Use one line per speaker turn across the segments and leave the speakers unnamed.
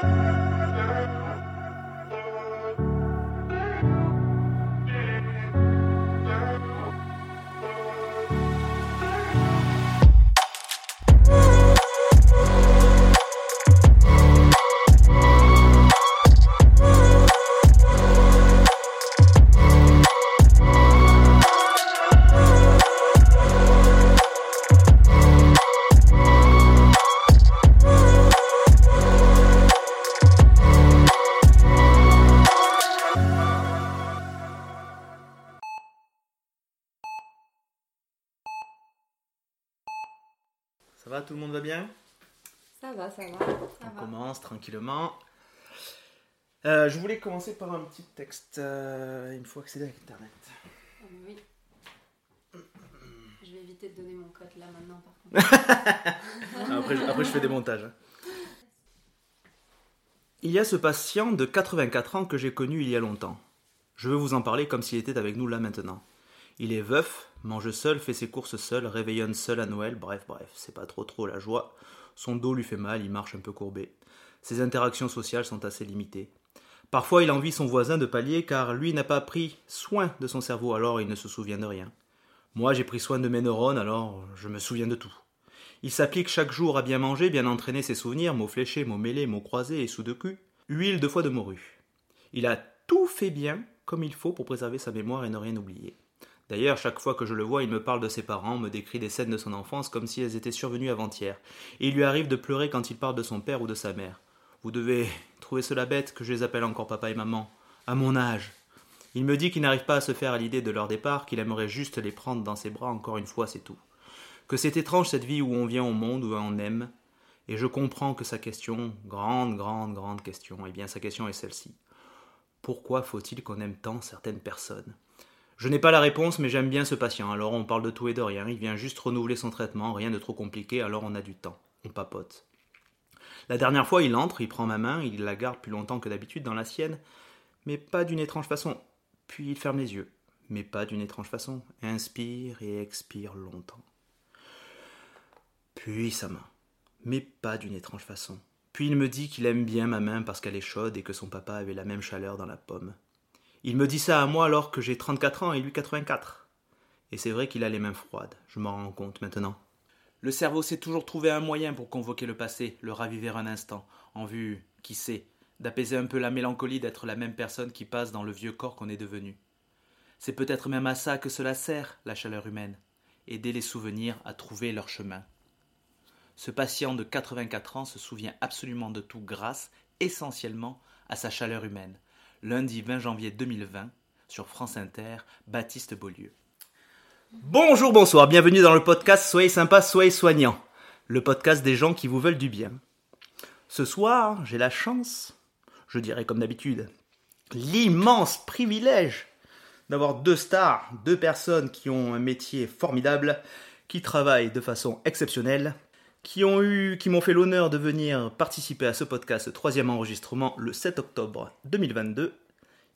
Ça tout le monde va bien?
Ça va, ça va. Ça
On
va.
commence tranquillement. Euh, je voulais commencer par un petit texte. euh, il me faut accéder à Internet.
Ah, mais oui. Je vais éviter de donner mon code là maintenant par contre.
Après, je, après, je fais des montages. hein. Il y a ce patient de 84 ans que j'ai connu il y a longtemps. Je veux vous en parler comme s'il était avec nous là maintenant. Il est veuf, mange seul, fait ses courses seul, réveillonne seul à Noël, bref, bref, c'est pas trop trop la joie. Son dos lui fait mal, il marche un peu courbé. Ses interactions sociales sont assez limitées. Parfois il envie son voisin de palier car lui n'a pas pris soin de son cerveau alors il ne se souvient de rien. Moi j'ai pris soin de mes neurones alors je me souviens de tout. Il s'applique chaque jour à bien manger, bien entraîner ses souvenirs, mots fléchés, mots mêlés, mots croisés et sous de cul, huile deux fois de morue. Il a tout fait bien comme il faut pour préserver sa mémoire et ne rien oublier. D'ailleurs, chaque fois que je le vois, il me parle de ses parents, me décrit des scènes de son enfance comme si elles étaient survenues avant-hier. Et il lui arrive de pleurer quand il parle de son père ou de sa mère. Vous devez trouver cela bête que je les appelle encore papa et maman. À mon âge. Il me dit qu'il n'arrive pas à se faire à l'idée de leur départ, qu'il aimerait juste les prendre dans ses bras encore une fois, c'est tout. Que c'est étrange cette vie où on vient au monde, où on aime. Et je comprends que sa question, grande, grande, grande question, eh bien sa question est celle-ci. Pourquoi faut-il qu'on aime tant certaines personnes? Je n'ai pas la réponse, mais j'aime bien ce patient, alors on parle de tout et de rien, il vient juste renouveler son traitement, rien de trop compliqué, alors on a du temps, on papote. La dernière fois, il entre, il prend ma main, il la garde plus longtemps que d'habitude dans la sienne, mais pas d'une étrange façon. Puis il ferme les yeux, mais pas d'une étrange façon, inspire et expire longtemps. Puis sa main, mais pas d'une étrange façon. Puis il me dit qu'il aime bien ma main parce qu'elle est chaude et que son papa avait la même chaleur dans la paume. Il me dit ça à moi alors que j'ai 34 ans et lui 84. Et c'est vrai qu'il a les mains froides, je m'en rends compte maintenant. Le cerveau sait toujours trouver un moyen pour convoquer le passé, le raviver un instant, en vue, qui sait, d'apaiser un peu la mélancolie d'être la même personne qui passe dans le vieux corps qu'on est devenu. C'est peut-être même à ça que cela sert, la chaleur humaine, aider les souvenirs à trouver leur chemin. Ce patient de 84 ans se souvient absolument de tout grâce, essentiellement, à sa chaleur humaine. Lundi 20 janvier 2020, sur France Inter, Baptiste Beaulieu. Bonjour, bonsoir, bienvenue dans le podcast Soyez sympa, soyez soignant, le podcast des gens qui vous veulent du bien. Ce soir, j'ai la chance, je dirais comme d'habitude, l'immense privilège d'avoir deux stars, deux personnes qui ont un métier formidable, qui travaillent de façon exceptionnelle, qui ont eu, qui m'ont fait l'honneur de venir participer à ce podcast, troisième enregistrement, le 7 octobre 2022.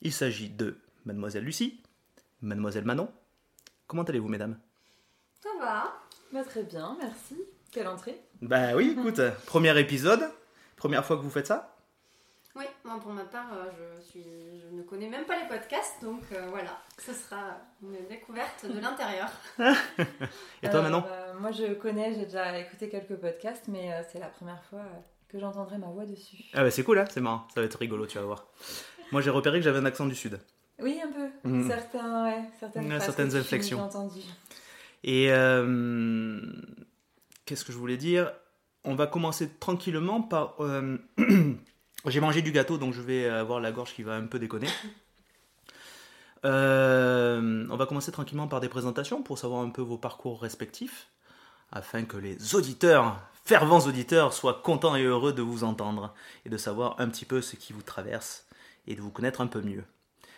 Il s'agit de Mademoiselle Lucie, Mademoiselle Manon. Comment allez-vous, mesdames?
Ça va.
Bah, très bien, merci. Quelle entrée
Bah oui, écoute, premier épisode, première fois que vous faites ça?
Oui, moi pour ma part, euh, je, suis, je ne connais même pas les podcasts, donc euh, voilà, ce sera une découverte de l'intérieur.
Et toi,
Euh,
Manon
bah, Moi, je connais, j'ai déjà écouté quelques podcasts, mais euh, c'est la première fois euh, que j'entendrai ma voix dessus.
Ah bah c'est cool, hein, c'est marrant, ça va être rigolo, tu vas voir. Moi j'ai repéré que j'avais un accent du sud.
Oui, un peu.
Mhm.
Certains, ouais, certaines,
Ouais, certaines inflexions. Et euh, qu'est-ce que je voulais dire? On va commencer tranquillement par. euh, J'ai mangé du gâteau, donc je vais avoir la gorge qui va un peu déconner. Euh, on va commencer tranquillement par des présentations pour savoir un peu vos parcours respectifs, afin que les auditeurs, fervents auditeurs, soient contents et heureux de vous entendre et de savoir un petit peu ce qui vous traverse et de vous connaître un peu mieux.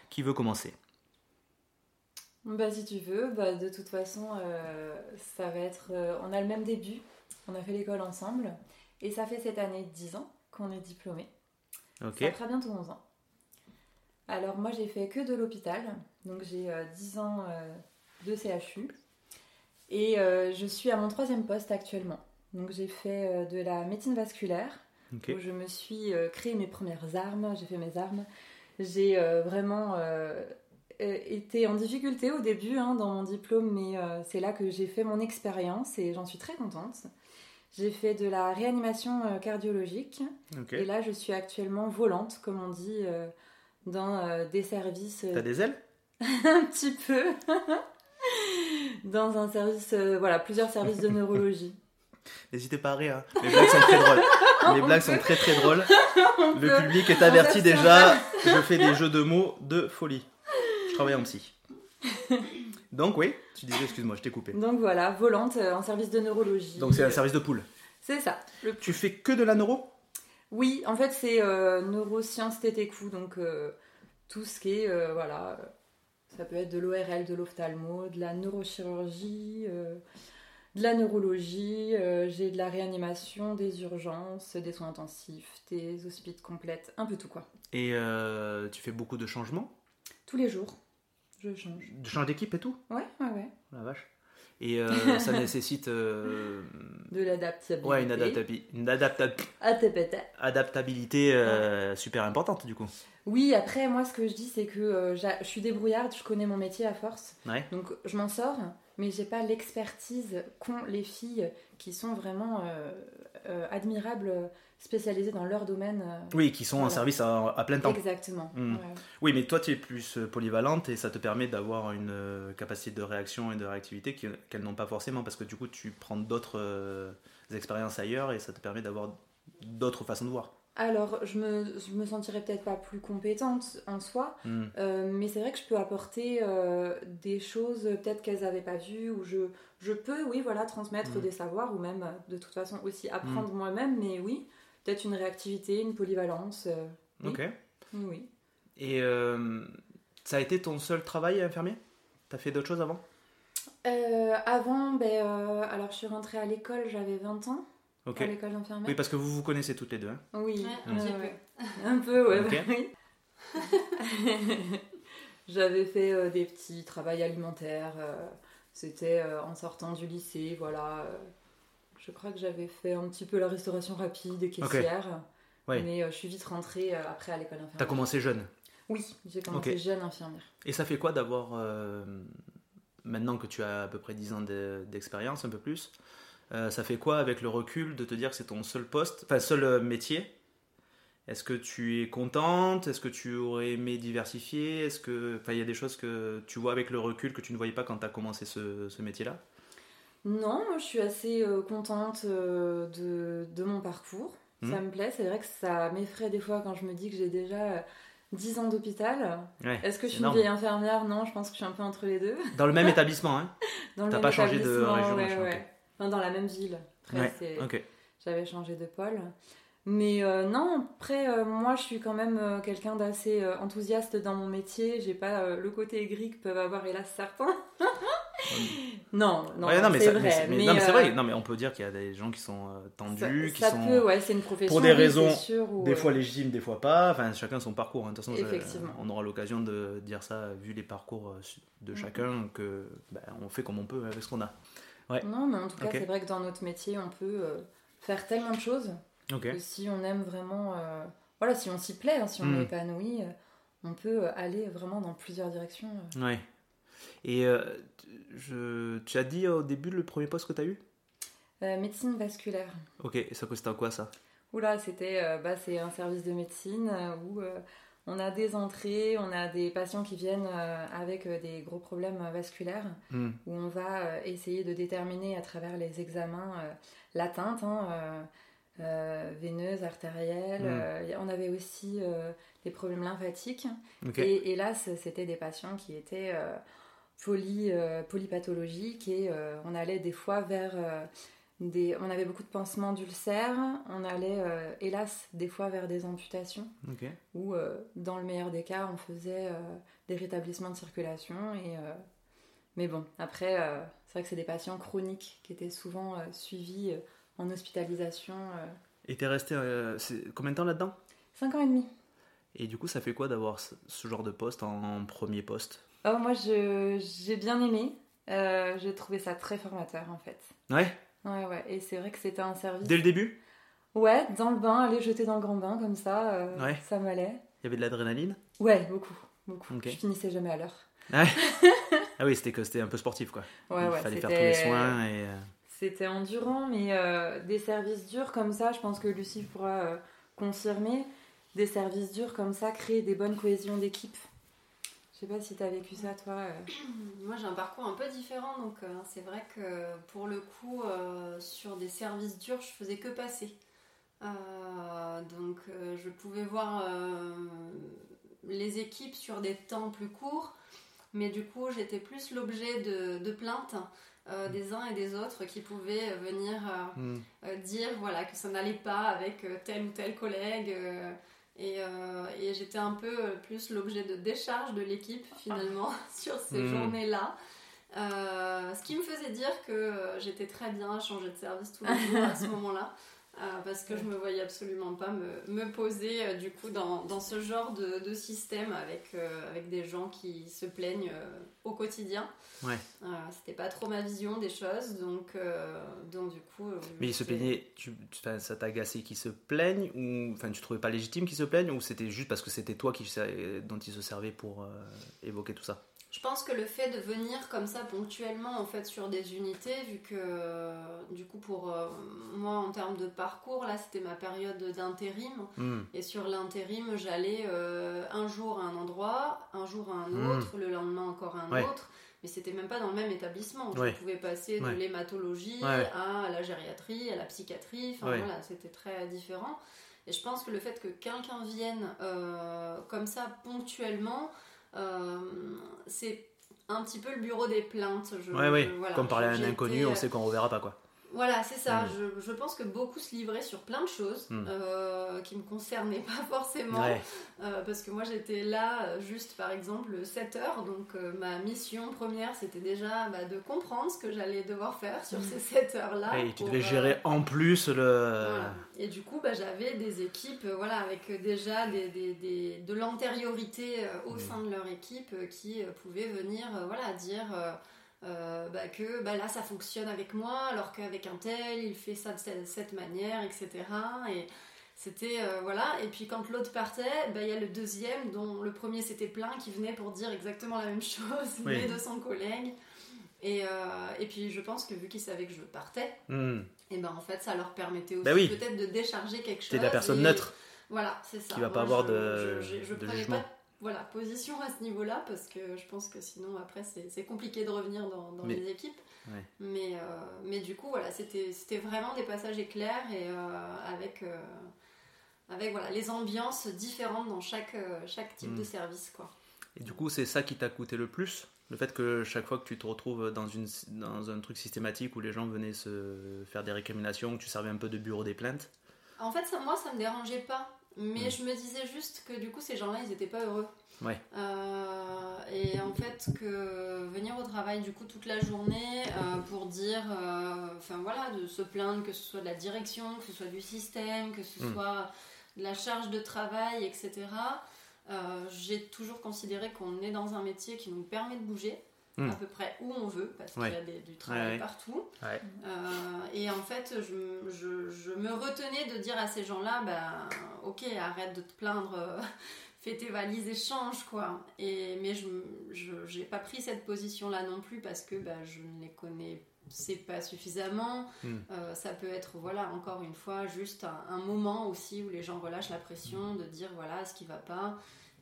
Qui veut commencer?
Bah, si tu veux, bah, de toute façon, euh, ça va être. euh, on a le même début, on a fait l'école ensemble, et ça fait cette année 10 ans qu'on est diplômés.
Ok.
Ça fera bientôt 11 ans. Alors moi j'ai fait que de l'hôpital, donc j'ai euh, 10 ans euh, de CHU et euh, je suis à mon troisième poste actuellement. Donc j'ai fait euh, de la médecine vasculaire, où je me suis créé mes premières armes, j'ai fait mes armes. J'ai vraiment été en difficulté au début hein, dans mon diplôme, mais c'est là que j'ai fait mon expérience et j'en suis très contente. J'ai fait de la réanimation euh, cardiologique et là je suis actuellement volante, comme on dit, euh, dans euh, des services
T'as des ailes?
Un petit peu. dans un service, euh, voilà, plusieurs services de neurologie.
N'hésitez pas à rire. hein. Les blagues sont très drôles. Les blagues sont très très drôles. Le
peut-
public est averti déjà. Je fais des jeux de mots de folie. Je travaille en psy. Donc oui, tu disais, excuse-moi, je t'ai coupé.
Donc voilà, volante euh, en service de neurologie.
Donc c'est un service de poule.
C'est ça. Le-
Tu fais que de la neuro?
Oui, en fait, c'est euh, neurosciences TTQ, donc euh, tout ce qui est, euh, voilà, ça peut être de l'ORL, de l'ophtalmo, de la neurochirurgie, de la neurologie, j'ai de la réanimation, des urgences, des soins intensifs, des hospices complètes, un peu tout quoi.
et tu fais beaucoup de changements,
Tous les jours, je change.
de change d'équipe et tout.
Ouais, ouais, ouais.
La vache. Et euh, ça nécessite euh,
De l'adaptabilité.
ouais, une, adaptabi- une adapta-
ATPT.
adaptabilité euh, super importante du coup.
Oui, après, moi, ce que je dis, c'est que euh, je suis débrouillarde, je connais mon métier à force.
Ouais.
Donc, je m'en sors, mais j'ai pas l'expertise qu'ont les filles qui sont vraiment euh, euh, admirables, spécialisées dans leur domaine. euh.
Oui, qui sont en
Voilà.
service à, à plein temps.
Exactement.
Mm.
Ouais.
Oui, mais toi, tu es plus polyvalente et ça te permet d'avoir une capacité de réaction et de réactivité qu'elles n'ont pas forcément parce que du coup, tu prends d'autres expériences ailleurs et ça te permet d'avoir d'autres façons de voir.
Alors, je me, je me sentirais peut-être pas plus compétente en soi,
Hmm.
euh, mais c'est vrai que je peux apporter euh, des choses euh, peut-être qu'elles n'avaient pas vues, ou je, je peux, oui, voilà, transmettre
Mm.
des savoirs, ou même de toute façon aussi apprendre moi-même, mais oui, peut-être une réactivité, une polyvalence. euh, oui,
Ok.
oui.
Et ça a été ton seul travail infirmier? T'as fait d'autres choses avant?
Avant, ben, alors je suis rentrée à l'école, j'avais 20 ans, À l'école d'infirmière.
Oui, parce que vous vous connaissez toutes les deux. hein.
Oui,
Ouais, un
ouais,
petit
ouais. Un peu, ouais, bah oui. J'avais fait euh, des petits travails alimentaires. euh, C'était euh, en sortant du lycée, voilà. euh, je crois que j'avais fait un petit peu la restauration rapide et caissière.
Ouais.
Mais euh, je suis vite rentrée euh, après à l'école
T'as
infirmière.
commencé jeune.
Oui, j'ai commencé jeune infirmière.
Et ça fait quoi d'avoir, euh, maintenant que tu as à peu près 10 ans de- d'expérience, un peu plus, euh, ça fait quoi avec le recul de te dire que c'est ton seul poste, enfin seul euh, métier? Est-ce que tu es contente? Est-ce que tu aurais aimé diversifier? Est-ce que, enfin, il y a des choses que tu vois avec le recul que tu ne voyais pas quand tu as commencé ce, ce métier-là?
Non, moi je suis assez euh, contente euh, de, de mon parcours. Ça me plaît. C'est vrai que ça m'effraie des fois quand je me dis que j'ai déjà euh, 10 ans d'hôpital.
Ouais,
Est-ce que je suis une vieille infirmière? Non, je pense que je suis un peu entre les deux.
Dans le même établissement, hein T'as pas changé de région,
ouais. Enfin, dans la même ville. Après,
Ouais,
j'avais changé de pôle. Mais euh, non, après, euh, moi, je suis quand même euh, quelqu'un d'assez enthousiaste dans mon métier. J'ai pas le côté aigri que peuvent avoir, hélas, certains. non, non,
Ouais, non,
c'est vrai.
mais non, mais c'est vrai. Non, mais on peut dire qu'il y a des gens qui sont euh,
Ça,
tendus, qui
ça
sont
peut, ouais, c'est une profession.
pour des raisons,
c'est sûr, ou,
des fois légitimes, des fois pas. Enfin, chacun son parcours. hein. De toute façon, on aura l'occasion de dire ça vu les parcours de
Mhm.
chacun que ben, on fait comme on peut avec ce qu'on a.
Non, mais en tout cas, c'est vrai que dans notre métier, on peut euh, faire tellement de choses
Ok.
que si on aime vraiment, euh, voilà, si on s'y plaît, hein, si on
Mm.
est épanoui, euh, on peut aller vraiment dans plusieurs directions.
Ouais. Et je, tu as dit au début le premier poste que tu as eu
médecine vasculaire.
Ok, et ça consistait en quoi ça?
Oula, c'était, bah, c'est un service de médecine où on a des entrées, on a des patients qui viennent euh, avec euh, des gros problèmes euh, vasculaires,
Hmm.
où on va essayer de déterminer à travers les examens l'atteinte hein, euh, veineuse, artérielle.
Mm.
euh, on avait aussi euh, des problèmes lymphatiques. Et hélas, c'était des patients qui étaient poly, polypathologiques et on allait des fois vers des. On avait beaucoup de pansements d'ulcères, on allait euh, hélas des fois vers des amputations
Ok.
ou euh, dans le meilleur des cas, on faisait euh, des rétablissements de circulation. Et, euh, mais bon, après, c'est vrai que c'est des patients chroniques qui étaient souvent suivis en hospitalisation.
Et t'es resté combien de temps là-dedans?
Cinq ans et demi.
Et du coup, ça fait quoi d'avoir ce, genre de poste en, premier poste?
Oh, moi, j'ai bien aimé. J'ai trouvé ça très formateur, en fait.
Ouais?
Ouais, ouais. Et c'est vrai que c'était un service.
Dès le début?
Ouais, dans le bain, aller jeter dans le grand bain comme ça, euh,
Ouais.
ça m'allait.
Il y avait de l'adrénaline?
Ouais, beaucoup, beaucoup.
Ok.
Je finissais jamais à l'heure.
Ah oui, c'était que c'était un peu sportif quoi.
Ouais,
Il
ouais,
fallait faire tous les soins et. euh,
C'était endurant, mais euh, des services durs comme ça, je pense que Lucie pourra euh, confirmer. Des services durs comme ça créent des bonnes cohésions d'équipe. Je sais pas si t'as vécu ça toi. euh.
Moi j'ai un parcours un peu différent, donc euh, c'est vrai que pour le coup, euh, sur des services durs, je faisais que passer. Euh, donc euh, je pouvais voir euh, les équipes sur des temps plus courts, mais du coup j'étais plus l'objet de, de plaintes euh, des uns et des autres qui pouvaient venir euh, euh, dire voilà que ça n'allait pas avec euh, tel ou tel collègue euh, et, euh, et j'étais un peu euh, plus l'objet de décharge de l'équipe finalement sur ces
Mhm.
journées-là. Euh, ce qui me faisait dire que j'étais très bien à changer de service tous les jours à ce moment-là. Euh, parce que je me voyais absolument pas me, me poser euh, du coup dans, dans ce genre de, de système avec, euh, avec des gens qui se plaignent au quotidien.
Ouais.
C'était pas trop ma vision des choses, donc, donc du coup.
Mais ils se plaignaient, tu, ça t'agaçait qu'ils se plaignent ou enfin tu trouvais pas légitime qu'ils se plaignent ou c'était juste parce que c'était toi qui, dont ils se servaient pour évoquer tout ça?
Je pense que le fait de venir comme ça ponctuellement en fait sur des unités, vu que euh, du coup pour euh, moi en termes de parcours, là c'était ma période d'intérim,
Hmm.
et sur l'intérim j'allais euh, un jour à un endroit, un jour à un
Mm.
autre, le lendemain encore à un
Ouais.
autre, mais c'était même pas dans le même établissement.
Ouais.
Je pouvais passer de
Ouais.
l'hématologie
Ouais.
à la gériatrie, à la psychiatrie, enfin
Ouais.
voilà, c'était très différent. Et je pense que le fait que quelqu'un vienne comme ça ponctuellement, c'est un petit peu le bureau des plaintes. Je,
Ouais,
je- voilà,
Comme parler à un inconnu, on
euh,
sait qu'on reverra pas quoi.
Voilà, c'est ça.
Mm.
Je, je pense que beaucoup se livraient sur plein de choses
Mm.
euh, qui me concernaient pas forcément.
Ouais.
Euh, parce que moi j'étais là euh, juste par exemple 7 heures, donc euh, ma mission première c'était déjà bah, de comprendre ce que j'allais devoir faire sur ces 7 heures-là.
Et tu devais gérer en plus le.
voilà. Et du coup, bah, j'avais des équipes voilà, avec déjà des, des- des- de l'antériorité au sein de leur équipe qui pouvaient venir voilà, dire euh, bah, que bah, là ça fonctionne avec moi, alors qu'avec un tel il fait ça de cette, manière, etc. Et c'était euh, voilà. Et puis quand l'autre partait, bah, il y a le deuxième dont le premier s'était plaint qui venait pour dire exactement la même chose,
Oui.
mais de son collègue. Et, euh, et puis je pense que vu qu'ils savaient que je partais,
Hmm.
et ben en fait ça leur permettait aussi
oui.
peut-être de décharger quelque chose.
T'es la personne
et-
neutre.
Voilà, c'est ça.
Qui va pas avoir
je-
de-
je, je, je
de
prenais
jugement.
pas voilà, position à ce niveau-là parce que je pense que sinon après c'est c'est compliqué de revenir dans, dans
Mais-
les équipes.
Ouais.
Mais, euh, mais du coup voilà, c'était vraiment des passages éclairs et euh, avec, euh, avec voilà, les ambiances différentes dans chaque, chaque type de service. Quoi.
Et du coup, c'est ça qui t'a coûté le plus? Le fait que chaque fois que tu te retrouves dans, une, dans un truc systématique où les gens venaient se faire des récriminations, que tu servais un peu de bureau des plaintes?
En fait, ça, moi, ça me dérangeait pas. Mais je me disais juste que du coup, ces gens-là, ils étaient pas heureux.
Ouais.
Euh, et en fait, que venir au travail du coup toute la journée euh, pour dire, euh, enfin voilà, de se plaindre que ce soit de la direction, que ce soit du système, que ce
Mm.
soit de la charge de travail, etc. J'ai toujours considéré qu'on est dans un métier qui nous permet de bouger.
Mm.
à peu près où on veut parce
Ouais.
qu'il y a des- du travail
Ouais, ouais.
partout
Ouais.
euh, et en fait, je, je- je me retenais de dire à ces gens-là, ben, ok, arrête de te plaindre, euh, fais tes valises et change, quoi. Et, mais je n'ai pas pris cette position-là non plus parce que ben, je ne les connaissais pas suffisamment.
Mm.
Euh, ça peut être, voilà, encore une fois, juste un, un moment aussi où les gens relâchent la pression de dire, voilà, ce qui va pas.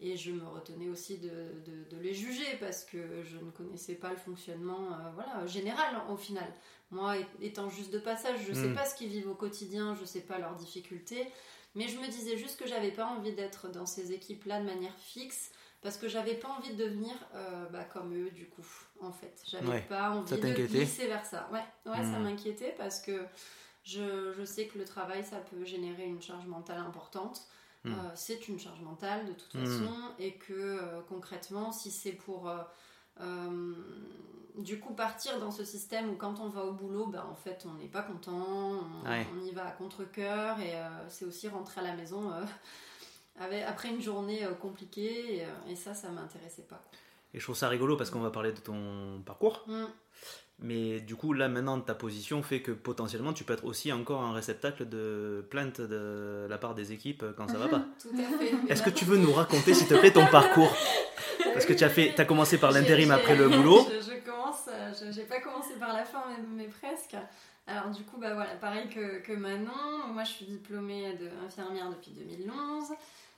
Et je me retenais aussi de, de- de les juger parce que je ne connaissais pas le fonctionnement euh, voilà, général au final. Moi, étant juste de passage, je ne sais
Mm.
pas ce qu'ils vivent au quotidien, je ne sais pas leurs difficultés, mais je me disais juste que j'avais pas envie d'être dans ces équipes-là de manière fixe parce que j'avais pas envie de devenir euh, bah, comme eux du coup, en fait. J'avais
Ouais.
pas envie
Ça
de glisser vers ça. Ouais, ouais ça
Mm.
m'inquiétait parce que je, je sais que le travail, ça peut générer une charge mentale importante.
Mm.
Euh, c'est une charge mentale de toute
Mm.
façon et que euh, concrètement si c'est pour euh, du coup partir dans ce système où quand on va au boulot ben, en fait on n'est pas content on,
Ouais.
on y va à contre-coeur et c'est aussi rentrer à la maison avec- après une journée compliquée et, et ça ça m'intéressait pas quoi.
Et je trouve ça rigolo parce qu'on va parler de ton parcours.
Mm.
Mais du coup, là maintenant, ta position fait que potentiellement tu peux être aussi encore un réceptacle de plaintes de la part des équipes quand ça va pas.
Tout à fait.
Est-ce que tu veux nous raconter, s'il te plaît, ton parcours Parce que tu as, fait, as commencé par l'intérim après le boulot.
Je, je commence, euh, je- j'ai pas commencé par la fin, mais, mais presque. Alors du coup, bah voilà, pareil que, que Manon, moi je suis diplômée de infirmière depuis 2011.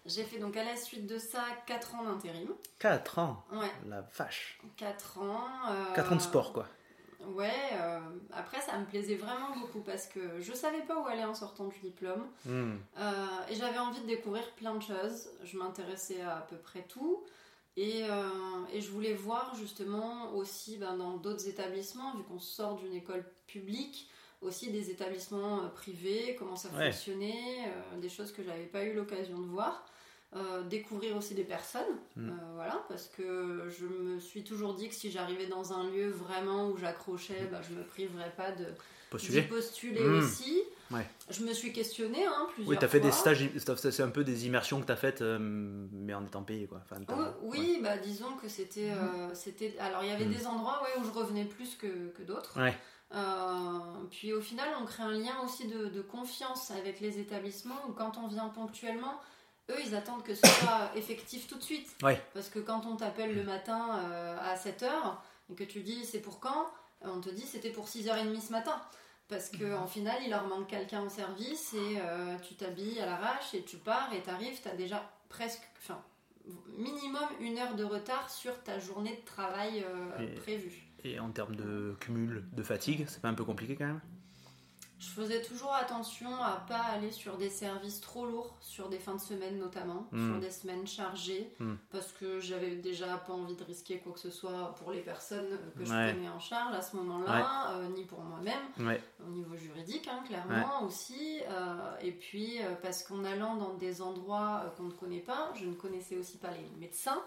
J'ai fait donc à la suite de ça 4 ans d'intérim.
4 ans.
Ouais,
La vache.
4 ans. euh,
4 ans de sport, quoi.
Ouais, euh, après ça me plaisait vraiment beaucoup parce que je savais pas où aller en sortant du diplôme.
Hmm.
Euh, et j'avais envie de découvrir plein de choses. Je m'intéressais à à peu près tout. Et, euh, et je voulais voir justement aussi ben, dans d'autres établissements, vu qu'on sort d'une école publique, aussi des établissements euh, privés, comment ça
Ouais.
fonctionnait, euh, des choses que j'avais pas eu l'occasion de voir. Euh, découvrir aussi des personnes,
Mm.
euh, voilà, parce que je me suis toujours dit que si j'arrivais dans un lieu vraiment où j'accrochais, ben, je me priverais pas de
Postuler
postuler
Mm.
aussi.
Ouais.
Je me suis questionnée hein, plusieurs
Oui, t'as fait des stages, c'est un peu des immersions que t'as faites, euh, mais en étant payé, quoi. Enfin,
Oui,
ouais.
bah disons que c'était, euh, c'était. Alors il y avait des endroits ouais, où je revenais plus que, que d'autres.
Ouais.
Euh, puis au final, on crée un lien aussi de, de confiance avec les établissements où quand on vient ponctuellement, eux ils attendent que ce soit effectif tout de suite.
Ouais.
Parce que quand on t'appelle le matin euh, à 7h et que tu dis c'est pour quand, euh, on te dit c'était pour 6h30 ce matin. Parce
Mhm.
qu'en final, il leur manque quelqu'un au service et euh, tu t'habilles à l'arrache et tu pars et t'arrives, t'as déjà presque, enfin, minimum une heure de retard sur ta journée de travail euh,
Et-
prévue.
Et en termes de cumul de fatigue, c'est pas un peu compliqué quand même?
Je faisais toujours attention à pas aller sur des services trop lourds, sur des fins de semaine notamment,
Mm.
sur des semaines chargées,
Mm.
parce que j'avais déjà pas envie de risquer quoi que ce soit pour les personnes que je
Ouais.
prenais en charge à ce moment-là, euh, ni pour moi-même.
Ouais.
au niveau juridique, hein, clairement aussi. euh, et puis, euh, parce qu'en allant dans des endroits qu'on ne connaît pas, je ne connaissais aussi pas les médecins.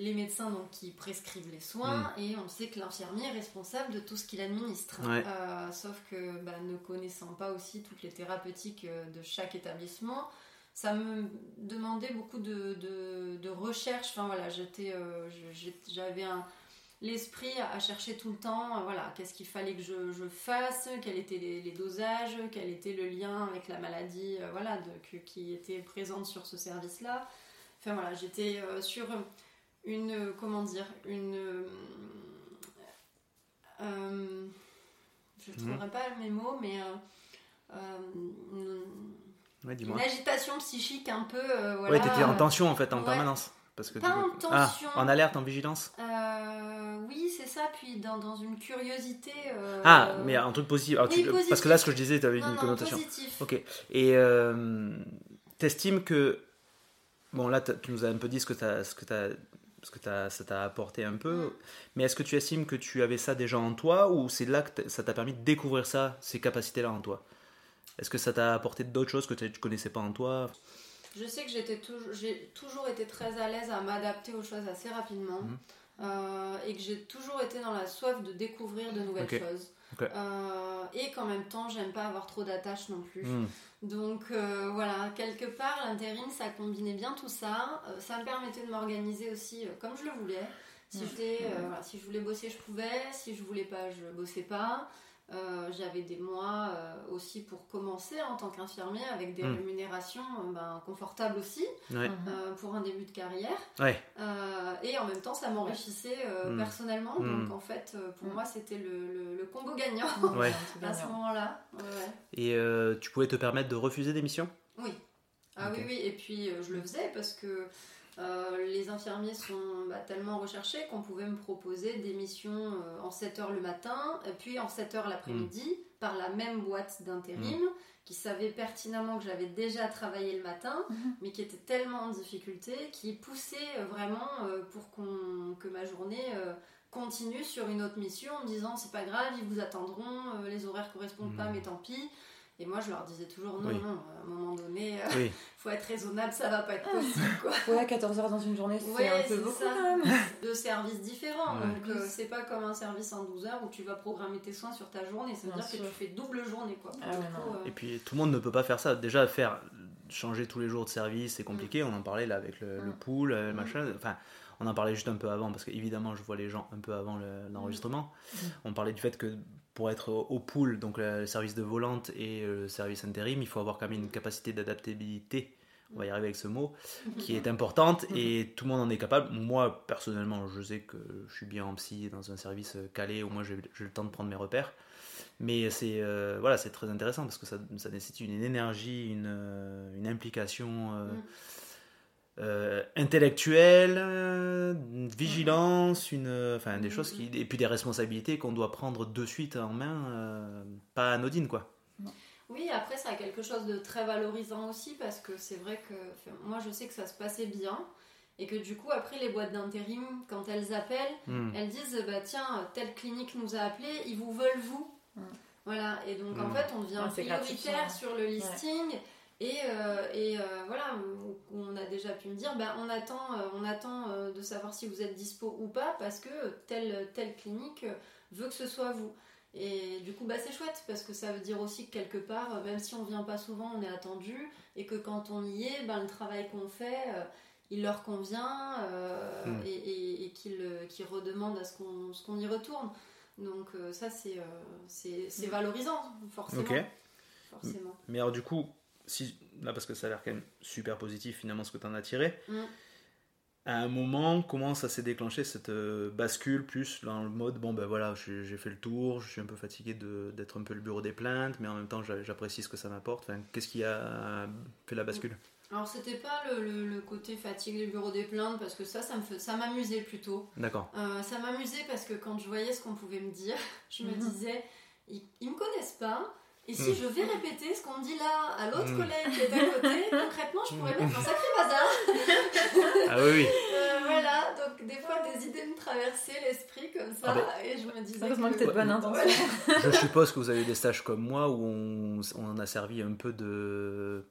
Les médecins donc, qui prescrivent les soins, et on sait que l'infirmier est responsable de tout ce qu'il administre.
Ouais.
Euh, sauf que bah, ne connaissant pas aussi toutes les thérapeutiques euh, de chaque établissement, ça me demandait beaucoup de, de, de recherche. Enfin voilà, j'étais, euh, j'avais l'esprit à, à chercher tout le temps, euh, voilà, qu'est-ce qu'il fallait que je, je fasse, quels étaient les, les dosages, quel était le lien avec la maladie, voilà, de, que- qui était présente sur ce service-là. Enfin voilà, j'étais sur une, euh, comment dire, une, euh, euh, je ne
Mhm.
trouverai pas mes mots, mais une,
Ouais,
une agitation psychique un peu, voilà.
Ouais, t'étais en tension en fait, en
Ouais.
permanence. Parce que
Pas en
coup- Ah,
tension.
en alerte, en vigilance
oui, c'est ça, puis dans, dans une curiosité. euh,
Ah, mais un truc positif. Alors,
oui,
tu-
positif.
Parce que là, ce que je disais, t'avais
non,
une
non,
connotation.
positif.
Ok. Et euh, t'estimes que. Bon, là, tu nous as un peu dit ce que, t'as- ce que, t'as- ce que ça t'a apporté un peu.
Mm.
Mais est-ce que tu estimes que tu avais ça déjà en toi ou c'est là que ça t'a permis de découvrir ça, ces capacités-là en toi? Est-ce que ça t'a apporté d'autres choses que tu connaissais pas en toi?
Je sais que j'étais j'ai toujours été très à l'aise à m'adapter aux choses assez rapidement.
Mhm.
euh, et que j'ai toujours été dans la soif de découvrir de nouvelles choses. Euh, et qu'en même temps, j'aime pas avoir trop d'attaches non plus.
Hmm.
Donc euh, voilà, quelque part, l'intérim, ça combinait bien tout ça. Euh, ça me permettait de m'organiser aussi euh, comme je le voulais. Si, voilà, si je voulais bosser, je pouvais. Si je voulais pas, je bossais pas. Euh, J'avais des mois euh, aussi pour commencer en tant qu'infirmier avec des
Mm.
rémunérations euh, ben, confortables aussi
Ouais.
Mhm.
euh, pour un début de carrière.
Ouais.
Euh, et en même temps, ça m'enrichissait euh,
Mm.
personnellement.
Mm.
Donc en fait, euh, pour moi, c'était le, le- le combo gagnant
Ouais.
À ce moment-là. Ouais, ouais.
Et euh, tu pouvais te permettre de refuser des missions?
Oui. Ah oui, oui. Et puis euh, je le faisais parce que euh, les infirmiers sont bah, tellement recherchés qu'on pouvait me proposer des missions euh, en 7 heures le matin, et puis en 7 heures l'après-midi,
Mm.
par la même boîte d'intérim, qui savait pertinemment que j'avais déjà travaillé le matin,
Mhm.
mais qui était tellement en difficulté, qui poussait euh, vraiment euh, pour qu'on, que ma journée euh, continue sur une autre mission en me disant c'est pas grave, ils vous attendront, euh, les horaires correspondent pas,
Mm.
mais tant pis. Et moi, je leur disais toujours non,
Oui.
non, à un moment donné, euh,
Oui.
faut être raisonnable, ça va pas être possible, quoi.
Ouais, 14 heures dans une journée, c'est
Ouais,
un peu beaucoup
ça.
quand même.
Deux services différents,
Ouais.
donc euh, c'est pas comme un service en 12 heures où tu vas programmer tes soins sur ta journée, ça veut
Bien
dire que tu fais double journée, quoi.
Ah ouais,
coup, euh,
Et puis tout le monde ne peut pas faire ça. Déjà, faire changer tous les jours de service, c'est compliqué. On en parlait là avec le, le
Mm.
pool, euh, machin. Enfin, on en parlait juste un peu avant parce qu'évidemment, je vois les gens un peu avant le- l'enregistrement.
Mm.
On parlait du fait que pour être au, pool, donc le service de volante et euh, le service intérim, il faut avoir quand même une capacité d'adaptabilité. On va y arriver avec ce mot, qui est importante et tout le monde en est capable. Moi, personnellement, je sais que je suis bien en psy dans un service euh, calé, au moins j'ai le temps de prendre mes repères. Mais c'est euh, voilà, c'est très intéressant parce que ça, ça nécessite une énergie, une, une implication euh,
Mm.
Euh, intellectuelle, euh, une vigilance, une, euh, enfin des choses qui, et puis des responsabilités qu'on doit prendre de suite en main, euh, pas anodines quoi.
Oui, après, ça a quelque chose de très valorisant aussi parce que c'est vrai que moi, je sais que ça se passait bien et que du coup, après, les boîtes d'intérim, quand elles appellent,
Mm.
elles disent bah tiens, telle clinique nous a appelé, ils vous veulent vous.
Mm.
Voilà, et donc en
Mm.
fait, on devient
Ouais, c'est gratifiant.
prioritaire sur le listing. Et, euh, et euh, voilà, on déjà pu me dire, bah, on attend, euh, on attend euh, de savoir si vous êtes dispo ou pas, parce que telle, telle clinique veut que ce soit vous. Et du coup, bah, c'est chouette, parce que ça veut dire aussi que quelque part, euh, même si on vient pas souvent, on est attendu, et que quand on y est, ben, le travail qu'on fait, euh, il leur convient, euh,
Mm.
et, et, et qu'ils redemandent à ce qu'on qu'on y retourne. Donc euh, ça, c'est c'est valorisant, forcément.
Ok.
forcément.
Mais alors du coup, si là parce que ça a l'air quand même super positif finalement ce que tu en as tiré.
Mm.
À un moment, comment ça s'est déclenché cette euh, bascule plus dans le mode bon ben voilà, j'ai fait le tour, je suis un peu fatigué de- d'être un peu le bureau des plaintes, mais en même temps j'a- j'apprécie ce que ça m'apporte. Enfin, Qu'est-ce qui a fait la bascule?
Alors c'était pas le, le- le côté fatigue du bureau des plaintes, parce que ça, ça me fait- ça m'amusait plutôt.
D'accord.
Euh, ça m'amusait parce que quand je voyais ce qu'on pouvait me dire, je me
Mhm.
disais, ils, ils me connaissent pas. Et si je vais répéter ce qu'on me dit là à l'autre
Mhm.
collègue qui est à côté, concrètement, je pourrais mettre un sacré bazar.
Ah oui, oui.
Euh, voilà, donc des fois des idées me traversaient l'esprit comme ça,
Ah ben.
et je me disais
Heureusement que
que...
t'es de bonne intention.
Je suppose que vous avez des stages comme moi où on, on a servi un peu de,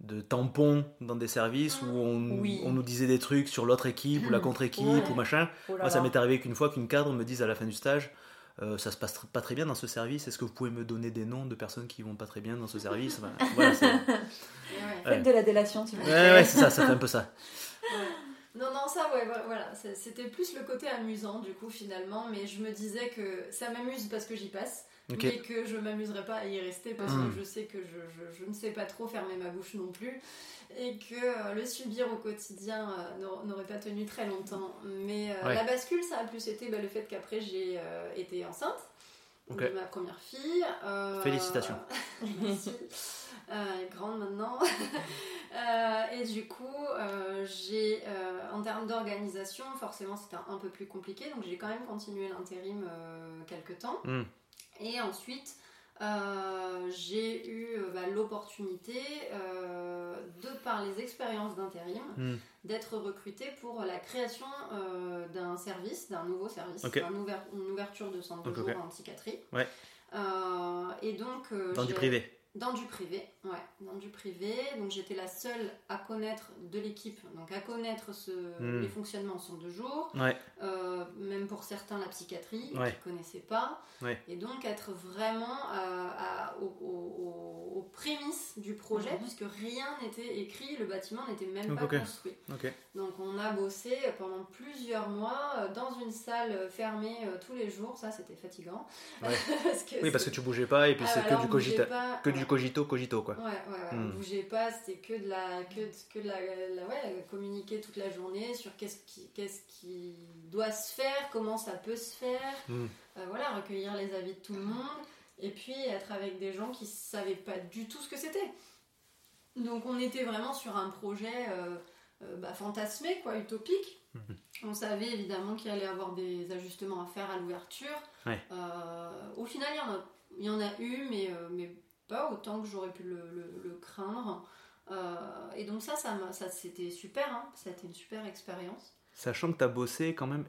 de tampon dans des services où on,
Oui.
on nous disait des trucs sur l'autre équipe ou la contre-équipe
Ouais.
ou machin.
Oh là
Moi, ça m'est arrivé qu'une fois qu'une cadre me dise à la fin du stage euh, ça se passe tr- pas très bien dans ce service, est-ce que vous pouvez me donner des noms de personnes qui vont pas très bien dans ce service? Enfin, voilà, c'est-
ouais.
Faites de la délation, tu
ouais,
veux.
ouais, c'est ça, ça fait un peu ça.
Ouais. Non, non, ça, ouais, voilà, c'était plus le côté amusant, du coup, finalement, mais je me disais que ça m'amuse parce que j'y passe,
Ok.
mais que je m'amuserais pas à y rester parce que je sais que je, je- je ne sais pas trop fermer ma bouche non plus, et que euh, le subir au quotidien euh, n'aur- n'aurait pas tenu très longtemps. Mais euh,
Ouais.
la bascule, ça a plus été bah, le fait qu'après j'ai euh, été enceinte.
Ok.
de ma première fille.
Félicitations.
Merci. Elle est grande maintenant. Et du coup, j'ai, en termes d'organisation, forcément c'était un, un peu plus compliqué, donc j'ai quand même continué l'intérim quelques temps.
Hmm.
Et ensuite, euh, j'ai eu euh, bah, l'opportunité, euh, de par les expériences d'intérim,
Hmm.
d'être recrutée pour la création euh, d'un service, d'un nouveau service,
Ok.
un ouver- une ouverture de centre de jour en psychiatrie.
Ouais.
Et donc,
Dans du privé.
dans du privé, ouais, dans du privé. Donc j'étais la seule à connaître de l'équipe, donc à connaître ce,
Hmm.
les fonctionnements en centre de jour,
Ouais.
euh, même pour certains la psychiatrie,
Ouais.
qui ne connaissaient pas.
Ouais.
Et donc être vraiment à- à- aux, aux- aux prémices du projet,
Mhm.
puisque rien n'était écrit, le bâtiment n'était même
Donc,
pas construit. Donc on a bossé pendant plusieurs mois euh, dans une salle fermée euh, tous les jours, ça c'était fatigant.
Ouais.
parce que
Oui, parce que tu bougeais pas et puis
Ah,
c'est que du
pas,
que du cogito, cogito quoi.
Ouais, ouais, ouais.
Hmm.
on bougeait pas, c'était que de la, que, de- que de la, la- ouais, communiquer toute la journée sur qu'est-ce qui, qu'est-ce qui doit se faire, comment ça peut se faire,
Hmm.
Euh, voilà, recueillir les avis de tout le monde, et puis être avec des gens qui savaient pas du tout ce que c'était. Donc on était vraiment sur un projet euh, euh, bah, fantasmé, quoi, utopique.
Mhm.
On savait évidemment qu'il allait y avoir des ajustements à faire à l'ouverture.
Ouais.
Euh, au final, il y en a, il y en a eu, mais, mais pas autant que j'aurais pu le, le- le craindre. Euh, et donc ça, ça, ça c'était super, hein. ça a été une super expérience.
Sachant que tu as bossé quand même,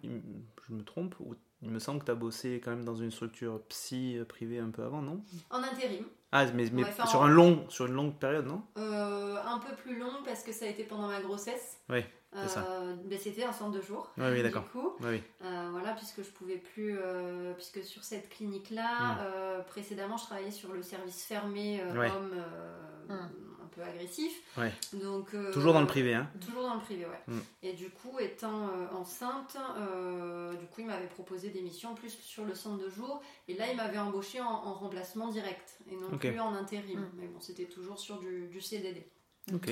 je me trompe, ou il me semble que tu as bossé quand même dans une structure psy euh, privée un peu avant, non?
En intérim,
Ah, mais, mais
Ouais, enfin,
sur, un long, sur une longue période, non?
Euh, un peu plus long parce que ça a été pendant ma grossesse.
Oui.
Euh, mais c'était un centre de jour.
Oui, oui,
du
d'accord.
coup.
Oui, oui.
Euh, voilà, puisque je pouvais plus, euh, puisque sur cette clinique-là,
Mm.
euh, précédemment, je travaillais sur le service fermé euh,
Ouais.
homme, euh,
Mm.
un peu agressif.
Ouais.
Donc, euh,
Toujours dans le privé, hein
Toujours dans le privé, ouais.
Mm.
Et du coup, étant euh, enceinte, euh, du coup, il m'avait proposé des missions plus sur le centre de jour. Et là, il m'avait embauché en, en remplacement direct et non plus en intérim. Mais bon, c'était toujours sur du, du CDD.
Ok.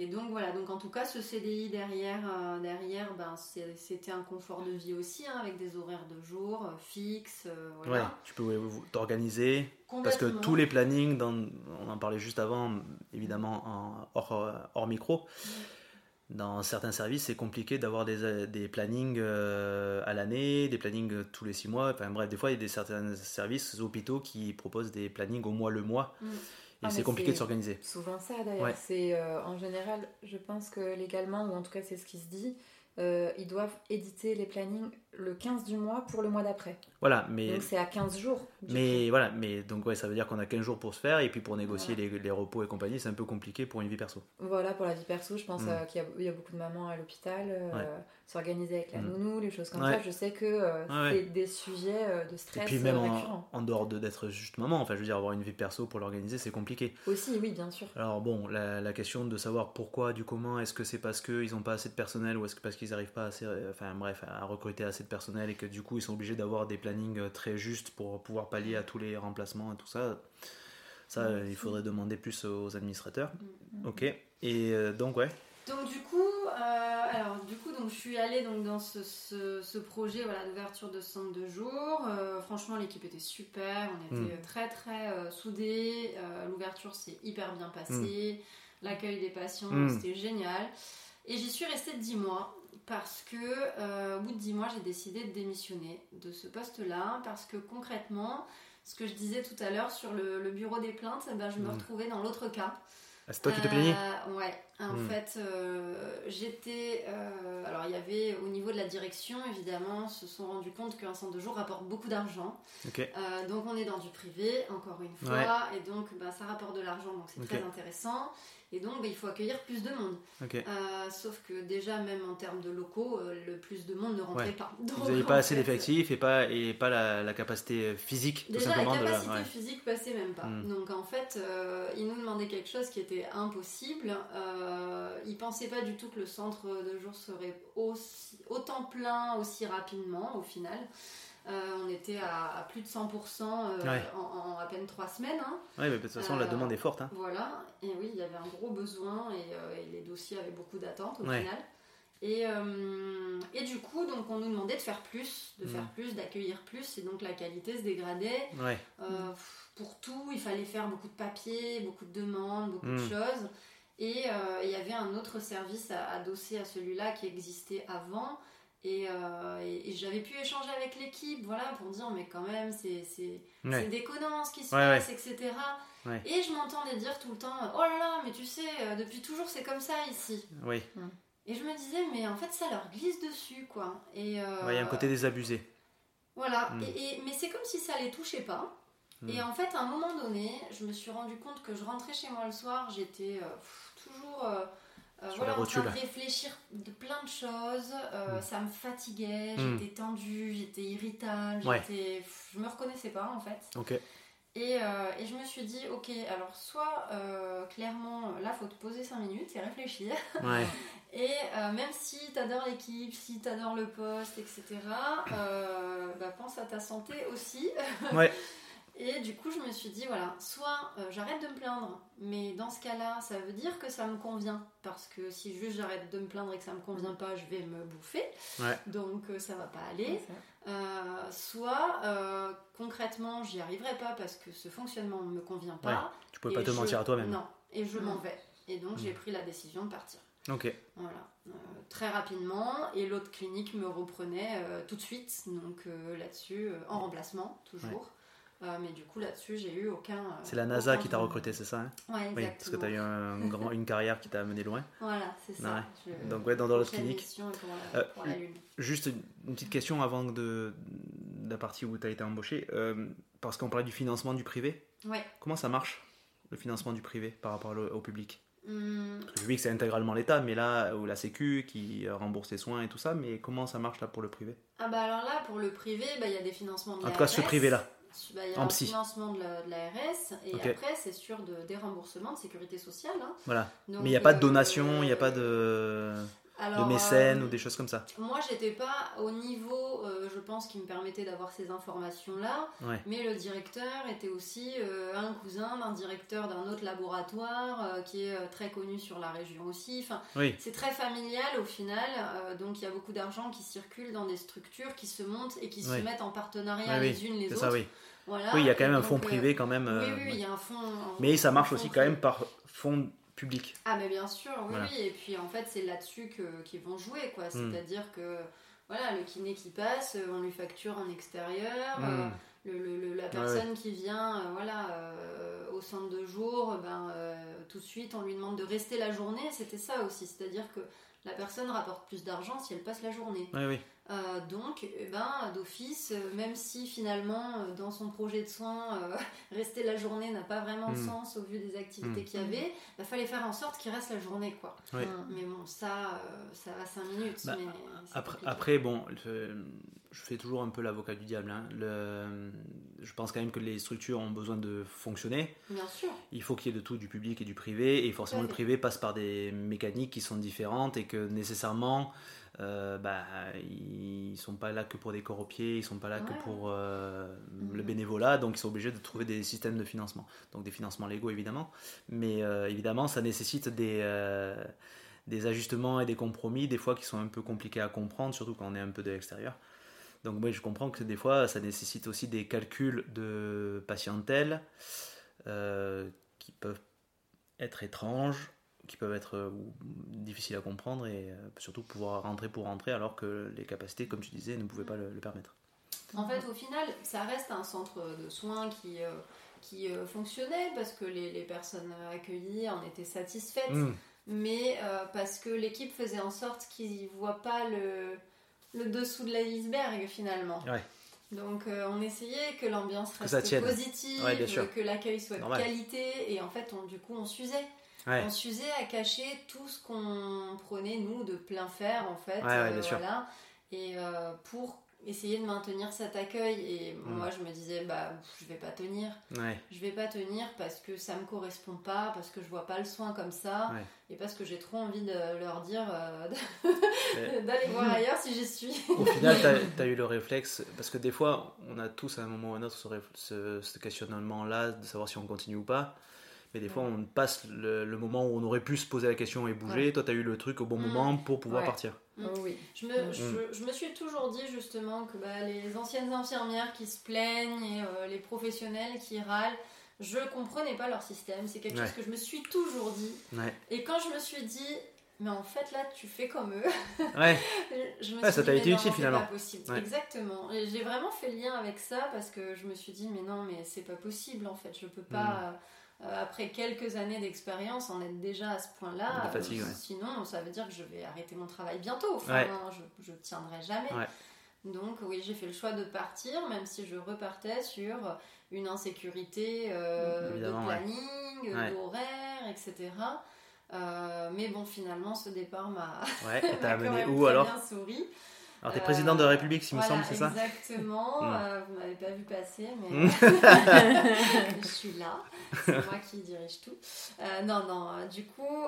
Et donc voilà, donc en tout cas ce CDI derrière, euh, derrière ben, c'était un confort de vie aussi, hein, avec des horaires de jour euh, fixes, euh,
Ouais,
voilà.
tu peux ouais, t'organiser. Parce que tous les plannings, dans, on en parlait juste avant, évidemment en, hors, hors micro, dans certains services, c'est compliqué d'avoir des, des plannings à l'année, des plannings tous les six mois. Enfin bref, des fois, il y a des certains services, hôpitaux qui proposent des plannings au mois le mois.
Mm.
Ah,
c'est compliqué de s'organiser.
Souvent ça d'ailleurs.
Ouais.
C'est euh, en général, je pense que légalement, ou en tout cas c'est ce qui se dit, euh, ils doivent éditer les plannings le 15 du mois pour le mois d'après.
Voilà, mais,
Donc c'est à 15 jours.
mais voilà, mais donc ouais, ça veut dire qu'on a 15 jours pour se faire, et puis pour négocier les, les repos et compagnie, c'est un peu compliqué pour une vie perso.
Voilà pour la vie perso, je pense
Mm.
euh, qu'il y, a- il y a beaucoup de mamans à l'hôpital, euh,
Ouais.
s'organiser avec la
Mm.
nounou, les choses comme
Ouais.
ça. Je sais que euh, c'est des sujets de
Et
stress
puis même en, dehors de- d'être juste maman, enfin je veux dire, avoir une vie perso pour l'organiser, c'est compliqué.
Aussi, oui, bien sûr.
Alors bon, la, la question de savoir pourquoi, du comment, est-ce que c'est parce qu'ils n'ont pas assez de personnel ou est-ce que parce qu'ils n'arrivent pas assez, enfin bref, à recruter assez de personnel et que du coup ils sont obligés d'avoir des plannings euh, très justes pour pouvoir pallier à tous les remplacements et tout ça. Ça, euh, il faudrait demander plus aux administrateurs.
Mm.
Ok. Et euh, donc ouais.
Donc du coup, euh, alors du coup, donc je suis allée donc dans ce, ce, ce projet voilà d'ouverture de centre de jour. Euh, franchement, l'équipe était super, on était
Mm.
très très soudés. L'ouverture s'est hyper bien passée, l'accueil des patients
Mm.
c'était génial. Et j'y suis restée 10 mois parce que euh, au bout de 10 mois, j'ai décidé de démissionner de ce poste-là parce que concrètement, ce que je disais tout à l'heure sur le, le bureau des plaintes, eh ben, je me
Mm.
retrouvais dans l'autre cas.
Ah, c'est toi qui te plaignais
Euh, Ouais, en
Hmm.
fait, euh, j'étais. alors, il y avait au niveau de la direction, évidemment, se sont rendus compte qu'un centre de jour rapporte beaucoup d'argent.
Ok.
Euh, donc, on est dans du privé, encore une fois, et donc bah, ça rapporte de l'argent, donc c'est très intéressant. Et donc, bah, il faut accueillir plus de monde. Euh, sauf que déjà, même en termes de locaux, euh, le plus de monde ne rentrait
Ouais.
pas.
Vous n'avez pas assez d'effectifs et pas, et pas la, la capacité physique, tout
Déjà, la
simplement. de la-
capacité
ouais.
physique passait même pas.
Mm.
Donc en fait, euh, ils nous demandaient quelque chose qui était impossible. Euh, ils pensaient pas du tout que le centre de jour serait aussi, autant plein aussi rapidement au final. Euh, on était à, à plus de 100% euh,
Ouais.
en, en à peine trois semaines. hein.
Ouais, mais de toute façon, la
Euh,
demande est forte. hein.
Voilà, et oui, il y avait un gros besoin et, et les dossiers avaient beaucoup d'attentes au
Ouais.
final. Et, et du coup, donc on nous demandait de faire plus, de
Mm.
faire plus, d'accueillir plus, et donc la qualité se dégradait.
Ouais.
Pour tout, il fallait faire beaucoup de papiers, beaucoup de demandes, beaucoup de
Mm.
choses. Et il y avait un autre service adossé à celui-là qui existait avant. Et, euh, et- et j'avais pu échanger avec l'équipe, voilà, pour dire, mais quand même, c'est
Ouais.
déconnant ce qui se
Ouais,
passe, etc. Et je m'entendais dire tout le temps, oh là là, mais tu sais, euh, depuis toujours c'est comme ça ici.
Oui.
Et je me disais, mais en fait, ça leur glisse dessus, quoi. Et, euh,
il y a un côté désabusé.
voilà,
Mm.
et, mais c'est comme si ça les touchait pas.
Mm.
Et en fait, à un moment donné, je me suis rendu compte que je rentrais chez moi le soir, j'étais toujours euh, voilà, en train de réfléchir de plein de choses. euh,
Mm.
Ça me fatiguait,
Mm.
j'étais tendue, j'étais irritable,
Ouais.
j'étais, je me reconnaissais pas en fait.
Ok.
Et, euh, et je me suis dit, ok, alors soit euh, clairement, là, faut te poser 5 minutes et réfléchir.
Ouais.
Et même si t'adores l'équipe, si t'adores le poste, etc., bah, pense à ta santé aussi.
Ouais.
Et du coup, je me suis dit, voilà, soit euh, j'arrête de me plaindre, mais dans ce cas-là, ça veut dire que ça me convient. Parce que si juste j'arrête de me plaindre et que ça me convient pas, je vais me bouffer.
Ouais.
Donc euh, ça va pas aller.
Ouais.
Euh, soit euh, concrètement, j'y arriverai pas parce que ce fonctionnement ne me convient pas.
Tu peux pas te
je-
mentir à toi-même.
Non, et je m'en vais. Et donc
Mm.
j'ai pris la décision de partir.
Ok.
Voilà, Euh, très rapidement. Et l'autre clinique me reprenait euh, tout de suite. Donc euh, là-dessus, euh, en remplacement, toujours. Euh, mais du coup, là-dessus, j'ai eu aucun. euh,
C'est la NASA
aucun
qui t'a recruté, c'est ça hein?
Ouais,
Oui, parce que tu as eu un grand, une carrière qui t'a amené loin.
Voilà, c'est ça.
Ouais.
Je-
Donc, ouais, dans-
la,
Euh,
la.
Juste une petite question avant de, de la partie où tu as été embauché. Parce qu'on parlait du financement du privé.
Ouais.
Comment ça marche, le financement du privé par rapport au, public?
Hum,
Le public, c'est intégralement l'État, mais là, ou la Sécu qui rembourse les soins et tout ça. Mais comment ça marche là pour le privé?
Ah bah alors là, pour le privé, bah, il y a des financements de
En tout cas, ce privé-là.
Bah, il y a
En
un
psy.
financement de la- de l'ARS et après c'est sur de, des remboursements de sécurité sociale. hein.
Voilà.
Donc,
Mais il n'y a pas de
euh,
donation, il n'y a pas de, de
alors,
mécène
euh,
ou des choses comme ça.
Moi, j'étais pas au niveau, euh, je pense, qui me permettait d'avoir ces informations-là.
Ouais.
Mais le directeur était aussi euh, un cousin d'un directeur d'un autre laboratoire qui est très connu sur la région aussi. Enfin,
Oui.
c'est très familial au final. donc, il y a beaucoup d'argent qui circule dans des structures qui se montent et qui
Oui.
se mettent en partenariat
Oui,
les unes les autres.
ça, oui.
Voilà.
Oui, il y a quand même un fonds privé quand même.
Oui, oui, il y a un fonds.
Mais ça marche aussi quand même par fonds public.
Ah mais bien sûr, oui,
Voilà.
oui. Et puis en fait c'est là-dessus qu'ils vont jouer, quoi.
Mm.
C'est-à-dire que voilà, le kiné qui passe, euh, on lui facture en extérieur. euh,
Mm.
le, le- le- la personne qui vient, euh, voilà, euh, au centre de jour, ben euh, tout de suite on lui demande de rester la journée. C'était ça aussi, c'est-à-dire que la personne rapporte plus d'argent si elle passe la journée.
Oui.
Euh, donc, eh ben, d'office, euh, même si finalement, euh, dans son projet de soins, euh, rester la journée n'a pas vraiment de
Mm.
sens au vu des activités
Mm.
qu'il y avait, il fallait faire en sorte qu'il reste la journée, quoi.
Oui.
Mm.
Mais bon, ça, euh, ça va 5 minutes.
Bah,
mais
Après, bon, le- je fais toujours un peu l'avocat du diable. hein. Le- je pense quand même que les structures ont besoin de fonctionner.
Bien sûr.
Il faut qu'il y ait de tout, du public et du privé. Et forcément, le privé passe par des mécaniques qui sont différentes et que nécessairement, euh, bah, ils sont pas là que pour des corps aux pieds, ils sont pas là que pour euh, le
Mhm.
bénévolat. Donc, ils sont obligés de trouver des systèmes de financement. Donc, des financements légaux, évidemment. Mais euh, évidemment, ça nécessite des. euh, des ajustements et des compromis, des fois qui sont un peu compliqués à comprendre, surtout quand on est un peu de l'extérieur. Donc oui, je comprends que des fois, ça nécessite aussi des calculs de patientèle qui peuvent être étranges, qui peuvent être euh, difficiles à comprendre et euh, surtout pouvoir rentrer pour rentrer alors que les capacités, comme tu disais, ne pouvaient pas le, le permettre.
En fait, au final, ça reste un centre de soins qui, euh, qui euh, fonctionnait parce que les, les personnes accueillies en étaient satisfaites.
Mm.
mais euh, parce que l'équipe faisait en sorte qu'ils ne voient pas le, le dessous de l'iceberg finalement.
Ouais.
Donc on essayait que l'ambiance reste positive,
Ouais,
que l'accueil soit
Normal.
de qualité, et en fait on, du coup on s'usait.
Ouais.
On s'usait à cacher tout ce qu'on prenait nous de plein fer en fait.
Ouais, sûr.
voilà. Et euh, pour essayer de maintenir cet accueil, et
Mm.
moi je me disais bah je vais pas tenir
Ouais.
je vais pas tenir parce que ça me correspond pas, parce que je vois pas le soin comme ça,
Ouais.
et parce que j'ai trop envie de leur dire euh, d'aller voir ailleurs si j'y suis.
Au final, tu as, eu le réflexe, parce que des fois, on a tous à un moment ou à un autre ce, réf- ce- ce questionnement-là de savoir si on continue ou pas. Mais des fois, on passe le, le moment où on aurait pu se poser la question et bouger. Toi, tu as eu le truc au bon
Mm.
moment pour pouvoir
Ouais.
partir.
Mm.
Oh oui.
Je me,
Mm.
je, je me suis toujours dit justement que bah, les anciennes infirmières qui se plaignent et euh, les professionnels qui râlent, je comprenais pas leur système. C'est quelque
Ouais.
chose que je me suis toujours dit.
Ouais.
Et quand je me suis dit, mais en fait là, tu fais comme eux.
Ouais.
Je me
Ouais,
suis
ça t'a été utile,
c'est
finalement.
pas possible.
Ouais.
Exactement. Et j'ai vraiment fait le lien avec ça parce que je me suis dit, mais non, mais c'est pas possible en fait. Je peux
Mm.
pas, euh, après quelques années d'expérience, en être déjà à ce point-là. Euh,
ouais.
Sinon, ça veut dire que je vais arrêter mon travail bientôt. Enfin,
Ouais.
je, je tiendrai jamais.
Ouais.
Donc oui, j'ai fait le choix de partir, même si je repartais sur une insécurité euh, de planning,
Ouais.
d'horaire, etc. Euh, mais bon, finalement, ce départ m'a
Ouais.
M'a quand même
où
très
alors
bien souri.
Alors, t'es président de la République, s'il me
Voilà,
semble, c'est ça
Exactement.
Mm.
Euh, vous m'avez pas vu passer, mais
Mm.
je suis là. C'est moi qui dirige tout. Euh, non, non. euh, Du coup,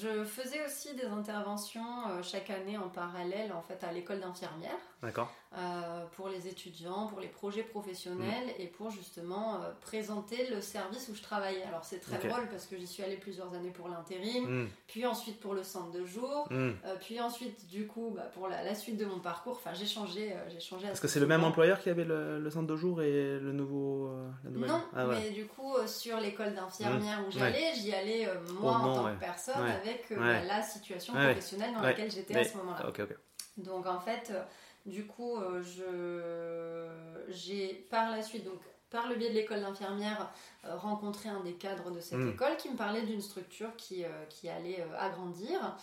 je faisais aussi des interventions chaque année en parallèle, en fait, à l'école d'infirmière.
D'accord.
Euh, pour les étudiants, pour les projets professionnels et pour justement euh, présenter le service où je travaillais. Alors c'est très drôle parce que j'y suis allée plusieurs années pour l'intérim,
Mm.
puis ensuite pour le centre de jour,
Mm.
euh, puis ensuite du coup bah, pour la, la suite de mon parcours. Enfin j'ai changé, j'ai changé.
Parce
assez
que c'est le même employeur qui avait le, le centre de jour et le nouveau. la nouvelle...
Non,
Ah,
mais du coup, sur l'école d'infirmière où
Ouais.
j'allais, j'y allais moi en tant
ouais.
que personne
Ouais.
avec
Ouais.
bah, la situation
Ouais, ouais.
professionnelle dans
Ouais.
laquelle j'étais à ce moment-là. Donc en fait, du coup, euh, j'ai par la suite, donc par le biais de l'école d'infirmière, euh, rencontré un des cadres de cette
Mm.
école qui me parlait d'une structure qui, euh, qui allait euh, agrandir,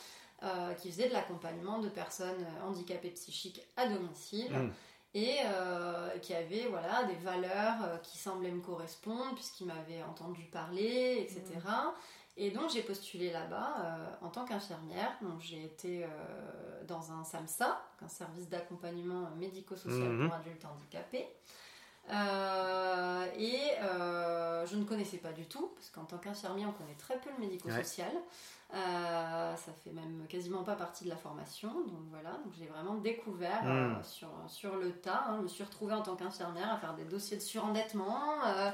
qui faisait de l'accompagnement de personnes handicapées psychiques à domicile.
Mm.
Et euh, qui avait voilà, des valeurs euh, qui semblaient me correspondre, puisqu'il m'avait entendu parler, etc. Et donc j'ai postulé là-bas euh, en tant qu'infirmière. Donc j'ai été euh, dans un SAMSA, un service d'accompagnement médico-social
Mhm.
pour adultes handicapés. Euh, et euh, je ne connaissais pas du tout, parce qu'en tant qu'infirmier, on connaît très peu le médico-social. Euh, ça fait même quasiment pas partie de la formation, donc voilà. Donc j'ai vraiment découvert
Mm.
sur, sur le tas. hein. je me suis retrouvée en tant qu'infirmière à faire des dossiers de surendettement, euh,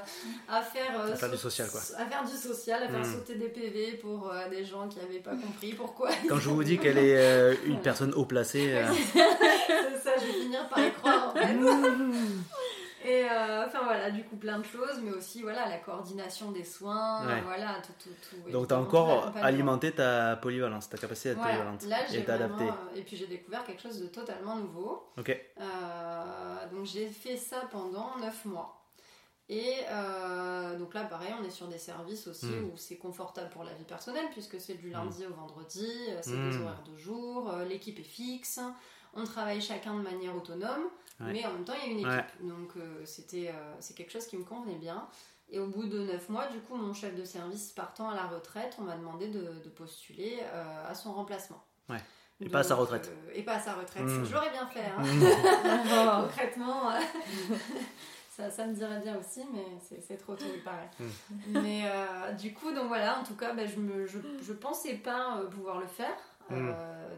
à faire
À faire du social, quoi.
à faire du social, à faire sauter des PV pour euh, des gens qui n'avaient pas compris pourquoi.
Quand je vous dis qu'elle est euh, une personne haut placée, euh,
C'est ça, je vais finir par y croire en fait. Et euh, enfin voilà, du coup plein de choses, mais aussi voilà la coordination des soins,
Ouais.
voilà tout tout tout.
donc t'as encore alimenté ta polyvalence, ta capacité d'être
Voilà,
polyvalente
là
et
euh, et puis j'ai découvert quelque chose de totalement nouveau.
Ok.
Euh, donc j'ai fait ça pendant 9 mois. Et euh, donc là, pareil, on est sur des services aussi
Mm.
où c'est confortable pour la vie personnelle, puisque c'est du lundi au vendredi, c'est
Mm.
des horaires de jour, l'équipe est fixe, on travaille chacun de manière autonome,
Ouais.
mais en même temps, il y a une équipe.
Ouais.
Donc euh, c'était, euh, c'est quelque chose qui me convenait bien. Et au bout de 9 mois, du coup, mon chef de service partant à la retraite, on m'a demandé de, de postuler euh, à son remplacement.
Ouais. Et pas à sa retraite.
euh, et pas à sa retraite.
Mm.
Je l'aurais bien fait. hein.
Mmh.
Concrètement, ça, ça me dirait bien aussi, mais c'est trop tôt, il paraît.
Mm.
Mais euh, du coup, donc voilà, en tout cas, ben, je, me, je, je pensais pas euh, pouvoir le faire
Mm.
euh,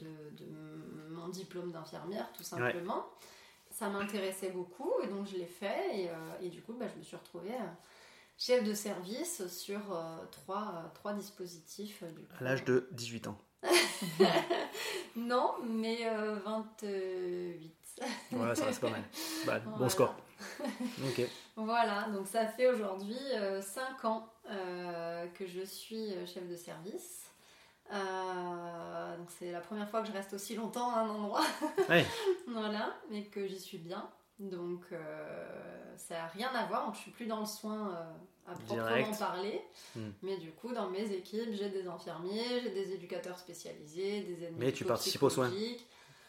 de, de- de mon diplôme d'infirmière, tout simplement. Ça m'intéressait beaucoup, et donc je l'ai fait, et, euh, et du coup, ben, je me suis retrouvée euh, chef de service sur euh, trois, trois dispositifs. du coup.
À l'âge de 18 ans.
Non, mais euh, 28.
Voilà, ça reste pas mal. Bah, Bon score. Ok.
Voilà, donc ça fait aujourd'hui 5 ans que je suis chef de service. Euh, donc c'est la première fois que je reste aussi longtemps à un endroit.
Ouais.
voilà, mais que j'y suis bien. Donc euh, ça n'a rien à voir, donc je suis plus dans le soin euh, à proprement parler.
Hmm.
Mais du coup, dans mes équipes, j'ai des infirmiers, j'ai des éducateurs spécialisés, des aides
Mais tu participes aux soins.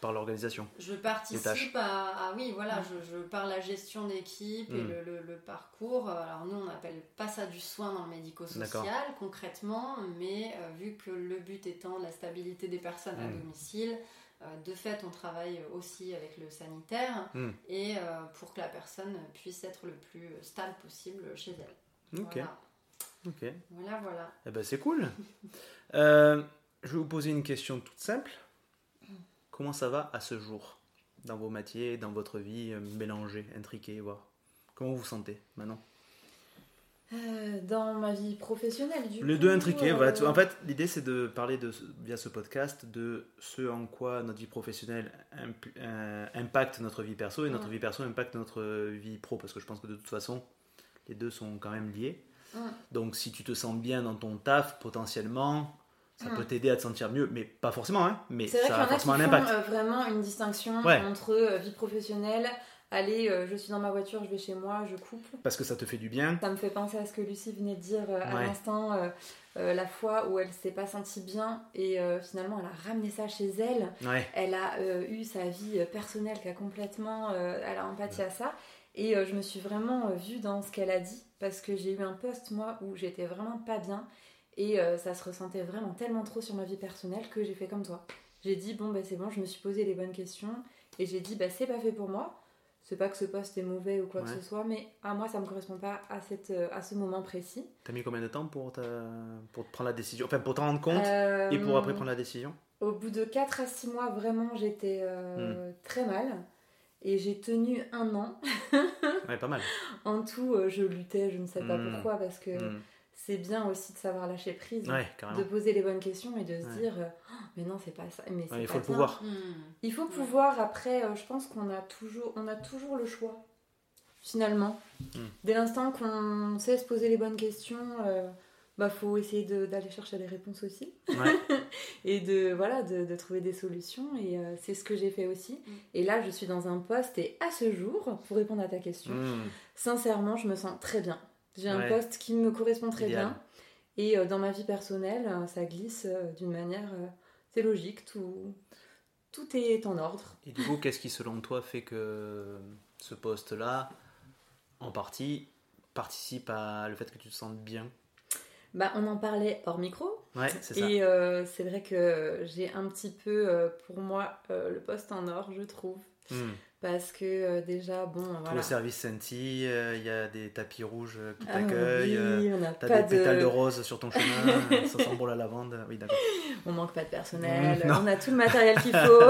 Par l'organisation.
Je participe à, à- oui voilà je, je par la gestion d'équipe et
Mm.
le, le- le parcours alors nous on n'appelle pas ça du soin dans le médico-social concrètement mais euh, vu que le but étant la stabilité des personnes à
Mm.
domicile euh, de fait on travaille aussi avec le sanitaire
Mm.
et euh, pour que la personne puisse être le plus stable possible chez elle
Ok.
voilà
Ok.
voilà, voilà.
Eh ben c'est cool. Je vais vous poser une question toute simple. Comment ça va à ce jour dans vos métiers, dans votre vie euh, mélangée, intriquée, voir Comment vous vous sentez maintenant?
Euh, dans ma vie professionnelle, du
Les
coup,
deux intriqués.
euh,
voilà. En fait, l'idée c'est de parler de, via ce podcast de ce en quoi notre vie professionnelle imp- euh, impacte notre vie perso et notre
Ouais.
vie perso impacte notre vie pro parce que je pense que de toute façon les deux sont quand même liés.
Ouais.
Donc si tu te sens bien dans ton taf, potentiellement, ça
Mm.
peut t'aider à te sentir mieux, mais pas forcément, hein, mais
C'est vrai
ça a
qui
forcément un impact.
euh, vraiment une distinction
Ouais.
entre euh, vie professionnelle, allez, euh, je suis dans ma voiture, je vais chez moi, je coupe.
Parce que ça te fait du bien.
Ça me fait penser à ce que Lucie venait de dire euh, à l'instant, la fois où elle s'est pas sentie bien et finalement elle a ramené ça chez elle.
Ouais.
Elle a eu sa vie personnelle qui a complètement, elle a empathie à ça. Et je me suis vraiment vue dans ce qu'elle a dit parce que j'ai eu un poste moi où j'étais vraiment pas bien et euh, ça se ressentait vraiment tellement trop sur ma vie personnelle que j'ai fait comme toi. J'ai dit bon bah c'est bon, je me suis posé les bonnes questions et j'ai dit bah c'est pas fait pour moi. C'est pas que ce poste est mauvais ou quoi
Ouais.
que ce soit, mais à moi ça me correspond pas à, cette, euh, à ce moment précis.
T'as mis combien de temps pour, ta- pour te prendre la décision? Enfin, pour t'en rendre compte
Euh,
et pour après prendre la décision?
Au bout de 4 à 6 mois, vraiment j'étais euh,
Hmm.
très mal et j'ai tenu un an.
Ouais, pas mal.
En tout, euh, je luttais, je ne sais pas
Hmm.
pourquoi, parce que
Mm.
C'est bien aussi de savoir lâcher prise,
Ouais,
de poser les bonnes questions et de se
Ouais.
dire euh, Oh, mais non, c'est pas ça. Mais
Ouais, il faut le pouvoir.
Hmm.
Il faut pouvoir. Après, euh, je pense qu'on a toujours, on a toujours le choix, finalement.
Hmm.
Dès l'instant qu'on sait se poser les bonnes questions, euh, bah faut essayer de- d'aller chercher des réponses aussi
Ouais.
et de voilà de, de trouver des solutions. Et euh, c'est ce que j'ai fait aussi.
Hmm.
Et là, je suis dans un poste et à ce jour, pour répondre à ta question,
Mm.
sincèrement, je me sens très bien. J'ai un poste qui me correspond très
Idéal.
bien. Et euh, dans ma vie personnelle, euh, ça glisse euh, d'une manière. c'est logique, tout, tout est en ordre.
Et du coup, qu'est-ce qui, selon toi, fait que ce poste-là, en partie, participe à le fait que tu te sentes bien?
Bah, on en parlait hors micro.
Ouais, c'est ça.
Et euh, c'est vrai que j'ai un petit peu, euh, pour moi, euh, le poste en or, je trouve.
Mm.
Parce que euh, déjà, bon, voilà.
le service Senti, euh, il y a des tapis rouges euh, qui
Ah
t'accueillent. euh,
oui, on n'a
T'as
pas
des pétales de
de...
rose sur ton chemin, ça sent bon la lavande. Oui, d'accord.
On manque pas de personnel,
Mmh, non.
on a tout le matériel qu'il faut.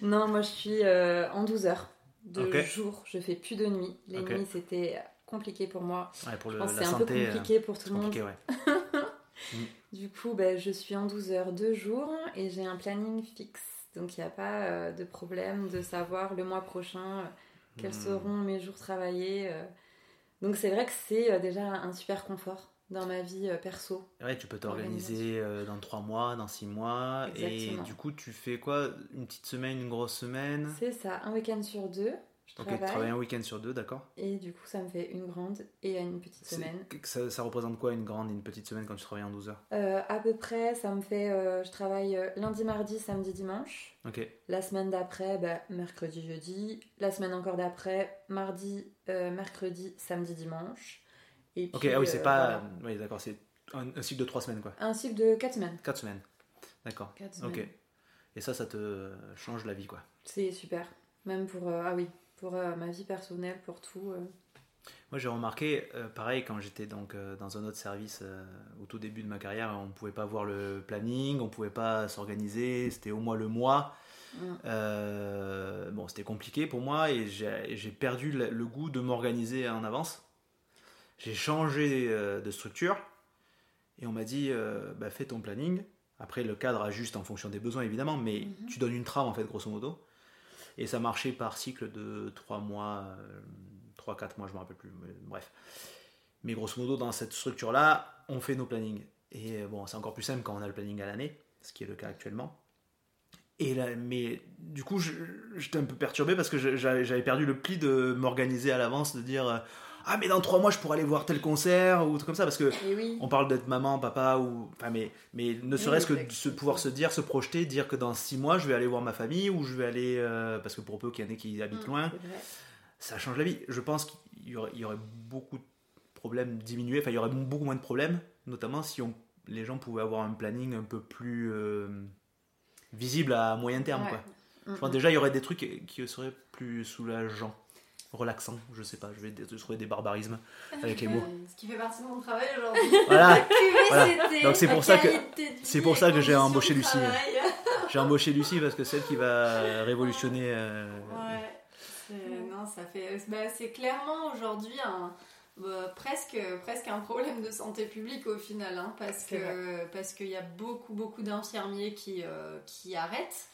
non, moi je suis euh, en 12 heures de
Ok.
jour, je fais plus de nuit. Les nuits c'était compliqué pour moi.
Ouais, pour
Je
le,
pense que
la
c'est un peu
euh,
compliqué pour tout le monde.
ouais.
Du coup, ben, je suis en 12 heures deux jours et j'ai un planning fixe. Donc il n'y a pas euh, de problème de savoir le mois prochain euh, quels
Hmm.
seront mes jours travaillés. euh. Donc c'est vrai que c'est euh, déjà un super confort dans ma vie euh, perso.
Ouais, tu peux t'organiser euh, dans 3 mois, dans 6 mois.
Exactement.
Et du coup, tu fais quoi? Une petite semaine, une grosse semaine?
C'est ça, un week-end sur deux, je
tu
travaille.
travailles un week-end sur deux, d'accord
Et du coup, ça me fait une grande et une petite semaine.
ça, ça représente quoi une grande et une petite semaine quand tu travailles en 12 heures?
Euh, à peu près, ça me fait. euh, je travaille euh, lundi, mardi, samedi, dimanche.
Ok,
La semaine d'après, bah, mercredi, jeudi. La semaine encore d'après, mardi, euh, mercredi, samedi, dimanche. Et puis,
ok, ah oui, c'est pas.
voilà.
Oui, d'accord, c'est un, un cycle de 3 semaines, quoi.
Un cycle de 4 semaines.
4 semaines. D'accord.
Quatre semaines.
Ok. Et ça, ça te change la vie, quoi.
C'est super. Même pour. ah oui, pour euh, ma vie personnelle, pour tout. euh.
Moi, j'ai remarqué, euh, pareil, quand j'étais donc euh, dans un autre service euh, au tout début de ma carrière, on ne pouvait pas voir le planning, on ne pouvait pas s'organiser, c'était au mois le mois. Euh, bon, c'était compliqué pour moi et j'ai perdu le, le goût de m'organiser en avance. J'ai changé de structure et on m'a dit bah, fais ton planning. Après, le cadre ajuste en fonction des besoins évidemment, mais
Mhm.
tu donnes une trame en fait, grosso modo. Et ça marchait par cycle de 3 mois, 3-4 mois, je me rappelle plus. bref. Mais grosso modo, dans cette structure-là, on fait nos plannings. Et euh, bon, c'est encore plus simple quand on a le planning à l'année, ce qui est le cas actuellement. Et là, mais du coup, j'étais un peu perturbé parce que j'avais perdu le pli de m'organiser à l'avance, de dire euh, Ah, mais dans 3 mois, je pourrais aller voir tel concert ou tout comme ça. Parce que
Et oui.
on parle d'être maman, papa, ou. Enfin, mais, mais ne serait-ce que se, pouvoir se dire, se projeter, dire que dans 6 mois, je vais aller voir ma famille ou je vais aller. euh, parce que pour peu qu'il y en ait qui habitent
Mm.
loin, ça change la vie. Je pense qu'il y aurait, il y aurait beaucoup de problèmes diminués, enfin il y aurait beaucoup moins de problèmes, notamment si on, les gens pouvaient avoir un planning un peu plus euh, visible à moyen terme.
Ouais.
Quoi. Je pense
mm.
déjà il y aurait des trucs qui seraient plus soulageants, relaxants, je sais pas, je vais trouver des barbarismes avec les mots.
Ce qui fait partie de mon travail aujourd'hui.
Voilà, Donc c'est pour ça que- c'est pour ça que j'ai embauché Lucie. j'ai embauché Lucie parce que c'est elle qui va révolutionner. euh,
Ouais, c'est- non, ça fait. bah, c'est clairement aujourd'hui un. bah, presque, presque un problème de santé publique au final, hein, parce
C'est
que parce qu'il y a beaucoup beaucoup d'infirmiers qui, euh, qui arrêtent.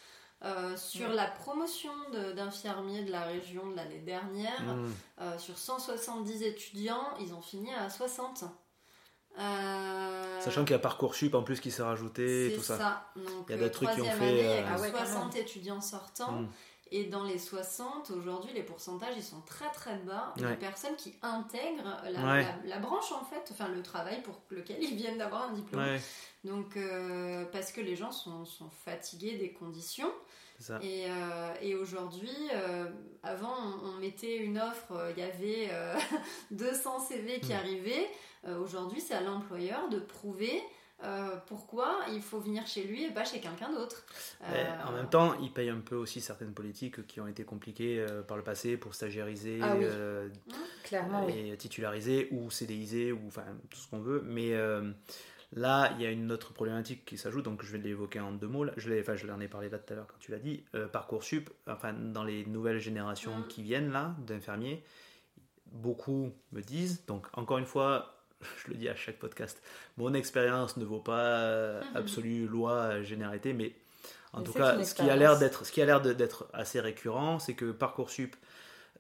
Euh, sur
Ouais.
la promotion d'infirmiers de la région de l'année dernière,
hmm.
euh, sur 170 étudiants, ils ont fini à 60. Euh,
Sachant qu'il y a Parcoursup en plus qui s'est rajouté tout ça.
ça. Donc,
Il y a d'autres trucs qui ont
troisième
fait,
année, il y a
euh,
que
Ah ouais, quand
60 étudiants sortants.
Hmm.
Et dans les 60, aujourd'hui, les pourcentages, ils sont très très bas.
Ouais.
De personnes qui intègrent la,
Ouais.
la- la branche, en fait, enfin le travail pour lequel ils viennent d'avoir un diplôme.
Ouais,
Donc, euh, parce que les gens sont, sont fatigués des conditions.
c'est ça.
Et, euh, et aujourd'hui, euh, avant, on, on mettait une offre, il y avait euh, 200 CV qui arrivaient. Aujourd'hui, c'est à l'employeur de prouver euh, pourquoi il faut venir chez lui et pas chez quelqu'un d'autre. Euh,
en même temps, ils payent un peu aussi certaines politiques qui ont été compliquées euh, par le passé pour stagiariser
Ah oui.
euh,
Clairement, oui.
et titulariser ou CDiser ou enfin tout ce qu'on veut. Mais euh, là, il y a une autre problématique qui s'ajoute, donc je vais l'évoquer en deux mots. Là. Je l'ai, enfin, je l'en ai parlé là tout à l'heure quand tu l'as dit. Euh, Parcoursup, enfin dans les nouvelles générations
Mhm.
qui viennent là d'infirmiers, beaucoup me disent. Donc encore une fois. Je le dis à chaque podcast, mon expérience ne vaut pas euh,
Mhm.
absolue loi généralité, mais en
Mais
tout cas, ce qui a l'air d'être, ce qui a l'air de- d'être assez récurrent, c'est que parcoursup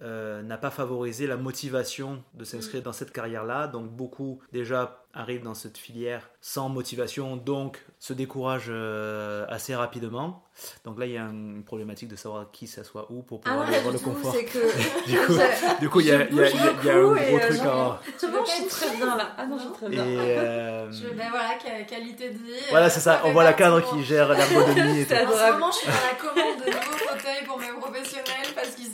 euh, n'a pas favorisé la motivation de s'inscrire dans cette carrière-là. Donc beaucoup déjà arrivent dans cette filière sans motivation, donc se découragent euh, assez rapidement. Donc là, il y a une problématique de savoir qui s'assoit où pour
Ah
pouvoir avoir le
du tout,
confort.
que.
Du coup,
Je-
du coup, il y a, il y a-
bouge
il y a- il y a un gros
et, euh,
truc à...
Tu pas
je suis très bien là. Ah non, je suis très
Et,
bien.
euh,
Je- ben voilà, qua- qualité de vie.
voilà,
euh,
c'est ça.
fait
On voit la cadre qui gère l'ergonomie et
En ce moment, je suis dans la commande de nouveaux fauteuils pour mes professionnels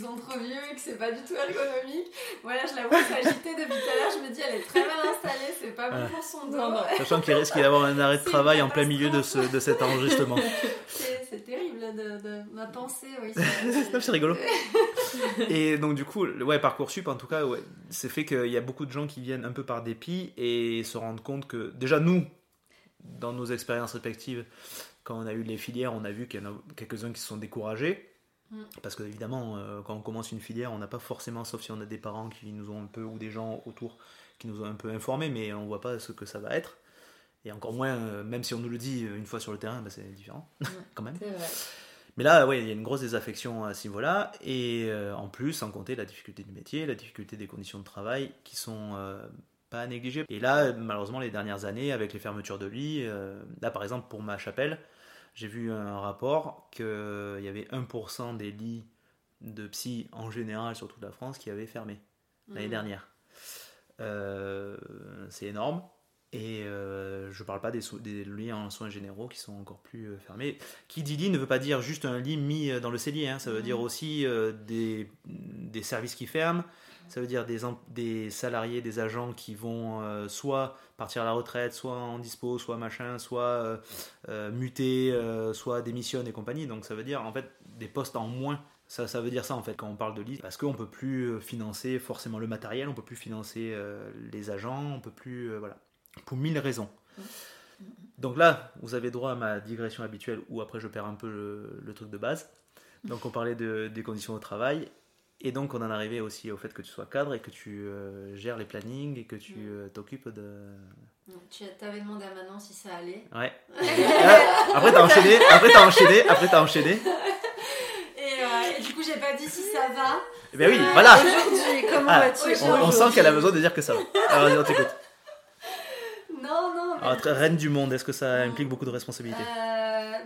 sont trop vieux et que c'est pas du tout ergonomique. Voilà, je la vois s'agiter depuis tout à l'heure. Je me dis, elle est très mal installée, c'est pas bon pour son dos.
Non, non.
Sachant qu'il risque d'y avoir un arrêt de travail en plein milieu de, ce, de cet enregistrement.
C'est c'est terrible. de, ma pensée, oui.
c'est rigolo. et donc du coup, ouais, Parcoursup, en tout cas, ouais, c'est fait qu'il y a beaucoup de gens qui viennent un peu par dépit et se rendent compte que déjà nous, dans nos expériences respectives, quand on a eu les filières, on a vu qu'il y en a quelques-uns qui se sont découragés. Mm. Parce que évidemment, euh, quand on commence une filière, on n'a pas forcément, sauf si on a des parents qui nous ont un peu, ou des gens autour qui nous ont un peu informés, mais on voit pas ce que ça va être. Et encore moins, euh, même si on nous le dit une fois sur le terrain, bah, c'est différent, quand même. Mais là, ouais, il y a une grosse désaffection à ce niveau-là, et euh, en plus, sans compter la difficulté du métier, la difficulté des conditions de travail, qui sont pas à négliger. Et là, malheureusement, les dernières années, avec les fermetures de lits, là, par exemple, pour ma chapelle, j'ai vu un rapport qu'il y avait 1% des lits de psy en général sur toute la France qui avaient fermé l'année mmh. dernière. Euh, c'est énorme. Et euh, je ne parle pas des, des, lits en soins généraux qui sont encore plus euh, fermés. Qui dit lit ne veut pas dire juste un lit mis dans le cellier, hein. ça veut dire mmh. aussi des, des, services qui ferment, ça veut dire des, salariés, des agents qui vont euh, soit partir à la retraite, soit en dispo, soit machin, soit euh, euh, muter, soit démissionnent et compagnie. Donc ça veut dire en fait des postes en moins. Ça, ça veut dire ça en fait quand on parle de liste. Parce qu'on peut plus financer forcément le matériel, on peut plus financer les agents, on peut plus. voilà. Pour mille raisons. Donc là, vous avez droit à ma digression habituelle où après je perds un peu le, truc de base. Donc on parlait de, des conditions au travail et donc, on en arrivait aussi au fait que tu sois cadre et que tu euh, gères les plannings et que tu mm. euh, t'occupes de.
Tu avais demandé à Manon si ça allait.
Ouais. après, t'as enchaîné. Après, t'as enchaîné. Après, t'as enchaîné.
Euh, et, du coup, j'ai pas dit si ça va.
Eh ben oui, voilà.
Aujourd'hui, comment ah, vas-tu
on, sent qu'elle a besoin de dire que ça va. Alors, on t'écoute.
Non, non.
Mais... Alors, reine du monde, est-ce que ça implique beaucoup de responsabilités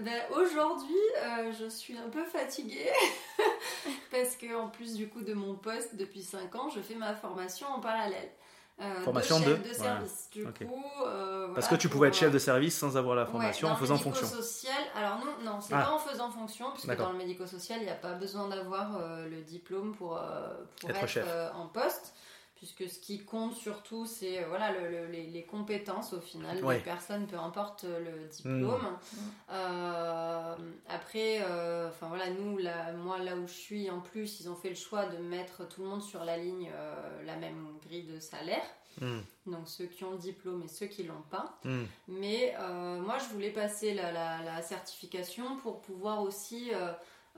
ben, Aujourd'hui, je suis un peu fatiguée parce que en plus du coup de mon poste depuis 5 ans, je fais ma formation en parallèle.
Euh, formation de,
de service. Du coup,
euh, Parce que tu pouvais être chef de service sans avoir la formation en faisant fonction.
social, alors non, non c'est ah. pas en faisant fonction, puisque dans le médico-social, il n'y a pas besoin d'avoir euh, le diplôme pour, pour être, en poste puisque ce qui compte surtout, c'est euh, voilà, les, compétences au final des personnes, peu importe euh, le diplôme. Mm. Euh, après, enfin voilà, nous, moi là où je suis, en plus, ils ont fait le choix de mettre tout le monde sur la ligne, la même grille de salaire. Mm. Donc ceux qui ont le diplôme et ceux qui l'ont pas. Mm. Mais moi, je voulais passer la, la certification pour pouvoir aussi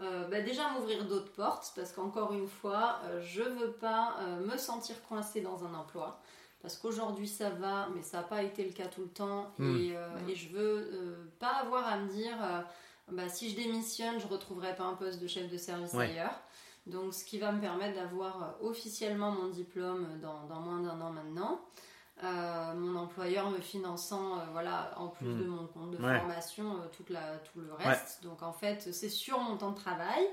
euh, bah, déjà m'ouvrir d'autres portes parce qu'encore une fois, euh, je veux pas euh, me sentir coincée dans un emploi parce qu'aujourd'hui ça va, mais ça n'a pas été le cas tout le temps et, hmm. et, je veux pas avoir à me dire bah, si je démissionne, je retrouverai pas un poste de chef de service ailleurs. Donc ce qui va me permettre d'avoir officiellement mon diplôme dans, dans moins d'un an maintenant. Euh, mon employeur me finançant, euh, voilà, en plus hmm. de mon compte de formation, euh, toute la, tout le reste. Donc en fait, c'est sur mon temps de travail.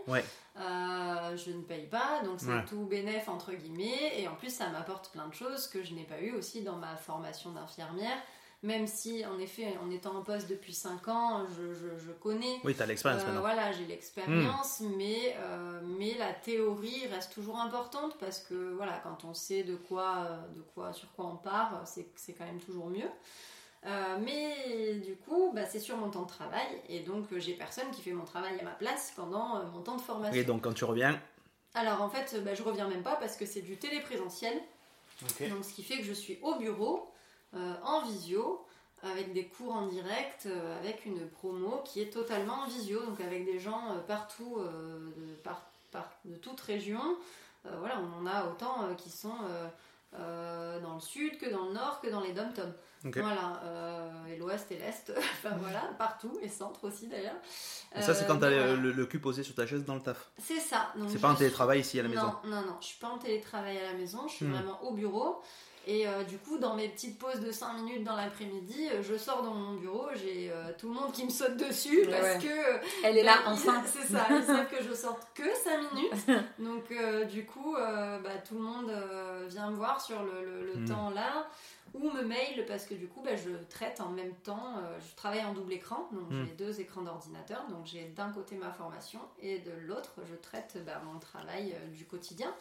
je ne paye pas, donc c'est tout bénéf entre guillemets. Et en plus, ça m'apporte plein de choses que je n'ai pas eu aussi dans ma formation d'infirmière même si en effet en étant en poste depuis 5 ans je, je, connais
oui tu as l'expérience euh,
voilà j'ai l'expérience hmm. mais euh, mais la théorie reste toujours importante parce que voilà quand on sait de quoi de quoi sur quoi on part c'est c'est quand même toujours mieux euh, mais du coup, bah, c'est sur mon temps de travail et donc j'ai personne qui fait mon travail à ma place pendant mon temps de formation.
Et donc quand tu reviens
Alors en fait, bah, je reviens même pas parce que c'est du téléprésentiel. Donc ce qui fait que je suis au bureau euh, en visio avec des cours en direct, euh, avec une promo qui est totalement en visio, donc avec des gens euh, partout, de, par, de toute région. voilà, on en a autant qui sont dans le sud que dans le nord que dans les dom Voilà, et l'ouest et l'est, enfin voilà, partout, et centre aussi d'ailleurs.
Et ça, c'est quand tu as le, cul posé sur ta chaise dans le taf
C'est ça.
C'est pas en télétravail ici à la maison
Non, non, non, je suis pas en télétravail à la maison, je suis hmm. vraiment au bureau. Et euh, du coup, dans mes petites pauses de 5 minutes dans l'après-midi, euh, je sors dans mon bureau, j'ai euh, tout le monde qui me saute dessus parce que.
Elle est là, enfin.
C'est ça, ils savent que je sorte que 5 minutes. Donc, du coup, bah, tout le monde vient me voir sur le, hmm. temps là ou me mail parce que du coup bah, je traite en même temps, je travaille en double écran, donc hmm. j'ai deux écrans d'ordinateur, donc j'ai d'un côté ma formation et de l'autre je traite bah, mon travail du quotidien.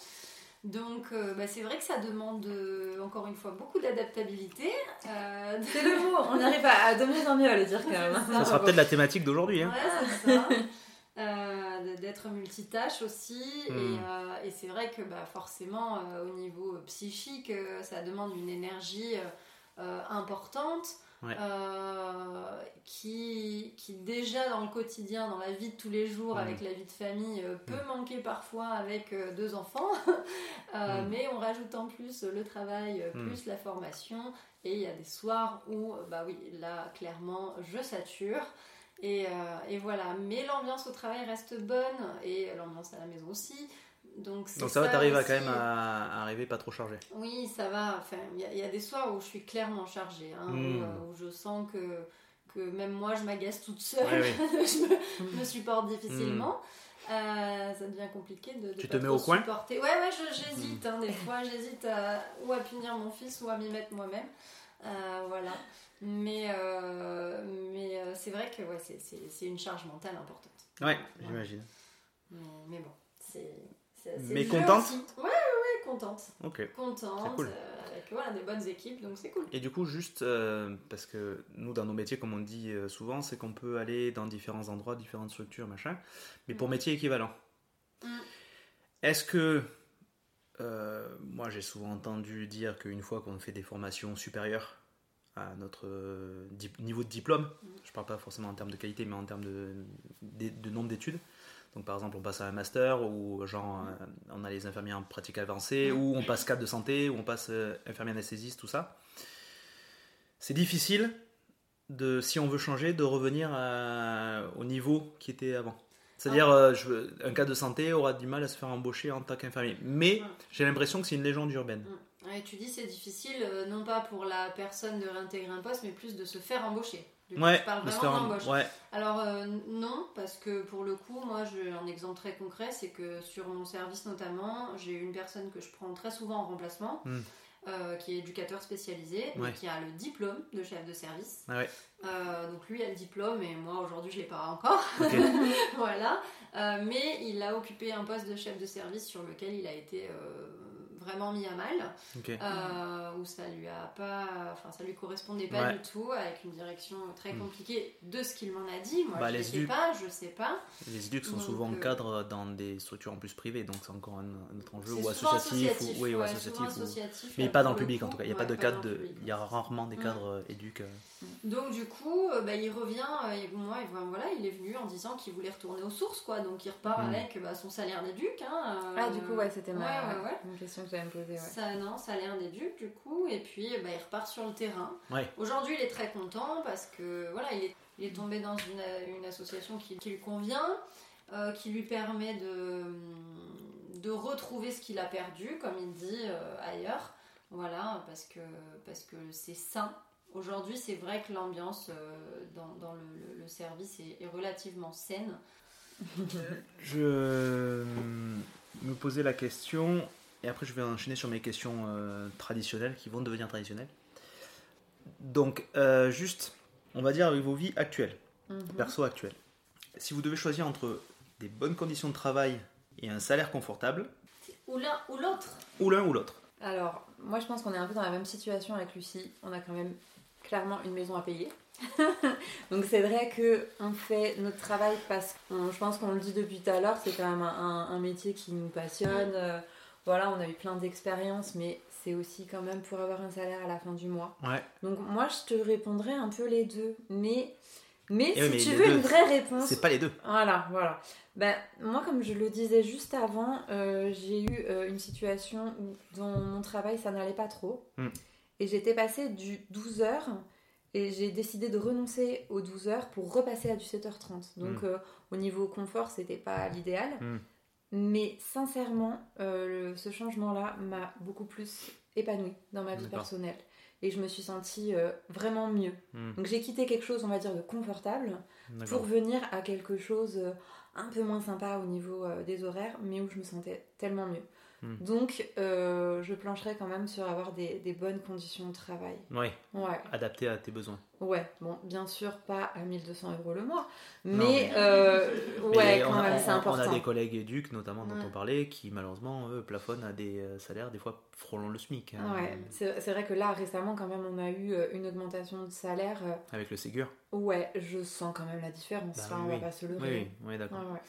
Donc euh, bah, c'est vrai que ça demande euh, encore une fois beaucoup d'adaptabilité.
Euh, c'est le mot, on arrive à, de mieux en mieux à le dire quand même.
Ça sera peut-être la thématique d'aujourd'hui. Hein.
Ouais, c'est ça. d'être multitâche aussi.
Hmm.
Et, euh, et c'est vrai que bah, forcément, euh, au niveau psychique, euh, ça demande une énergie euh, importante.
Ouais.
euh, qui, qui déjà dans le quotidien, dans la vie de tous les jours,
Mm.
avec la vie de famille, euh, peut manquer parfois avec euh, deux enfants. Euh,
Mm.
Mais on rajoute en plus le travail,
Mm.
plus la formation. Et il y a des soirs où, bah oui, là, clairement, je sature. Et, euh, et voilà. Mais l'ambiance au travail reste bonne. Et l'ambiance à la maison aussi. Donc,
ça va, t'arrives à quand même à, à arriver pas trop chargé.
Oui, ça va. Enfin, il y, a- il y a des soirs où je suis clairement chargée, hein,
Mm.
où, euh, où je sens que, que même moi, je m'agace toute seule.
Ouais,
je, me, supporte difficilement. Euh, ça devient compliqué de, de
Tu
pas
te mets au coin
supporter. Ouais, ouais, j'hésite. hein, des fois, j'hésite à, ou à punir mon fils ou à m'y mettre moi-même. Euh, voilà. Mais, euh, mais c'est vrai que ouais, c'est une charge mentale importante.
Ouais, j'imagine.
Mais, mais bon, c'est.
Mais contente.
Ouais, ouais, ouais, contente
Ok.
contente,
cool.
euh, avec voilà, des bonnes équipes, donc c'est cool.
Et du coup, juste euh, parce que nous, dans nos métiers, comme on dit euh, souvent, c'est qu'on peut aller dans différents endroits, différentes structures, machin, mais pour
Mm.
métiers équivalents.
Mm.
Est-ce que. moi, j'ai souvent entendu dire qu'une fois qu'on fait des formations supérieures à notre niveau de diplôme,
Mm.
je parle pas forcément en termes de qualité, mais en termes de, de, de nombre d'études. Donc, par exemple, on passe à un master, ou genre, euh, on a les infirmiers en pratique avancée,
Mm.
ou on passe cadre de santé, ou on passe euh, infirmier anesthésiste, tout ça. C'est difficile, de, si on veut changer, de revenir à- au niveau qui était avant. C'est-à-dire,
Ah.
euh, un cas de santé aura du mal à se faire embaucher en tant qu'infirmier. Mais
Ouais.
j'ai l'impression que c'est une légende urbaine.
Mm. Ouais, tu dis c'est difficile, non pas pour la personne de réintégrer un poste, mais plus de se faire embaucher.
Ouais,
je parle vraiment d'embauche.
ouais,
Alors euh, non, parce que pour le coup, moi j'ai un exemple très concret, c'est que sur mon service notamment, j'ai une personne que je prends très souvent en remplacement,
Hmm.
euh, qui est éducateur spécialisé, qui a le diplôme de chef de service.
ouais.
Euh, donc lui a le diplôme et moi aujourd'hui je l'ai pas encore. Voilà. Euh, mais il a occupé un poste de chef de service sur lequel il a été vraiment mis à mal,
ok.
euh, où ça lui a pas, enfin ça lui correspondait pas
Ouais.
du tout, avec une direction très
Mm.
compliquée de ce qu'il m'en a dit. Moi
Bah,
je
les
ne sais pas, je sais pas.
Les éducs sont
Donc,
souvent
euh,
cadres dans des structures en plus privées, donc c'est encore un, un autre enjeu, ou associatif,
associatif,
ou, oui, ou
ouais,
associatif,
souvent
ou-
associatif,
mais
euh,
pas dans le public
coup.
en tout cas. Il n'y a
Ouais,
pas de cadre, de... il y a rarement des
Mm.
cadres euh, éduques. euh.
Donc du coup, euh, bah, il revient, euh, et moi, et voilà, il est venu en disant qu'il voulait retourner aux sources, quoi. Donc il repart avec bah, son salaire d'éduc. Hein, euh,
Ah, du coup, ouais, c'était ma
Ouais, ouais, ouais.
une question que poser. Ouais.
Ça, non, salaire d'éduc, du coup, et puis bah, il repart sur le terrain.
Ouais.
Aujourd'hui, il est très content parce que voilà, il est, il est tombé dans une, une association qui, qui lui convient, euh, qui lui permet de, de retrouver ce qu'il a perdu, comme il dit euh, ailleurs. Voilà, parce que parce que c'est sain. Aujourd'hui, c'est vrai que l'ambiance euh, dans, dans le, le- le service est, est relativement saine.
Je me posais la question, et après je vais enchaîner sur mes questions euh, traditionnelles qui vont devenir traditionnelles. Donc, euh, juste, on va dire avec vos vies actuelles,
Mhm.
perso actuelles. Si vous devez choisir entre des bonnes conditions de travail et un salaire confortable,
Ou l'un ou l'autre.
ou l'un ou l'autre.
Alors, moi je pense qu'on est un peu dans la même situation avec Lucie. On a quand même clairement une maison à payer. Donc c'est vrai que on fait notre travail parce que je pense qu'on le dit depuis tout à l'heure, c'est quand même un, un- un métier qui nous passionne. Voilà, on a eu plein d'expériences, mais c'est aussi quand même pour avoir un salaire à la fin du mois.
Ouais.
Donc moi je te répondrais un peu les deux, mais mais
Eh
si
oui, mais
tu veux
deux,
une vraie réponse,
C'est pas les deux.
voilà, voilà. Ben, moi, comme je le disais juste avant, euh, j'ai eu euh, une situation où dans mon travail, ça n'allait pas trop.
Mm.
Et j'étais passée du 12h et j'ai décidé de renoncer aux 12h pour repasser à du 7h30. Donc,
Mm.
euh, au niveau confort, c'était pas l'idéal.
Mm.
Mais sincèrement, euh, le- ce changement-là m'a beaucoup plus épanouie dans ma vie personnelle. Et je me suis sentie euh, vraiment mieux.
Hmm,
Donc j'ai quitté quelque chose, on va dire, de confortable pour venir à quelque chose euh, un peu moins sympa au niveau des horaires, mais où je me sentais tellement mieux.
Hmm.
Donc, je plancherai quand même sur avoir des, des bonnes conditions de travail.
Ouais,
Ouais.
adapté à tes besoins.
Ouais, bon, bien sûr, pas à 1200 euros le mois,
Non,
mais, euh, ouais,
Mais
quand même, c'est important.
On a des collègues éduques, notamment dont
Ouais.
on parlait, qui malheureusement, eux, plafonnent à des euh, salaires des fois frôlant le SMIC. hein,
Ouais, c'est vrai que là, récemment, quand même, on a eu euh, une augmentation de salaire. euh,
Avec le Ségur.
Ouais, je sens quand même la différence.
Bah oui,
on va
oui.
pas se
Oui,
leurrer.
oui, oui, d'accord.
Ouais, ouais.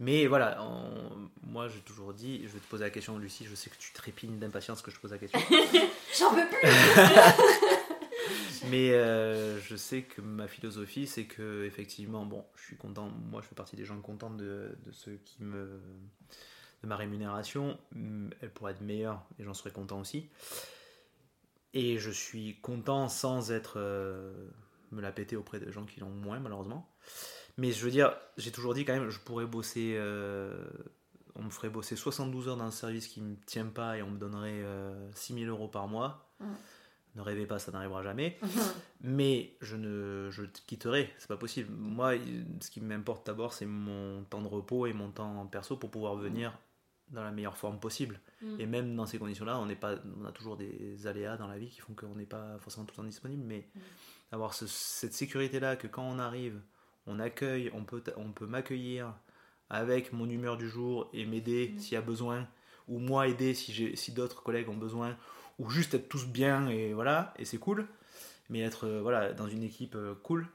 Mais voilà, on- moi j'ai toujours dit, je vais te poser la question, Lucie, je sais que tu trépignes d'impatience que je pose la question.
J'en peux plus
Mais euh, je sais que ma philosophie, c'est que effectivement, bon, je suis content. Moi, je fais partie des gens contents de, de qui me de ma rémunération. Hum, Elle pourrait être meilleure et j'en serais content aussi. Et je suis content sans être euh, me la péter auprès de gens qui l'ont moins, malheureusement. Mais je veux dire, j'ai toujours dit quand même, je pourrais bosser. euh, on me ferait bosser 72 heures dans un service qui me tient pas et on me donnerait euh, 6000 euros par mois.
Mm.
Ne rêvez pas, ça n'arrivera jamais. Mais je ne je te quitterai, c'est pas possible. Moi, ce qui m'importe d'abord, c'est mon temps de repos et mon temps perso pour pouvoir venir dans la meilleure forme possible.
Mm.
Et même dans ces conditions-là, on pas, on a toujours des aléas dans la vie qui font qu'on n'est pas forcément tout le temps disponible. Mais avoir ce- cette sécurité-là, que quand on arrive, on accueille, on peut, on peut m'accueillir avec mon humeur du jour et m'aider
Mm.
s'il y a besoin, ou moi aider si, si d'autres collègues ont besoin, ou juste être tous bien et voilà, et c'est cool. Mais être euh, voilà, dans une équipe euh, cool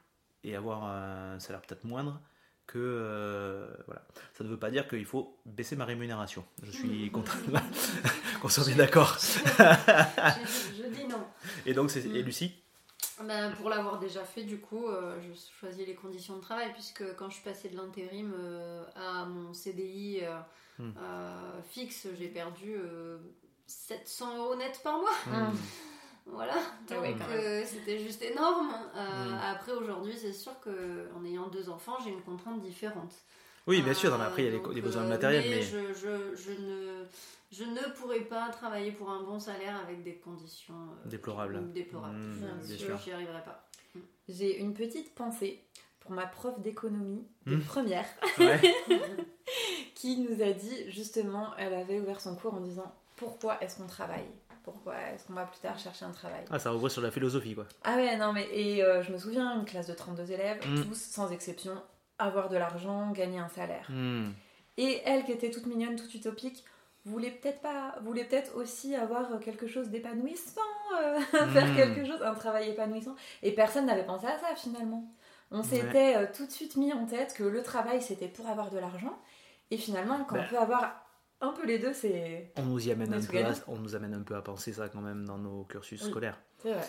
et avoir un salaire peut-être moindre que euh, voilà. Ça ne veut pas dire qu'il faut baisser ma rémunération. Je suis content qu'on soit d'accord.
je, dis non.
Et donc c'est et
Mm.
Lucie?
Ben, pour l'avoir déjà fait, du coup, euh, je choisis les conditions de travail, puisque quand je suis passée de l'intérim euh, à mon CDI
Hmm.
euh, fixe, j'ai perdu 700 euros net par mois.
Mm.
Voilà,
Ah
donc euh, c'était juste énorme. Euh,
Hmm.
Après, aujourd'hui, c'est sûr qu'en ayant deux enfants, j'ai une contrainte différente.
Oui, bien sûr, non, mais
Euh,
après il y a les,
donc,
les besoins matériels,
mais
mais,
je, je, je ne, je ne pourrais pas travailler pour un bon salaire avec des conditions euh,
Déplorables.
déplorables.
Mmh,
Je-
bien
sûr.
J'y arriverai pas.
J'ai une petite pensée pour ma prof d'économie de
Hmm.
première
Ouais.
qui nous a dit justement, elle avait ouvert son cours en disant pourquoi est-ce qu'on travaille? Pourquoi est-ce qu'on va plus tard chercher un travail?
Ah, ça ouvre sur la philosophie, quoi.
Ah ouais, non mais et euh, je me souviens une classe de 32 élèves,
Mm.
tous sans exception, avoir de l'argent, gagner un salaire.
Hmm.
Et elle qui était toute mignonne, toute utopique, voulait peut-être pas, voulait peut-être aussi avoir quelque chose d'épanouissant, euh, faire
Mm.
quelque chose, un travail épanouissant. Et personne n'avait pensé à ça finalement. On
Ouais.
s'était euh, tout de suite mis en tête que le travail c'était pour avoir de l'argent. Et finalement, quand
Ben.
on peut avoir un peu les deux, c'est
On nous y amène un peu, à, on nous amène un peu à penser ça quand même dans nos cursus
Oui.
scolaires.
c'est vrai.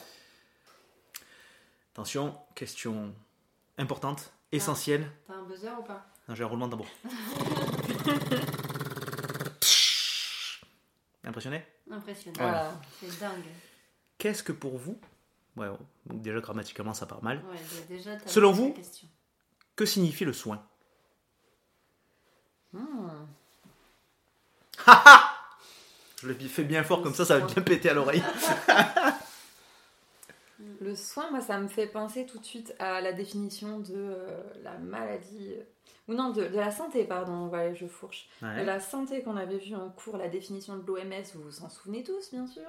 Attention, question importante, essentielle.
T'as un buzzer ou pas?
Non, J'ai un roulement de tambour. Impressionné?
Impressionnant.
Voilà.
C'est dingue.
Qu'est-ce que pour vous, ouais, donc déjà grammaticalement ça part mal,
Ouais, déjà,
Selon vous que signifie le soin?
Hmm.
Je le fais bien fort comme ça, ça va bien péter à l'oreille.
Le soin, moi, ça me fait penser tout de suite à la définition de euh, la maladie. euh, Ou non, de, de la santé, pardon, ouais, je fourche. De la santé qu'on avait vu en cours, la définition de l'OMS, vous vous en souvenez tous, bien sûr.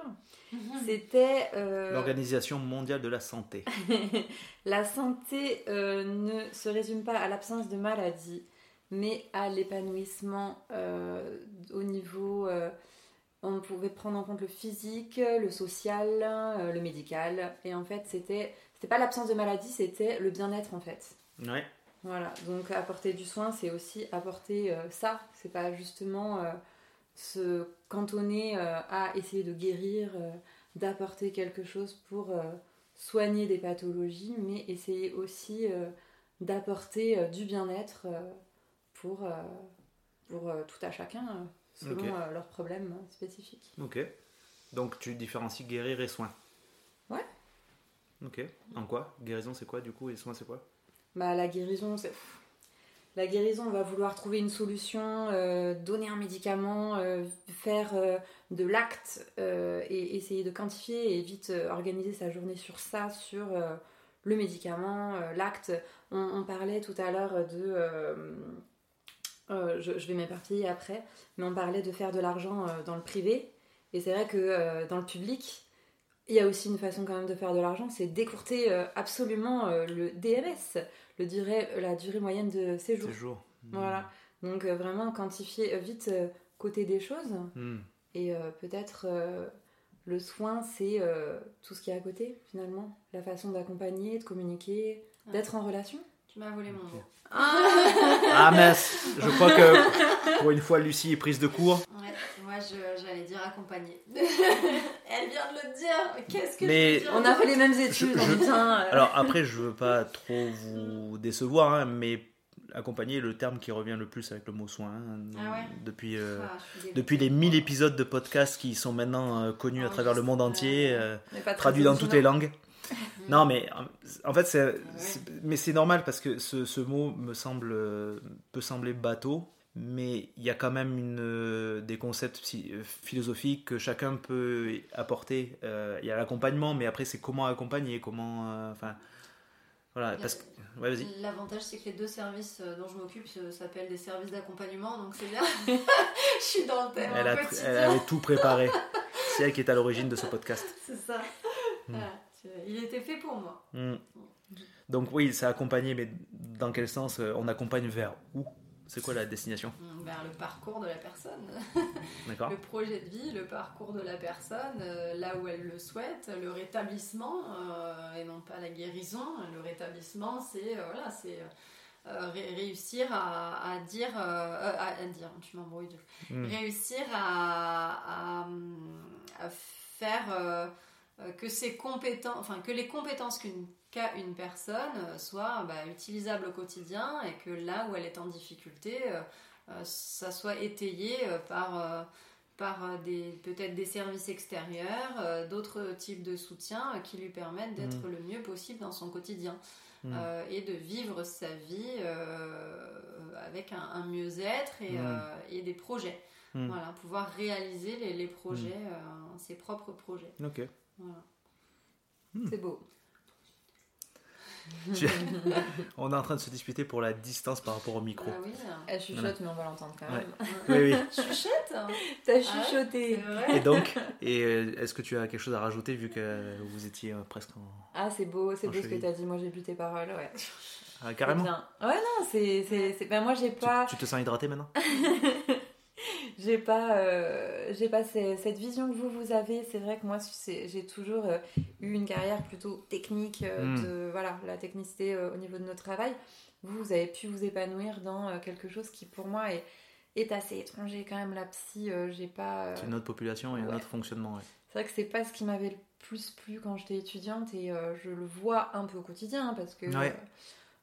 Mhm.
C'était. euh,
L'Organisation mondiale de la santé.
la santé euh, ne se résume pas à l'absence de maladie, mais à l'épanouissement euh, au niveau. euh, on pouvait prendre en compte le physique, le social, euh, le médical. Et en fait, c'était. C'était pas l'absence de maladie, c'était le bien-être en fait.
Ouais.
Voilà, donc apporter du soin, c'est aussi apporter ça. C'est pas justement se cantonner à essayer de guérir, d'apporter quelque chose pour soigner des pathologies, mais essayer aussi d'apporter du bien-être pour, euh, pour euh, tout à chacun, euh, selon leurs problèmes euh, spécifiques.
Ok. Donc tu différencies guérir et soin.
Ouais.
Ok. En quoi? Guérison c'est quoi du coup? Et soin c'est quoi?
Bah, la guérison, c'est. La guérison, on va vouloir trouver une solution, euh, donner un médicament, euh, faire euh, de l'acte et essayer de quantifier et vite organiser sa journée sur ça, sur le médicament, l'acte. On, on parlait tout à l'heure de. Euh, je, je vais m'éparpiller après, mais on parlait de faire de l'argent euh, dans le privé. Et c'est vrai que euh, dans le public, il y a aussi une façon quand même de faire de l'argent, c'est d'écourter euh, absolument euh, le DMS, le durée, la durée moyenne de séjour.
Séjour.
Voilà. Donc euh, vraiment quantifier vite euh, côté des choses.
Hmm.
Et euh, peut-être euh, le soin, c'est euh, tout ce qui est à côté finalement. La façon d'accompagner, de communiquer,
Ouais.
d'être en relation.
Tu m'as volé mon mot.
Ah mince, je crois que pour une fois Lucie est prise de court.
Ouais, moi je- j'allais dire accompagner. Elle vient de le dire. Qu'est-ce que
Mais-
je
On a fait les mêmes études,
Je- Alors après, je veux pas trop vous décevoir, hein, mais accompagner est le terme qui revient le plus avec le mot soin. hein,
Ah ouais
depuis, euh,
Ah,
depuis les 1000 épisodes de podcasts qui sont maintenant euh, connus à travers le monde entier, euh, traduits dans toutes les langues. Non, mais en- en fait, c'est, mais c'est normal parce que ce, ce mot me semble euh, peut sembler bateau, mais il y a quand même une, euh, des concepts psy- euh, philosophiques que chacun peut apporter. Euh, Il y a l'accompagnement, mais après c'est comment accompagner, comment, euh, enfin, voilà, parce que, ouais, vas-y.
L'avantage, c'est que les deux services euh, dont je m'occupe euh, s'appellent des services d'accompagnement, donc c'est bien. je suis dans le thème
Elle, a, elle avait tout préparé. C'est elle qui est à l'origine de ce podcast.
C'est ça.
Hmm.
Voilà, tu- Il était fait pour moi.
Hmm. Donc oui, c'est accompagner, mais dans quel sens euh, On accompagne vers où? C'est quoi la destination?
Hmm, Vers le parcours de la personne.
D'accord
le projet de vie, le parcours de la personne, euh, là où elle le souhaite, le rétablissement euh, et non pas la guérison. Le rétablissement, c'est euh, voilà, c'est euh, ré- réussir à, à dire, euh, à, à dire, tu m'embrouilles,
Hmm.
réussir à, faire euh, que ses compétences, enfin que les compétences qu'une qu'a une personne euh, soient bah, utilisables au quotidien et que là où elle est en difficulté, euh, euh, ça soit étayé euh, par, euh, par euh, des, peut-être des services extérieurs, euh, d'autres types de soutien euh, qui lui permettent d'être le mieux possible dans son quotidien
Mm.
euh, et de vivre sa vie euh, avec un, un mieux-être et,
Mm.
euh, et des projets.
Mm.
Voilà, pouvoir réaliser les, les projets, euh, ses propres projets.
Ok.
Voilà.
C'est beau.
Tu- On est en train de se disputer pour la distance par rapport au micro.
Ah oui,
Elle chuchote, mais on va l'entendre quand même.
Oui, oui.
chuchote hein.
T'as
c'est
chuchoté.
Et donc, et euh, est-ce que tu as quelque chose à rajouter vu que vous étiez euh, presque en...
Ah, c'est beau, c'est beau ce que t'as dit. Moi, j'ai bu tes paroles, ouais.
Ah, carrément
bien. Ouais, non, c'est. ben, moi, j'ai
tu,
pas.
tu te sens hydraté maintenant?
J'ai pas, euh, j'ai pas ces- cette vision que vous vous avez. C'est vrai que moi, j'ai toujours euh, eu une carrière plutôt technique, euh,
Mm.
de voilà, la technicité au niveau de notre travail. Vous, vous avez pu vous épanouir dans quelque chose qui, pour moi, est, est assez étranger quand même. La psy, j'ai pas.
C'est une autre population et un
ouais.
autre fonctionnement. ouais.
C'est vrai que c'est pas ce qui m'avait le plus plu quand j'étais étudiante et je le vois un peu au quotidien hein, parce que.
Ouais.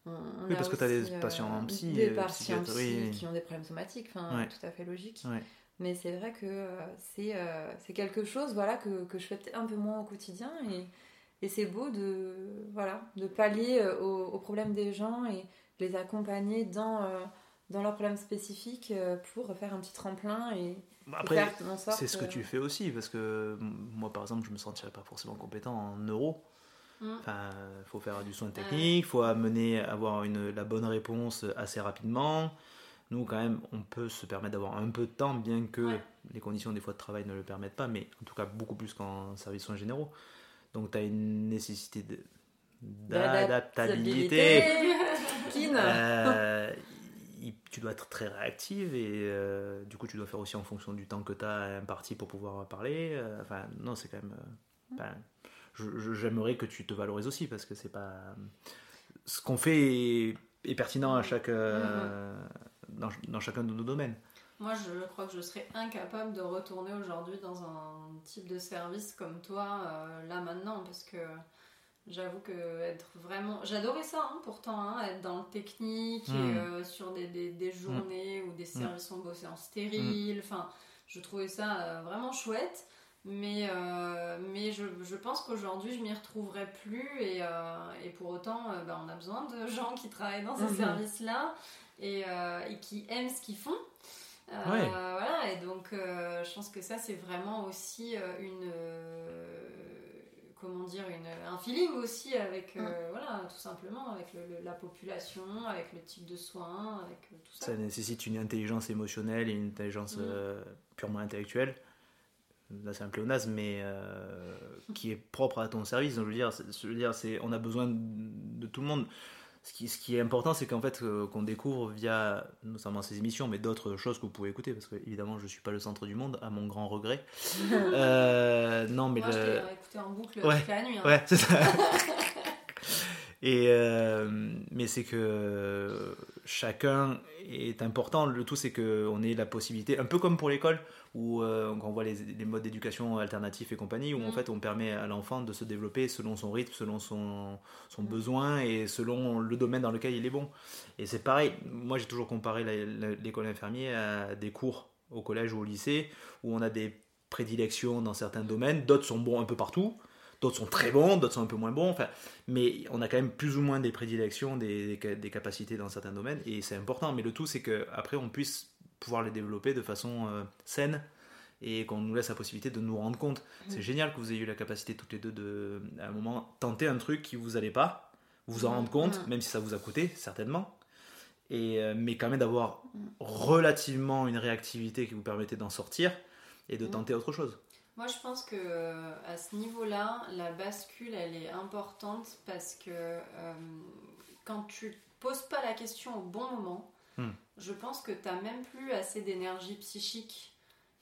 Euh, on- on
Oui,
a
parce que t'as des
aussi,
patients en psy,
Des
euh,
patients psy qui ont des problèmes somatiques, enfin,
Ouais.
tout à fait logique.
Ouais.
Mais c'est vrai que euh, c'est euh, c'est quelque chose voilà, que, que je fais peut-être un peu moins au quotidien et, et c'est beau de, voilà, de pallier euh, aux, aux problèmes des gens et les accompagner dans, euh, dans leurs problèmes spécifiques euh, pour faire un petit tremplin et, et
Après, c'est ce que
euh,
tu fais aussi, parce que moi, par exemple, je me sentirais pas forcément compétent en neuro.
Mm.
Enfin, faut faire du soin technique, faut amener, avoir une, la bonne réponse assez rapidement. Nous, quand même, on peut se permettre d'avoir un peu de temps, bien que
Ouais.
les conditions des fois de travail ne le permettent pas, mais en tout cas beaucoup plus qu'en service soins généraux. Donc, tu as une nécessité d'adaptabilité. Euh, tu dois être très réactive et euh, du coup tu dois faire aussi en fonction du temps que tu as imparti pour pouvoir parler. Euh, enfin, non, c'est quand même. ben, J'aimerais que tu te valorises aussi parce que c'est pas. Ce qu'on fait est, est pertinent à chaque, euh, dans, dans chacun de nos domaines.
Moi, je crois que je serais incapable de retourner aujourd'hui dans un type de service comme toi, euh, là maintenant, parce que j'avoue que être vraiment. J'adorais ça, hein, pourtant, hein, être dans le technique, et,
Mm.
euh, sur des, des- des journées où des services ont bossé en stérile. Enfin, je trouvais ça vraiment chouette. Mais, euh, mais je, je pense qu'aujourd'hui, je m'y retrouverai plus. Et, euh, et pour autant, euh, ben, on a besoin de gens qui travaillent dans ces
Mhm.
services-là et, euh, et qui aiment ce qu'ils font.
Ouais.
Voilà, et donc je pense que ça, c'est vraiment aussi une. comment dire, une, un feeling aussi avec, voilà, tout simplement, avec le- le- la population, avec le type de soins, avec tout ça.
Ça nécessite une intelligence émotionnelle et une intelligence euh, purement intellectuelle. Là c'est un pléonasme, mais euh, qui est propre à ton service. Donc, je veux dire, je veux dire, c'est, on a besoin de tout le monde. Ce qui, ce qui est important, c'est qu'en fait, euh, qu'on découvre via notamment ces émissions, mais d'autres choses que vous pouvez écouter, parce que évidemment, je suis pas le centre du monde, à mon grand regret. Euh, non, mais
Moi, je
le-
l'ai écouté en boucle
Ouais,
toute la nuit. hein.
Ouais, c'est ça. Et euh, mais c'est que chacun est important. Le tout, c'est qu'on ait la possibilité, un peu comme pour l'école, où euh, on voit les, les modes d'éducation alternatifs et compagnie, où en
Mhm.
fait on permet à l'enfant de se développer selon son rythme, selon son, son
Mhm.
besoin et selon le domaine dans lequel il est bon. Et c'est pareil. Moi, j'ai toujours comparé l'école infirmier à des cours au collège ou au lycée, où on a des prédilections dans certains domaines, d'autres sont bons un peu partout. D'autres sont très bons, d'autres sont un peu moins bons. Enfin, mais on a quand même plus ou moins des prédilections, des, des capacités dans certains domaines, et c'est important. Mais le tout, c'est qu'après, on puisse pouvoir les développer de façon euh, saine et qu'on nous laisse la possibilité de nous rendre compte. C'est génial que vous ayez eu la capacité toutes les deux de, à un moment, tenter un truc qui vous allait pas, vous en rendre compte,
Mhm.
même si ça vous a coûté, certainement. Et, euh, mais quand même d'avoir relativement une réactivité qui vous permettait d'en sortir et de tenter autre chose.
Moi, je pense que euh, à ce niveau-là, la bascule, elle est importante parce que euh, quand tu poses pas la question au bon moment. Je pense que tu n'as même plus assez d'énergie psychique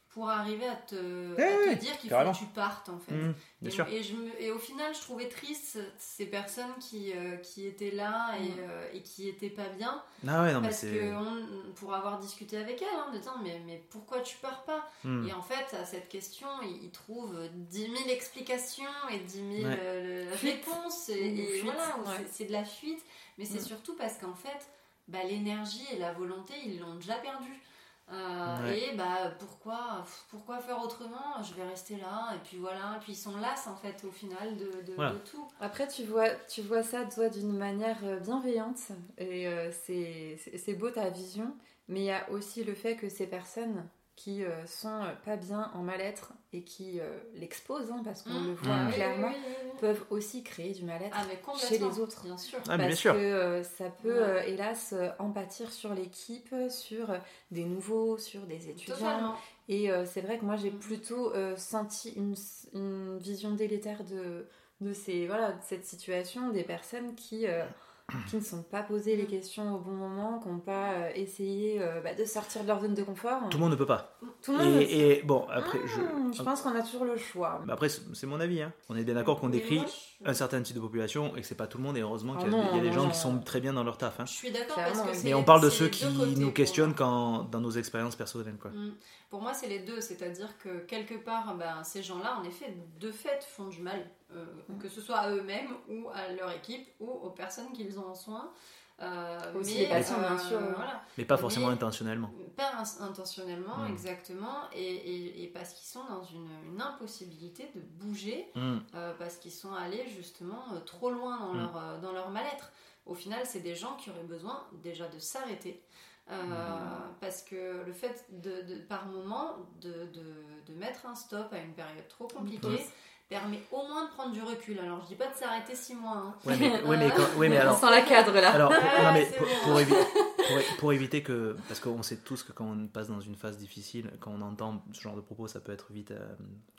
pour arriver à te,
Ouais,
à te
ouais,
dire qu'il faut que tu partes en fait.
Bien
et,
sûr.
et je me- et au final, je trouvais triste ces personnes qui, euh, qui étaient là et,
Mm.
euh, et qui étaient pas bien.
Ah ouais, non, mais
parce
c'est.
que, on- pour avoir discuté avec elle, hein, de dire mais, mais pourquoi tu pars pas?
Hmm.
Et en fait, à cette question, il, il trouve 10 000 explications et 10 000
Ouais.
euh, réponses.
Ou
Et, et
fuite,
voilà, où
ouais.
c'est- c'est de la fuite. Mais c'est surtout parce qu'en fait, bah, l'énergie et la volonté, ils l'ont déjà perdue. Euh,
Ouais.
Et bah pourquoi, pourquoi faire autrement? Je vais rester là et puis voilà. Et puis ils sont las en fait au final de, de-
Voilà.
de tout.
Après, tu vois, tu vois ça toi d'une manière euh, bienveillante et euh, c'est beau ta vision, mais il y a aussi le fait que ces personnes qui euh, sont euh, pas bien en mal-être et qui euh, l'exposent, hein, parce qu'on
Mm.
le voit clairement,
oui, oui, oui, oui.
peuvent aussi créer du mal-être
Ah
chez les autres.
Bien sûr.
Ah, mais bien
parce
sûr.
que euh, ça peut,
Ouais.
euh, hélas, euh, en pâtir sur l'équipe, sur des nouveaux, sur des étudiants.
Totalement.
Et euh, c'est vrai que moi j'ai
Mhm.
plutôt euh, senti une, une vision délétère de, de, ces, voilà, de cette situation, des personnes qui, euh, qui ne sont pas posées les questions au bon moment, qui n'ont pas euh, essayé euh, bah, de sortir de leur zone de confort.
Tout le monde ne peut pas.
Tout le monde.
Et, et bon, après, je.
Hmm, je pense qu'on a toujours le choix.
Bah Après, c'est mon avis. Hein. On est bien d'accord qu'on décrit un certain type de population et que c'est pas tout le monde. Et heureusement
Ah
qu'il y, a-
non,
il y a des gens
non.
qui sont très bien dans leur taf. Hein.
Je suis d'accord parce que
Mais on parle de ceux qui nous questionnent quand, dans nos expériences personnelles. Quoi.
Mm. Pour moi, c'est les deux, c'est-à-dire que quelque part, ben, ces gens-là, en effet, de fait, font du mal, euh,
Mm.
que ce soit à eux-mêmes ou à leur équipe ou aux personnes qu'ils ont en soin. Euh,
Aussi
mais,
les patients, bien sûr.
Voilà.
Mais pas forcément
Mais-
intentionnellement.
Pas in- intentionnellement,
Mm.
exactement, et, et- et parce qu'ils sont dans une, une impossibilité de bouger,
Hmm.
euh, parce qu'ils sont allés justement euh, trop loin dans
Mm.
leur, euh, dans leur mal-être. Au final, c'est des gens qui auraient besoin déjà de s'arrêter. Euh, Parce que le fait de, de- par moment de, de- de mettre un stop à une période trop compliquée. Permet au moins de prendre du recul. Alors je dis pas de s'arrêter six mois. hein.
Ouais, mais, ouais, mais, quand- ouais, mais
On
alors.
sent la cadre là.
Alors, pour,
Ouais,
non, mais
c'est
pour,
bon.
pour évi- pour- pour éviter que. Parce qu'on sait tous que quand on passe dans une phase difficile, quand on entend ce genre de propos, ça peut être vite euh,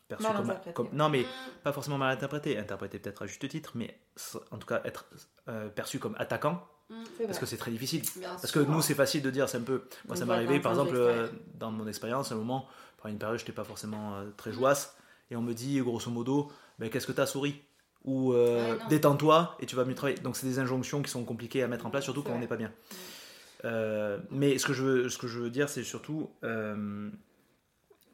perçu
Mal
comme, Non, mais
Mm.
pas forcément mal interprété. Interprété peut-être à juste titre, mais s- en tout cas être euh, perçu comme attaquant,
Mm.
Parce que c'est très difficile.
Bien
Parce
sûr.
que nous, c'est facile de dire, c'est un peu. Moi, ça m'est arrivé, par exemple, euh, dans mon expérience, à un moment, par une période, je n'étais pas forcément euh, très joasse, et on me dit, grosso modo, ben, qu'est-ce que tu as souris? Ou euh,
Ouais,
détends-toi et tu vas mieux travailler. Donc, c'est des injonctions qui sont compliquées à mettre en place, surtout quand on n'est pas bien. Euh, mais ce que je veux, ce que je veux dire, c'est surtout. euh,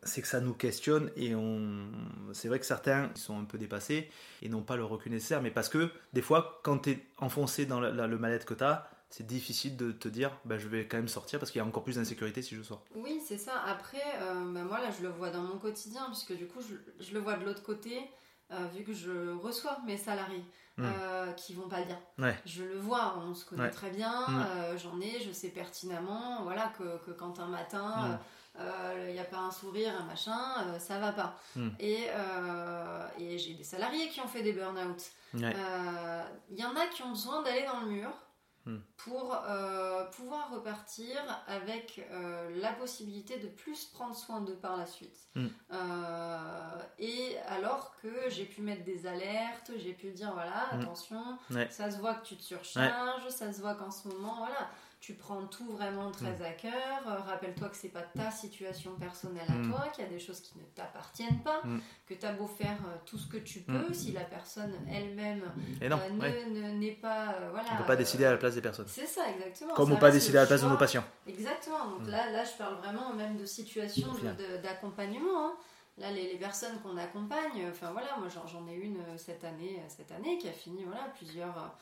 c'est que ça nous questionne et on c'est vrai que certains sont un peu dépassés et n'ont pas le recul nécessaire mais parce que des fois quand tu es enfoncé dans la- la- le mal-être que tu as c'est difficile de te dire bah, je vais quand même sortir parce qu'il y a encore plus d'insécurité si je sors
Oui, c'est ça. Après, euh, bah, moi là, je le vois dans mon quotidien, puisque du coup, je, je le vois de l'autre côté, euh, vu que je reçois mes salariés
Mm.
euh, qui vont pas bien.
Ouais.
Je le vois, on se connaît
Ouais.
très bien,
Mm.
euh, j'en ai, je sais pertinemment, voilà, que, que quand un matin,
Mm.
il n'y a pas un sourire, un machin, euh, ça va pas.
Mm.
Et, euh, et j'ai des salariés qui ont fait des burn-out.
Ouais.
Euh, Il y en a qui ont besoin d'aller dans le mur
Hmm.
pour euh, pouvoir repartir avec euh, la possibilité de plus prendre soin d'eux par la suite.
Hmm.
Euh, et alors que j'ai pu mettre des alertes, j'ai pu dire voilà,
Hmm.
attention,
Ouais.
ça se voit que tu te surcharges, ça se voit qu'en ce moment, voilà, tu prends tout vraiment très
Hmm.
à cœur. Euh, Rappelle-toi que c'est pas ta situation personnelle à
Hmm.
toi, qu'il y a des choses qui ne t'appartiennent pas,
Hmm.
que tu as beau faire euh, tout ce que tu peux, si la personne elle-même euh, ne-
ouais.
ne- n'est pas. voilà,
on peut pas décider à la place des personnes.
C'est ça, exactement.
Comme
Ça
on peut pas décider à la place de nos patients.
Exactement. Donc
Mm.
là, là, je parle vraiment même de de- d'accompagnement. hein. Là, les, les personnes qu'on accompagne, enfin voilà, moi j'en ai une cette année, cette année qui a fini, voilà, plusieurs.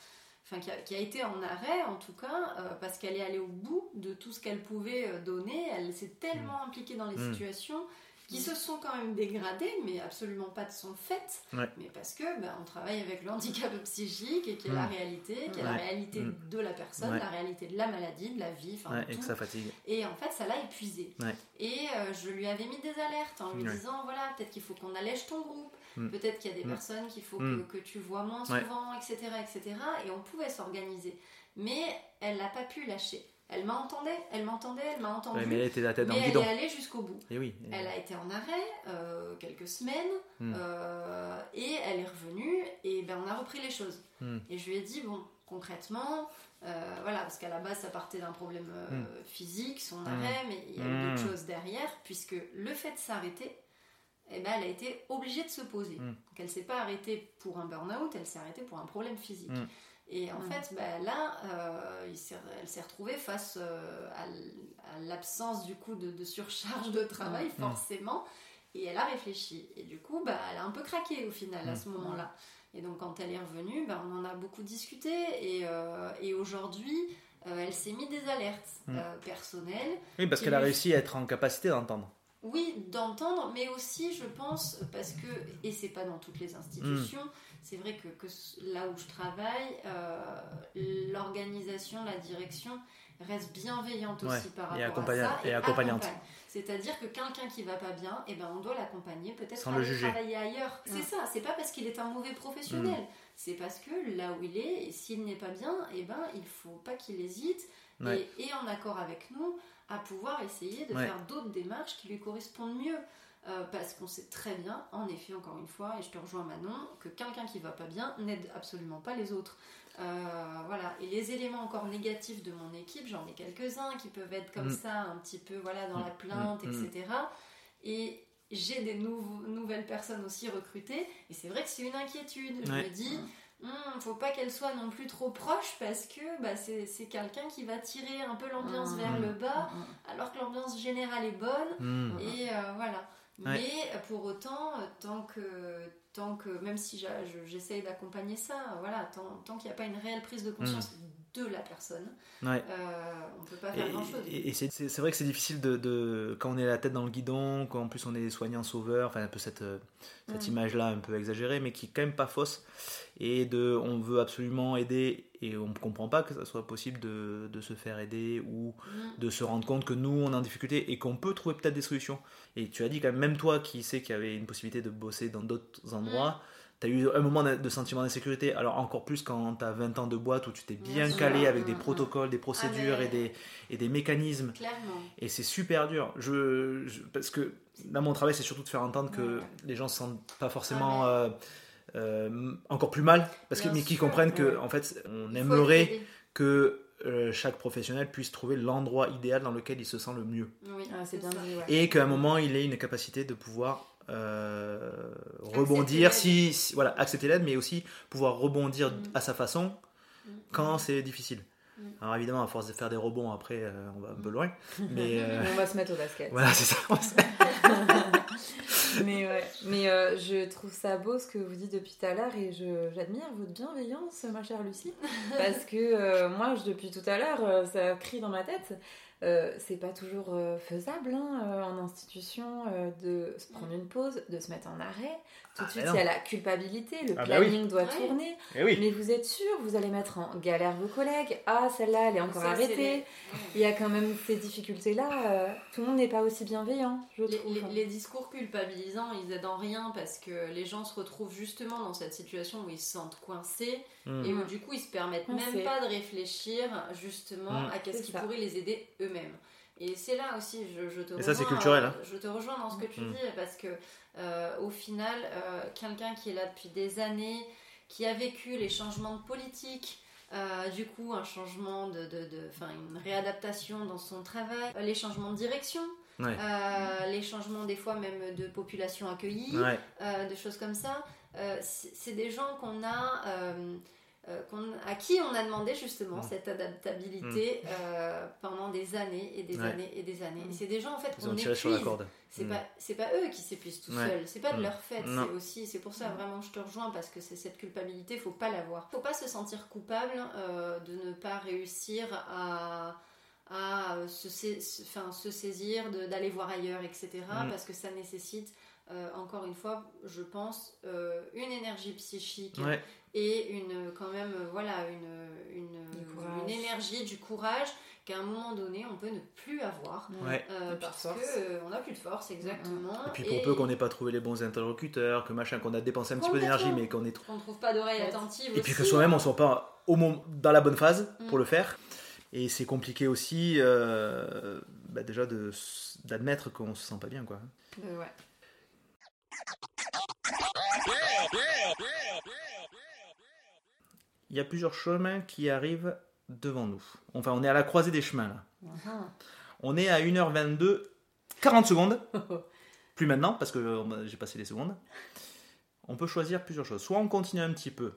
Enfin, qui a, qui a été en arrêt en tout cas, euh, parce qu'elle est allée au bout de tout ce qu'elle pouvait euh, donner. Elle s'est tellement impliquée dans les
Mm.
situations qui se sont quand même dégradées, mais absolument pas de son fait.
Ouais.
Mais parce que ben, on travaille avec le handicap psychique et qui est la
Mm.
réalité, qui est la réalité
Mm.
de la personne,
Ouais.
la réalité de la maladie, de la vie, enfin
et que ça fatigue.
Et en fait, ça l'a épuisé.
Ouais.
Et euh, je lui avais mis des alertes en lui disant voilà, peut-être qu'il faut qu'on allège ton groupe,
Mm.
peut-être qu'il y a des
Mm.
personnes qu'il faut
Mm.
que, que tu vois moins
Ouais.
souvent, etc., etc. Et on pouvait s'organiser. Mais elle n'a pas pu lâcher. Elle m'entendait, elle m'entendait, elle m'a entendu.
Ouais, mais elle était la tête dans
mais
le
elle est allée jusqu'au bout.
Et oui.
Elle a été en arrêt euh, quelques semaines
Mm.
euh, et elle est revenue et ben on a repris les choses.
Mm.
Et je lui ai dit bon concrètement euh, voilà parce qu'à la base ça partait d'un problème
Mm.
physique son
Mm.
arrêt mais il y a eu
Mm.
d'autres choses derrière puisque le fait de s'arrêter eh ben, elle a été obligée de se poser.
Mm.
Donc elle s'est pas arrêtée pour un burn-out, elle s'est arrêtée pour un problème physique.
Mm.
Et en
Mm.
fait, ben, là, euh, il elle s'est retrouvée face euh, à l'absence du coup de, de surcharge de travail, forcément. Et elle a réfléchi. Et du coup, bah, elle a un peu craqué au final à ce moment-là. Et donc, quand elle est revenue, bah, on en a beaucoup discuté. Et, euh, et aujourd'hui, euh, elle s'est mis des alertes personnelles.
Oui, parce qu'elle a réussi à être en capacité d'entendre.
Oui, d'entendre, mais aussi, je pense, parce que, et c'est pas dans toutes les institutions, c'est vrai que, là où je travaille, euh, l'organisation, la direction reste bienveillante aussi par
et
rapport à
accompagna-
ça.
et accompagnante.
accompagne. C'est-à-dire que quelqu'un qui va pas bien, eh ben, on doit l'accompagner, peut-être aller
juger.
travailler ailleurs.
Mm.
C'est ça, c'est pas parce qu'il est un mauvais professionnel, c'est parce que là où il est, s'il n'est pas bien, eh ben, il faut pas qu'il hésite,
Ouais.
et, et en accord avec nous, à pouvoir essayer de
Ouais.
faire d'autres démarches qui lui correspondent mieux. Euh, parce qu'on sait très bien, en effet, encore une fois, et je te rejoins Manon, que quelqu'un qui va pas bien n'aide absolument pas les autres. Euh, voilà. Et les éléments encore négatifs de mon équipe, j'en ai quelques-uns qui peuvent être comme
Mm.
ça, un petit peu voilà, dans
Mm,
la plainte,
mm, mm.
etc. Et j'ai des nouvelles personnes aussi recrutées, et c'est vrai que c'est une inquiétude. Je
Ouais.
me dis, Hmm, faut pas qu'elle soit non plus trop proche parce que bah, c'est c'est quelqu'un qui va tirer un peu l'ambiance
Mm.
vers le bas,
Mm,
alors que l'ambiance générale est bonne. Et euh, voilà.
Ouais.
Mais pour autant, euh, tant que, tant que même si j'essaye d'accompagner ça, euh, voilà, tant, tant qu'il n'y a pas une réelle prise de conscience de la personne,
Ouais.
euh, on peut pas faire grand-chose.
et- et c'est vrai que c'est difficile de, de- quand on est la tête dans le guidon, quand en plus on est soignant sauveur, enfin un peu cette, euh, cette
Mm.
image-là un peu exagérée, mais qui est quand même pas fausse. Et de, on veut absolument aider et on ne comprend pas que ça soit possible de, de se faire aider ou
Mm.
de se rendre compte que nous on est en difficulté et qu'on peut trouver peut-être des solutions. Et tu as dit quand même, même toi qui sais qu'il y avait une possibilité de bosser dans d'autres endroits, tu as eu un moment de sentiment d'insécurité. Alors encore plus quand tu as 20 ans de boîte où tu t'es bien
Bien sûr.
calé avec des protocoles, des procédures
Ah, mais-
et, des, et des mécanismes.
Clairement.
Et c'est super dur. Je, je- parce que là, mon travail, c'est surtout de faire entendre que
Ouais.
les gens se sentent pas forcément
Ah,
euh, euh, encore plus mal, parce que,
Bien
mais qu'ils comprennent que,
ouais.
en fait, on aimerait que euh, chaque professionnel puisse trouver l'endroit idéal dans lequel il se sent le mieux.
Oui,
Ah, c'est bien
ça.
dit, ouais.
Et qu'à un moment, il ait une capacité de pouvoir euh, rebondir, si, si- voilà, accepter l'aide, mais aussi pouvoir rebondir
Mm.
à sa façon
Mm.
quand c'est difficile.
Mm.
Alors évidemment, à force de faire des rebonds, après, euh, on va un peu loin. Mais euh,
On va se mettre au basket.
voilà, c'est ça.
mais ouais, mais je trouve ça beau ce que vous dites depuis tout à l'heure et je- j'admire votre bienveillance, ma chère Lucie, parce que moi, je- depuis tout à l'heure, ça crie dans ma tête. Euh, c'est pas toujours euh, faisable hein, euh, en institution de se prendre une pause, de se mettre en arrêt. Tout de
Ah,
suite,
mais
il y a la culpabilité, le
Ah bah oui.
planning doit tourner.
Eh oui.
Mais vous êtes sûr, vous allez mettre en galère vos collègues. Ah, celle-là, elle est encore
Ça,
arrêtée. Il y a quand même ces difficultés-là. tout le monde n'est pas aussi bienveillant, je
Les,
trouve.
les- les discours culpabilisants, ils aident en rien parce que les gens se retrouvent justement dans cette situation où ils se sentent coincés
Mm.
et où du coup ils se permettent même pas de réfléchir justement
Mm.
à qu'est-ce qui pourrait les aider eux-mêmes. Et c'est là aussi, je, je te
Et ça, c'est
rejoins,
culturel, hein.
Je te rejoins dans ce que tu
Mm.
dis parce que euh, au final, euh, quelqu'un qui est là depuis des années, qui a vécu les changements de politique, euh, du coup un changement de, enfin une réadaptation dans son travail, les changements de direction,
Ouais.
les changements des fois même de population accueillie,
Ouais.
de choses comme ça. C'est des gens qu'on a, euh, à qui on a demandé justement
Mm.
cette adaptabilité euh, pendant des années et des
Ouais.
années et des années. Et c'est des gens en fait qu'on
tiré sur la
épuise.
corde.
C'est
Mm.
pas c'est pas eux qui s'épuisent tout
Ouais.
seuls, c'est pas de
Mm.
leur fait, c'est aussi c'est pour ça vraiment je te rejoins parce que c'est cette culpabilité, faut pas l'avoir. Faut pas se sentir coupable euh, de ne pas réussir à à se, sais- se- enfin, se saisir, d'aller voir ailleurs, etc.
Mm.
Parce que ça nécessite, euh, encore une fois, je pense, euh, une énergie psychique
Ouais.
et une, quand même, euh, voilà, une, une, énergie, du courage qu'à un moment donné, on peut ne plus avoir.
Ouais.
euh, parce qu'on n'a plus de force, exactement.
Et puis pour peu qu'on n'ait pas trouvé les bons interlocuteurs, que machin, qu'on a dépensé un petit peu d'énergie, mais qu'on est
qu'on ne trouve pas d'oreille
Ouais.
attentive.
Et puis que soi-même on soit pas au moment, dans la bonne phase pour
Mm.
le faire. Et c'est compliqué aussi, euh, bah, déjà d'admettre qu'on se sent pas bien, quoi.
Euh, ouais.
Il y a plusieurs chemins qui arrivent devant nous. Enfin, on est à la croisée des chemins là.
Mhm.
On est à 1h22, 40 secondes. Plus maintenant, parce que euh, j'ai passé les secondes. On peut choisir plusieurs choses. Soit on continue un petit peu,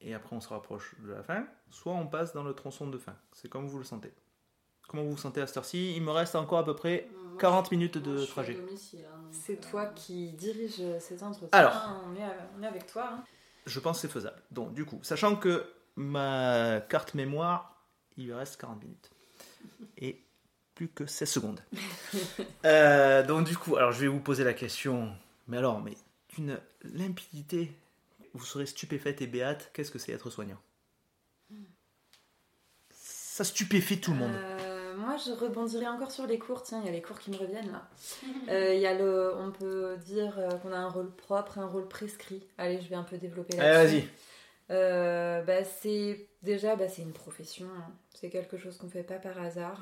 et après on se rapproche de la fin, soit on passe dans le tronçon de fin. C'est comme vous le sentez. Comment vous vous sentez à cette heure-ci? Il me reste encore à peu près
moi,
40 minutes de trajet.
hein,
C'est
euh,
toi qui dirige ces entretiens.
Alors.
on est, on est avec toi. hein.
Je pense que c'est faisable. Donc, du coup, sachant que ma carte mémoire, il lui reste 40 minutes. Et plus que 16 secondes. Euh, donc, du coup, alors je vais vous poser la question. Mais alors, mais d'une limpidité, vous serez stupéfaite et béate. Qu'est-ce que c'est être soignant? Ça stupéfie tout le monde.
Euh, moi, je rebondirai encore sur les cours. Tiens, il y a les cours qui me reviennent là. Euh, Il y a le, on peut dire euh, qu'on a un rôle propre, un rôle prescrit. Allez, je vais un peu développer
Allez,
là-dessus.
vas-y.
Euh, bah, c'est déjà, bah, c'est une profession. hein. C'est quelque chose qu'on fait pas par hasard.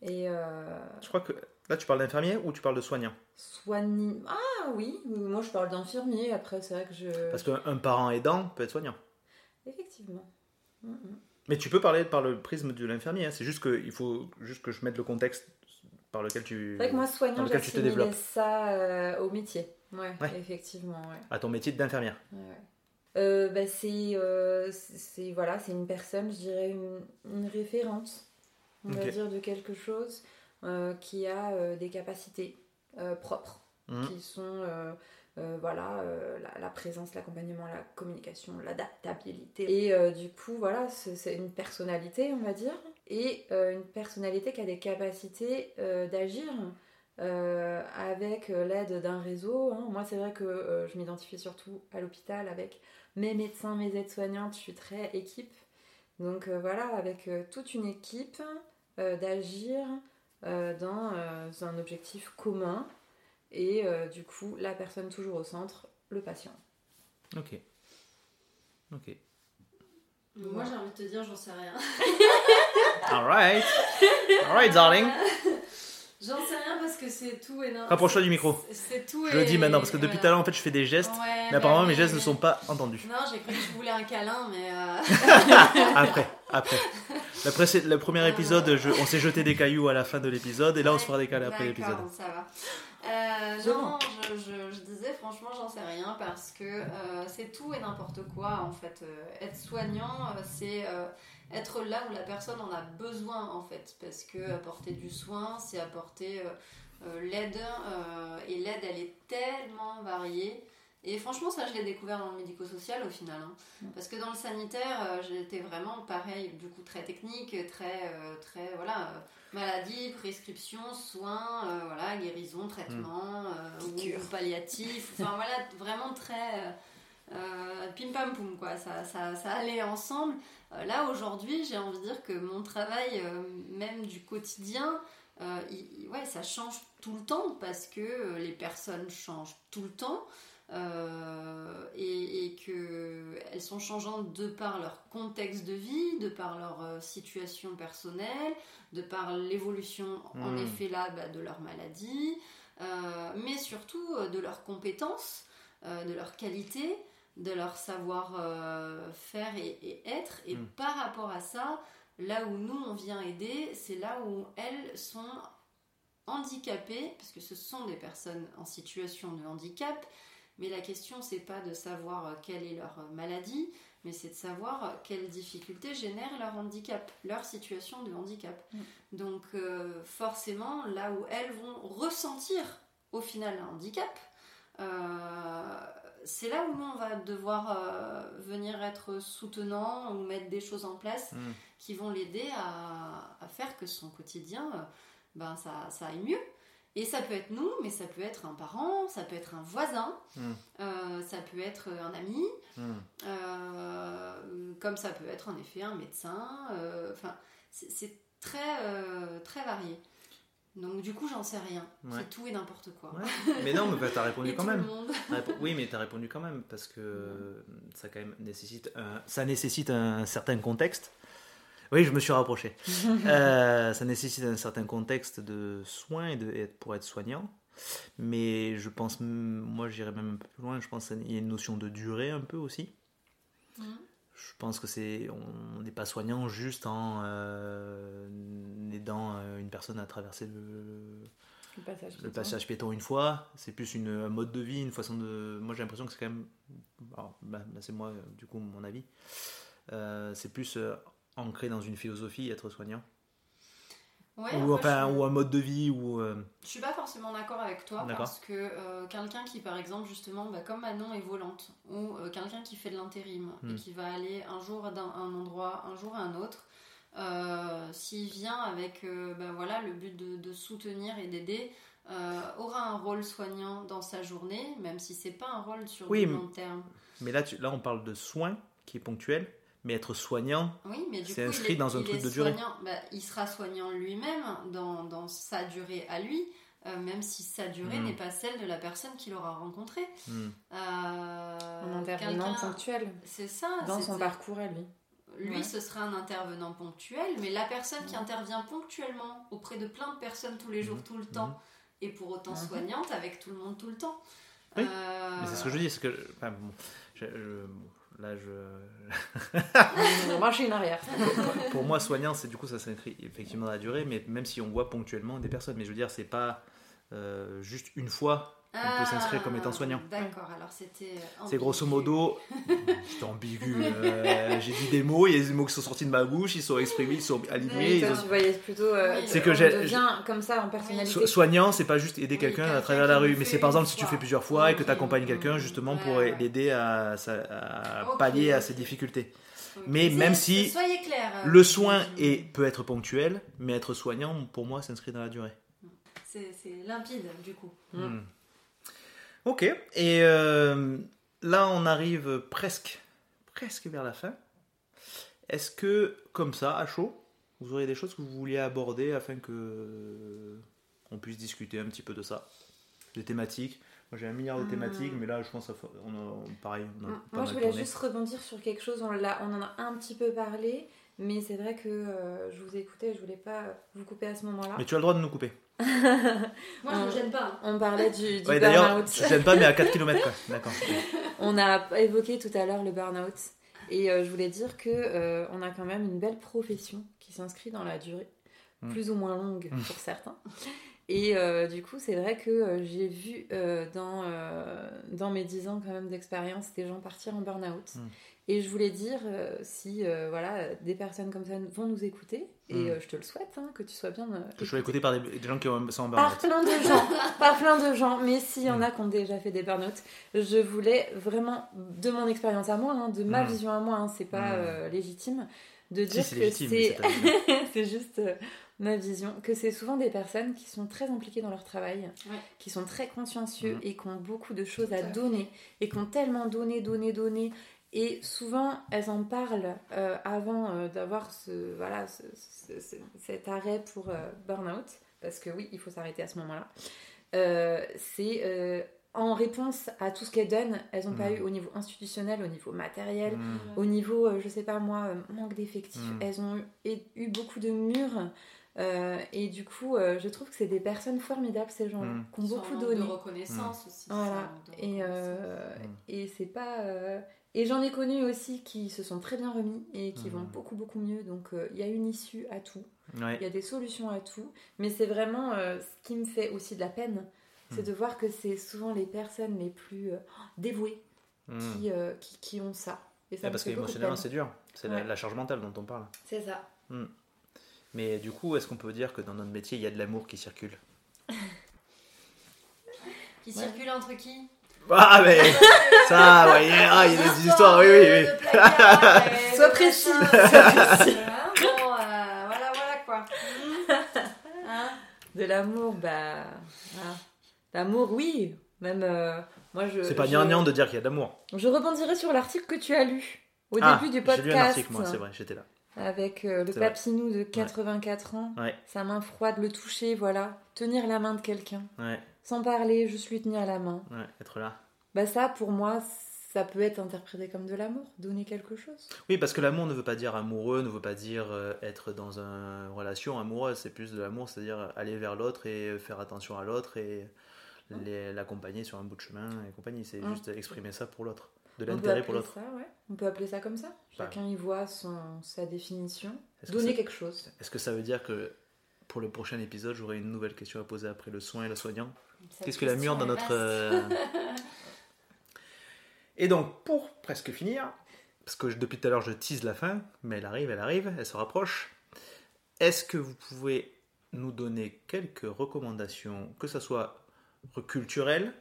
Et euh,
Je crois que là, tu parles d'infirmier ou tu parles de soignant?
Soigner. Ah oui, moi je parle d'infirmier. Après, c'est vrai que je.
Parce qu'un un parent aidant peut être soignant.
Effectivement. Mm, mm.
Mais tu peux parler par le prisme de l'infirmier. hein. C'est juste que il faut juste que je mette le contexte par lequel tu.
C'est vrai que moi, soignant, j'assimilais ça euh, au métier. Ouais,
Ouais.
effectivement. Ouais.
À ton métier d'infirmière.
Ouais. Euh, bah, c'est euh, voilà, c'est une personne, je dirais une, une référence, on va
Ok.
dire, de quelque chose euh, qui a euh, des capacités euh, propres,
Mhm.
qui sont euh, voilà euh, la, présence, l'accompagnement, la communication, l'adaptabilité. Et euh, du coup, voilà, c'est une personnalité, on va dire, et une personnalité qui a des capacités d'agir avec l'aide d'un réseau. hein. Moi, c'est vrai que je m'identifie surtout à l'hôpital avec mes médecins, mes aides-soignantes. Je suis très équipe. Donc voilà, avec toute une équipe, d'agir dans un objectif commun. Et euh, du coup, la personne toujours au centre, le patient.
Ok. Ok.
Moi, j'ai envie de te dire, j'en sais rien.
Alright. Alright, darling.
J'en sais rien parce que c'est tout non.
Rapproche-toi du micro.
C'est- tout
Je le
et-
dis maintenant parce que depuis tout à l'heure, en fait, je fais des gestes.
Ouais,
Mais apparemment, mes gestes ne sont pas entendus.
Non, j'ai cru que tu voulais un câlin, mais. euh,
Après, après. Le, précé- le premier épisode, je- on s'est jeté des cailloux à la fin de l'épisode, et là, on se fera des câlins après l'épisode.
D'accord, ça va. Euh, non, je, je- je disais franchement, j'en sais rien parce que euh, c'est tout et n'importe quoi en fait. Euh, être soignant, c'est être là où la personne en a besoin en fait. Parce que apporter du soin, c'est apporter l'aide. et l'aide, elle est tellement variée. Et franchement, ça, je l'ai découvert dans le médico-social au final. hein.
Mm.
Parce que dans le sanitaire, j'étais vraiment pareil, du coup, très technique, très. très voilà. Euh, Maladie, prescription, soins, euh, voilà, guérison, traitement, euh,
Piqûre.
ou palliatif, enfin voilà, vraiment très euh, euh, pim pam poum quoi, ça, ça, ça allait ensemble. Euh, là aujourd'hui, j'ai envie de dire que mon travail, euh, même du quotidien, euh, il- il- ouais, ça change tout le temps parce que euh, les personnes changent tout le temps. Euh, et, et que elles sont changeantes de par leur contexte de vie, de par leur euh, situation personnelle, de par l'évolution en
Hmm.
effet là bah, de leur maladie, euh, mais surtout de leurs compétences, euh, de leur qualité, de leur savoir-faire et, et être. Et
Hmm.
par rapport à ça, là où nous on vient aider, c'est là où elles sont handicapées, parce que ce sont des personnes en situation de handicap. Mais la question, c'est pas de savoir euh, quelle est leur euh, maladie, mais c'est de savoir euh, quelles difficultés génère leur handicap, leur situation de handicap.
Mm.
Donc euh, forcément, là où elles vont ressentir au final un handicap, euh, c'est là où nous on va devoir euh, venir être soutenant ou mettre des choses en place
Mm.
qui vont l'aider à, à faire que son quotidien, euh, ben ça, ça aille mieux. Et ça peut être nous, mais ça peut être un parent, ça peut être un voisin,
Mm.
euh, ça peut être un ami,
Hmm.
euh, comme ça peut être en effet un médecin. euh, Enfin, c'est- c'est très, très varié. Donc du coup, j'en sais rien.
Ouais.
C'est tout et n'importe quoi.
Ouais. Mais non, mais bah, t'as répondu
Et
quand même. Oui, mais t'as répondu quand même parce que ça quand même nécessite un, ça nécessite un certain contexte. Oui, je me suis rapproché. Euh, ça nécessite un certain contexte de soins et de, et pour être soignant. Mais je pense, moi j'irais même un peu plus loin, je pense qu'il y a une notion de durée un peu aussi.
Mhm.
Je pense que c'est, on n'est pas soignant juste en euh, aidant euh, une personne à traverser le,
Le passage.
le
piéton.
passage piéton une fois, c'est plus une, un mode de vie, une façon de. Moi j'ai l'impression que c'est quand même. Alors, bah, bah, c'est moi, du coup, mon avis. Euh, c'est plus euh, ancré dans une philosophie, être soignant.
Ouais,
ou,
après,
enfin,
je-
ou un mode de vie, ou. euh,
Je suis pas forcément d'accord avec toi parce que euh, quelqu'un qui, par exemple, justement, bah, comme Manon est volante, ou euh, quelqu'un qui fait de l'intérim et
Hmm.
qui va aller un jour d'un un endroit, un jour à un autre, euh, s'il vient avec bah, voilà, le but de, de soutenir et d'aider, euh, aura un rôle soignant dans sa journée, même si c'est pas un rôle sur
Oui, mais-
long terme.
Mais là, tu- là, on parle de soins qui est ponctuel, mais être soignant,
Oui, mais
C'est inscrit
il est-
dans un
il
truc
est
de durée.
bah, il sera soignant lui-même dans, dans sa durée à lui, euh, même si sa durée
Hmm.
n'est pas celle de la personne qu'il aura rencontrée.
hmm,
Euh,
Un intervenant ponctuel
C'est ça.
dans son parcours à lui.
Lui,
Ouais.
ce sera un intervenant ponctuel, mais la personne qui intervient ponctuellement auprès de plein de personnes tous les jours,
Mhm.
tout le temps, et pour autant soignante avec tout le monde tout le temps.
Oui,
Euh,
Mais c'est ce que je dis, c'est que. enfin, bon, je- je- bon, là, je.
On marche une arrière.
Pour moi, soignant, c'est du coup, ça s'inscrit effectivement dans la durée, mais même si on voit ponctuellement des personnes, mais je veux dire, c'est pas euh, juste une fois on peut s'inscrire comme étant soignant.
Ah, D'accord, alors c'était. euh,
C'est grosso modo, j'étais ambigu, euh, j'ai dit des mots, il y a des mots qui sont sortis de ma bouche, ils sont exprimés, ils sont alignés.
Oui,
ils
Toi,
ont-
tu voyais plutôt. euh,
Oui.
C'est que
on
j'ai-
comme ça en personnalité.
So- soignant, c'est pas juste aider
Oui,
quelqu'un à travers la rue, mais c'est par exemple si tu fais plusieurs fois et que tu accompagnes quelqu'un justement
Ouais,
pour
ouais.
l'aider à, pallier à ses difficultés. Mais même si
Soyez clair.
Le soin est, peut être ponctuel, mais être soignant, pour moi, s'inscrit dans la durée.
C'est c'est limpide, du coup.
Mm.
Hmm. Ok, et euh, là on arrive presque, presque vers la fin. Est-ce que, comme ça, à chaud, vous auriez des choses que vous vouliez aborder afin que on puisse discuter un petit peu de ça? Des thématiques Moi j'ai un milliard de
Hmm.
thématiques, mais là je pense a, pareil, on a pas
Moi,
mal
je voulais
tourné.
juste rebondir sur quelque chose. On en a un petit peu parlé, mais c'est vrai que euh, je vous écoutais, je voulais pas vous couper à ce moment-là.
Mais tu as le droit de nous couper.
Moi, je ne gêne pas.
On parlait du, du
Ouais, D'ailleurs,
burn-out.
je gêne pas, mais à 4 km. D'accord.
On a évoqué tout à l'heure le burn-out. Et euh, je voulais dire que euh, on a quand même une belle profession qui s'inscrit dans la durée,
Mm.
plus ou moins longue
Mm.
pour certains. Et euh, du coup, c'est vrai que euh, j'ai vu euh, dans, dans mes 10 ans quand même d'expérience des gens partir en burn-out.
Mm.
Et je voulais dire, si voilà, des personnes comme ça vont nous écouter, et
Mm.
euh, je te le souhaite, hein, que tu sois bien...
Que je sois écouté par des, des gens qui ont, sont en
par
burn-out.
plein de gens, par plein de gens, mais s'il y en
Mm.
a qui ont déjà fait des burn-out, je voulais vraiment, de mon expérience à moi, hein, de ma vision à moi, hein, c'est pas légitime, de dire que c'est
c'est
juste ma vision, que c'est souvent des personnes qui sont très impliquées dans leur travail,
Ouais.
qui sont très consciencieux
Mhm.
et qui ont beaucoup de choses
Tout
à, donner et qui ont tellement donné, donné, donné. Et souvent, elles en parlent euh, avant euh, d'avoir ce, voilà, ce- ce- ce- cet arrêt pour euh, burn-out, parce que oui, il faut s'arrêter à ce moment-là. Euh, c'est euh, en réponse à tout ce qu'elles donnent, elles n'ont pas
Mhm.
eu au niveau institutionnel, au niveau matériel,
Mm.
au niveau, euh, je sais pas moi, manque d'effectifs,
Mm.
elles ont eu, eu beaucoup de murs. Euh, et du coup, euh, je trouve que c'est des personnes formidables, ces gens-là,
Mm.
qui ont
Sans
beaucoup donné.
de reconnaissance aussi.
Voilà.
ça, manque de
Et, euh.
Mm.
et c'est pas. euh, Et j'en ai connu aussi qui se sont très bien remis et qui
Mm.
vont beaucoup, beaucoup mieux. Donc euh, il y a une issue à tout.
Ouais.
Il y a des solutions à tout. Mais c'est vraiment euh, ce qui me fait aussi de la peine. C'est
Mm.
de voir que c'est souvent les personnes les plus euh, dévouées
Mm.
qui, euh, qui, qui ont ça. Et ça
Ouais,
me
parce qu'émotionnellement, c'est dur. C'est la charge mentale dont on parle.
C'est ça.
Mais du coup, est-ce qu'on peut dire que dans notre métier, il y a de l'amour qui circule
Qui
Ouais.
circule entre qui
Ah, mais ça, ouais, ah, il y a des histoires, oui, oui, oui.
placards et
Sois
de
précis,
bon, euh, voilà, voilà quoi. Hein
De l'amour, bah. voilà. L'amour, oui. Même. euh, moi, je.
C'est pas
je-
gnangnan de dire qu'il y a de l'amour.
Je rebondirai sur l'article que tu as lu au
Ah,
début du podcast.
J'ai lu un article, moi, c'est vrai, j'étais là.
Avec euh, le papinou de 84 ans.
Ouais.
Sa main froide, le toucher, voilà. Tenir la main de quelqu'un.
Ouais,
Sans parler, juste lui tenir la main.
être là.
Bah, ça, pour moi, ça peut être interprété comme de l'amour. Donner quelque chose.
Oui, parce que l'amour ne veut pas dire amoureux, ne veut pas dire euh, être dans une relation amoureuse. C'est plus de l'amour, c'est-à-dire aller vers l'autre et faire attention à l'autre et l'accompagner sur un bout de chemin et compagnie. C'est juste exprimer ça pour l'autre, de
On peut
l'intérêt pour
appeler
l'autre.
ça, ouais. On peut appeler ça comme ça.
Bah.
Chacun y voit son, sa définition.
Que,
Donner
ça,
quelque chose.
est-ce que ça veut dire que pour le prochain épisode, j'aurai une nouvelle question à poser après le soin et le soignant? Qu'est-ce que la mûre dans notre. euh, Et donc, pour presque finir, parce que je- depuis tout à l'heure je tease la fin, mais elle arrive, elle arrive, elle se rapproche. Est-ce que vous pouvez nous donner quelques recommandations, que ce soit culturelles,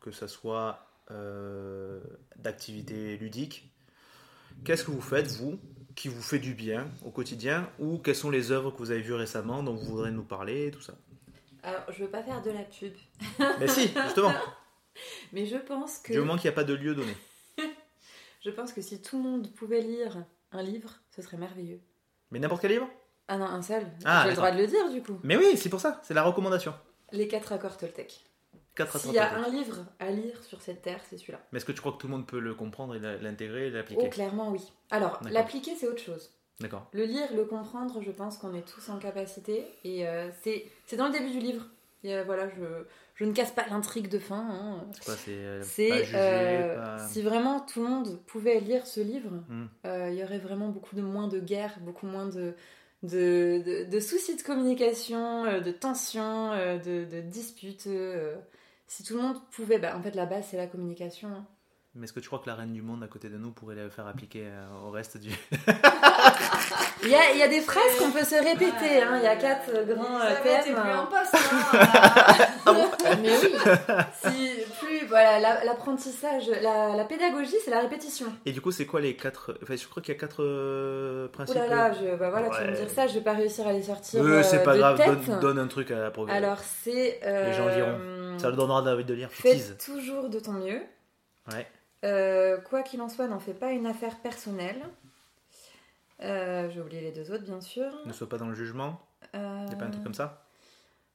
que ce soit euh, d'activités ludiques Qu'est-ce que vous faites, vous, qui vous fait du bien au quotidien Ou quelles sont les œuvres que vous avez vues récemment dont vous voudrez nous parler, tout ça?
Alors, je veux pas faire de la pub.
Mais si, justement,
Mais je pense que.
du moment qu'il n'y a pas de lieu donné.
Je pense que si tout le monde pouvait lire un livre, ce serait merveilleux.
Mais n'importe quel livre?
Ah non, un seul.
Ah,
J'ai le droit de le dire du coup.
Mais oui, c'est pour ça, c'est la recommandation.
Les quatre accords Toltec.
4
S'il y a un livre à lire sur cette terre, c'est celui-là.
Mais est-ce que tu crois que tout le monde peut le comprendre et l'intégrer et
Oh,
l'appliquer?
clairement oui. Alors, l'appliquer, c'est autre chose.
D'accord.
Le lire, le comprendre, je pense qu'on est tous en capacité. Et euh, c'est c'est dans le début du livre. Et, euh, voilà, je, je ne casse pas l'intrigue de fin. hein.
C'est quoi C'est euh, pas
euh,
pas-
si vraiment tout le monde pouvait lire ce livre,
Hmm.
euh, il y aurait vraiment beaucoup de moins de guerres, beaucoup moins de, de, de- de soucis de communication, de tensions, de, de disputes. Euh. si tout le monde pouvait, bah, en fait la base c'est la communication. hein.
Mais est-ce que tu crois que la reine du monde à côté de nous pourrait la faire appliquer euh, au reste du.
Il y a, il y a des phrases qu'on peut se répéter, hein. il y a quatre euh, grands euh,
Elisabeth est
thèmes.
plus en poste. hein.
Mais oui, si plus voilà la- l'apprentissage, la, la pédagogie c'est la répétition.
Et du coup, c'est quoi les quatre. Enfin, je crois qu'il y a quatre euh,
Oh
principes.
là là, je, bah voilà, tu vas me dire ça, je vais pas réussir à les sortir
Euh, c'est
euh,
pas
de
grave,
tête.
donne, donne un truc à la pro-
Alors c'est. euh,
Les gens liront. Ça leur donnera envie de lire. Teases.
toujours de ton mieux.
Ouais.
Euh, quoi qu'il en soit, n'en fais pas une affaire personnelle. Euh, J'ai oublié les deux autres, bien sûr.
Ne sois pas dans le jugement.
Euh,
Il a pas un truc comme ça?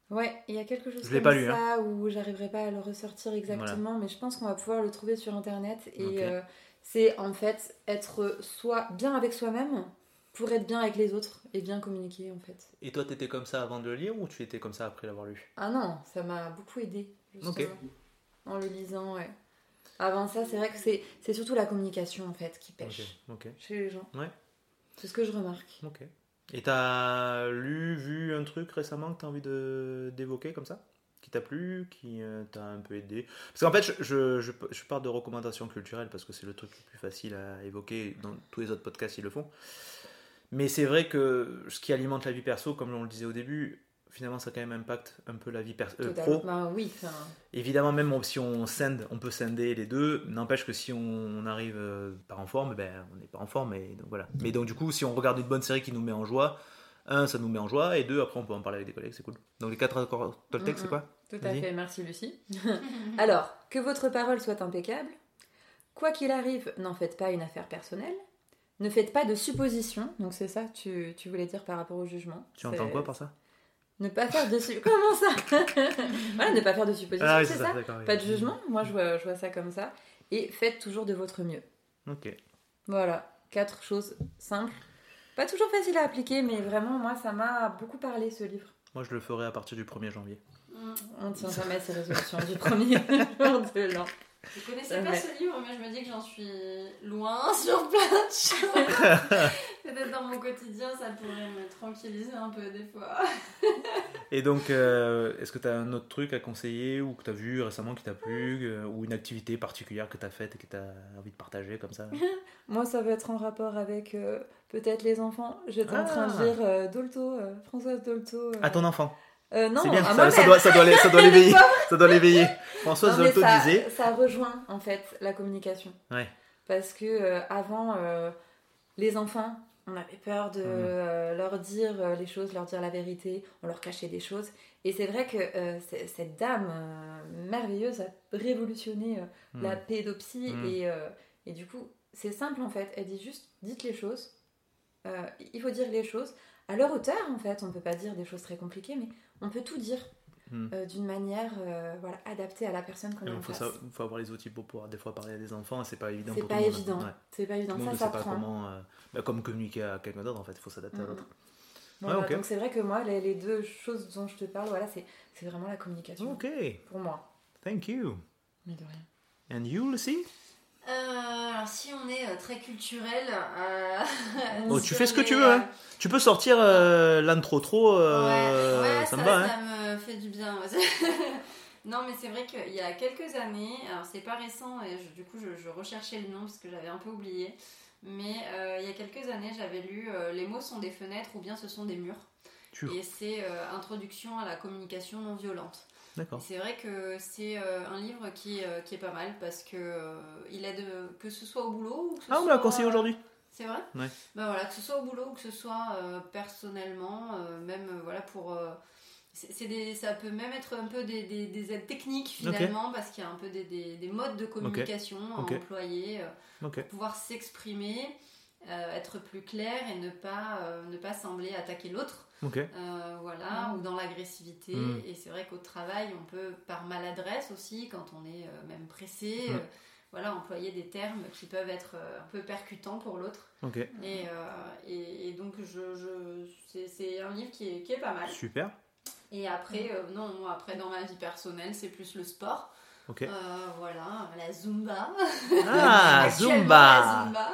Ouais, il y a quelque chose
Je
comme
pas lu, hein.
ça où j'arriverai pas à le ressortir exactement, mais je pense qu'on va pouvoir le trouver sur internet. Et euh, c'est en fait être soit bien avec soi-même pour être bien avec les autres et bien communiquer en fait.
Et toi, t'étais comme ça avant de le lire ou tu étais comme ça après l'avoir lu?
Ah non, ça m'a beaucoup aidé justement,
Ok.
en le lisant. Ouais. Avant ça, c'est vrai que c'est surtout la communication en fait qui pêche chez les gens.
Ouais.
C'est ce que je remarque.
ok. Et t'as lu, vu un truc récemment que t'as envie d'évoquer comme ça? Qui t'a plu Qui euh, t'a un peu aidé? Parce qu'en fait, je, je, je, je pars de recommandations culturelles parce que c'est le truc le plus facile à évoquer. Dans tous les autres podcasts, ils le font. Mais c'est vrai que ce qui alimente la vie perso, comme on le disait au début, finalement, ça quand même impacte un peu la vie perso, euh,
Totalement.
pro.
Bah oui,
Évidemment, même si on scinde, on peut scinder les deux. N'empêche que si on arrive euh, pas en forme, ben, on n'est pas en forme. Et donc, voilà. Mais donc, du coup, si on regarde une bonne série qui nous met en joie, un, ça nous met en joie, et deux, après, on peut en parler avec des collègues, c'est cool. Donc les quatre accords Toltec,
Mm,
c'est quoi?
Tout à fait, merci Lucie. Alors, que votre parole soit impeccable. Quoi qu'il arrive, n'en faites pas une affaire personnelle. Ne faites pas de suppositions. Donc c'est ça, tu, tu voulais dire par rapport au jugement.
Tu entends quoi par ça?
Ne pas faire de su- Comment ça? Voilà, ne pas faire de suppositions,
Ah oui,
c'est ça. Pas de jugement, moi je vois, je vois ça comme ça. Et faites toujours de votre mieux.
Ok.
Voilà, quatre choses simples. Pas toujours facile à appliquer, mais vraiment, moi, ça m'a beaucoup parlé ce livre.
Moi, je le ferai à partir du 1er janvier.
Mm.
On ne tient jamais à ses résolutions du premier jour de l'an.
Je connaissais pas
Ouais.
ce livre, mais je me dis que j'en suis loin sur plein de choses. Peut-être dans mon quotidien, ça pourrait me tranquilliser un peu des fois.
Et donc, euh, est-ce que tu as un autre truc à conseiller ou que tu as vu récemment qui t'a plu euh, ou une activité particulière que tu as faite et que tu as envie de partager comme ça?
Moi, ça va être en rapport avec euh, peut-être les enfants. J'étais en train de
Ah.
lire euh, Dolto, euh, Françoise Dolto. euh.
À ton enfant.
Euh, non,
c'est bien,
à
ça, doit, ça doit l'éveiller. ça doit l'éveiller. Françoise
ça,
disait.
ça rejoint en fait la communication.
Ouais.
Parce que euh, avant, euh, les enfants, on avait peur de euh, leur dire les choses, leur dire la vérité, on leur cachait des choses. Et c'est vrai que cette dame merveilleuse a révolutionné
Hmm.
la pédopsie.
Mhm.
Et, et du coup, c'est simple en fait. Elle dit juste, dites les choses. Il faut dire les choses à leur hauteur en fait. On peut pas dire des choses très compliquées, mais on peut tout dire
Mhm.
euh, d'une manière euh, voilà, adaptée à la personne qu'on a
Il
en
faut,
face.
ça- faut avoir les outils pour pouvoir des fois parler à des enfants et c'est pas évident
C'est pas évident.
Ouais.
C'est pas évident.
Tout
Ça
sait pas comment. euh, bah, comme communiquer à quelqu'un d'autre en fait, il faut s'adapter à
Mhm.
l'autre. Ouais.
Donc c'est vrai que moi, les, les deux choses dont je te parle, voilà, c'est c'est vraiment la communication
Ok,
pour moi.
thank you.
Mais de rien.
And you, Lucy
Euh, alors, si on est euh, très culturel. euh,
Oh, tu fais ce que tu veux, hein. Tu peux sortir euh, l'intro trop,
ouais, ouais,
ça me va. Hein.
me fait du bien. non, mais c'est vrai qu'il y a quelques années, alors c'est pas récent, et je- du coup je, je recherchais le nom parce que j'avais un peu oublié, mais il y a quelques années j'avais lu Les mots sont des fenêtres ou bien ce sont des murs.
Tu-
Et c'est Introduction à la communication non violente.
D'accord.
c'est vrai que c'est euh, un livre qui, euh, qui est pas mal parce que euh, il aide que ce soit au boulot ou que ce
Ah, on me l'a conseillé aujourd'hui.
c'est vrai
Ouais.
Ben voilà, que ce soit au boulot ou que ce soit euh, personnellement, euh, même euh, voilà pour. c'est des, ça peut même être un peu des, des- des aides techniques finalement, parce qu'il y a un peu des, des- des modes de communication à employer, pour pouvoir s'exprimer, être plus clair et ne pas, ne pas sembler attaquer l'autre.
Ok.
Euh, voilà, ou dans l'agressivité.
Mm.
Et c'est vrai qu'au travail, on peut, par maladresse aussi, quand on est euh, même pressé,
Mm.
euh, voilà, employer des termes qui peuvent être un peu percutants pour l'autre.
Ok.
Et, et, et donc, je, je, c'est- un livre qui est, qui est pas mal.
Super.
Et après, non, moi, après, dans ma vie personnelle, c'est plus le sport.
Ok.
Euh, voilà, la Zumba.
Ah, Zumba.
la Zumba.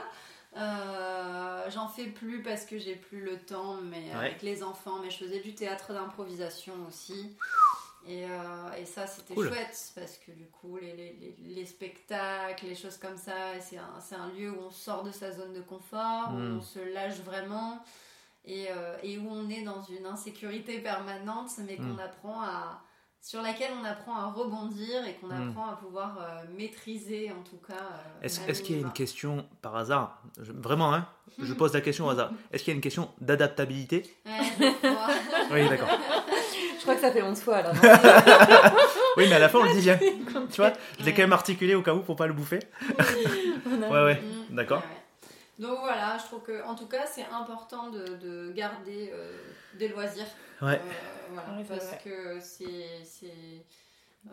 Euh, J'en fais plus parce que j'ai plus le temps, mais
Ouais.
avec les enfants. Mais je faisais du théâtre d'improvisation aussi. Et, euh, et ça, c'était
Cool.
chouette parce que du coup, les, les, les- les spectacles, les choses comme ça, c'est un, c'est un lieu où on sort de sa zone de confort, où on se lâche vraiment et, euh, et où on est dans une insécurité permanente, mais qu'on
Mm.
apprend à sur laquelle on apprend à rebondir et qu'on
Mm.
apprend à pouvoir euh, maîtriser en tout cas. euh,
Est-ce qu'il y a une question par hasard? Je- Vraiment, hein? Je pose la question au hasard. Est-ce qu'il y a une question d'adaptabilité?
Ouais, crois.
Oui, d'accord.
Je crois que ça fait 11 fois là. non
Oui, mais à la fin, on le dit bien. Tu vois? Je l'ai quand même articulé au cas où pour pas le bouffer. Ouais, ouais.
Mm,
D'accord.
ouais, ouais. Donc voilà, je trouve que en tout cas c'est important de, de garder euh, des loisirs.
Ouais.
Euh, voilà,
Oui,
parce
vrai.
que c'est euh,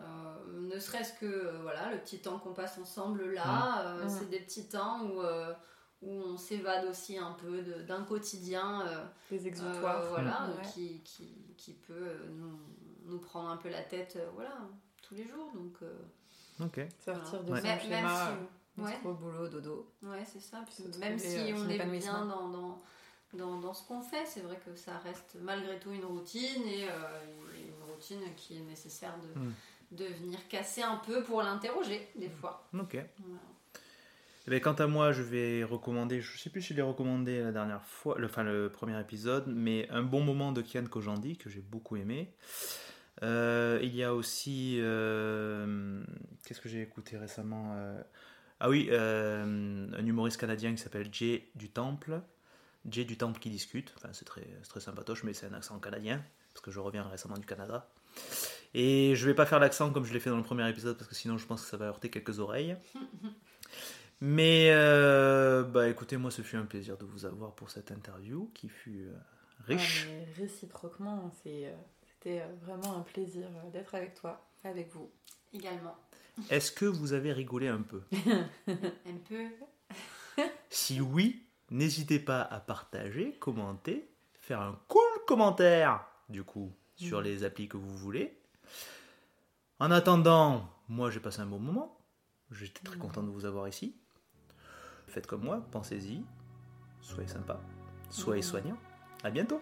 ne serait-ce que voilà le petit temps qu'on passe ensemble là, euh,
Mm.
c'est des petits temps où euh, où on s'évade aussi un peu de- d'un quotidien. euh,
Des
euh,
exutoires.
voilà,
Ouais.
qui, qui, qui peut nous, nous prendre un peu la tête euh, voilà, tous les jours. Donc, euh,
Ok.
Sortir de
Ouais.
son schéma.
si, ouais,
Métro, boulot, dodo.
ouais, c'est ça. Puis même
trouver,
si
euh,
on est bien dans, dans, dans, dans ce qu'on fait, c'est vrai que ça reste malgré tout une routine et euh, une routine qui est nécessaire de,
Mm.
de venir casser un peu pour l'interroger, des fois.
Ok.
Voilà.
Eh ben, quant à moi, je vais recommander, je sais plus si je l'ai recommandé la dernière fois, le, enfin le premier épisode, mais Un bon moment de Kian Kojandi, que j'ai beaucoup aimé. Euh, il y a aussi. euh, Qu'est-ce que j'ai écouté récemment Euh, Ah oui, euh, un humoriste canadien qui s'appelle Jay du Temple. Jay du Temple qui discute. Enfin, c'est très, c'est très sympatoche, mais c'est un accent canadien, parce que je reviens récemment du Canada. Et je vais pas faire l'accent comme je l'ai fait dans le premier épisode, parce que sinon je pense que ça va heurter quelques oreilles. Mais euh, bah écoutez, moi ce fut un plaisir de vous avoir pour cette interview qui fut euh, riche.
Ah, réciproquement, c'est, euh, c'était vraiment un plaisir d'être avec toi, avec vous.
Également.
Est-ce que vous avez rigolé un peu
Un peu.
Si oui, n'hésitez pas à partager, commenter, faire un cool commentaire, du coup, sur
Mhm.
les applis que vous voulez. En attendant, moi j'ai passé un bon moment. J'étais très
Mhm.
content de vous avoir ici. Faites comme moi, pensez-y, soyez sympa, soyez
Mhm.
soignants. À bientôt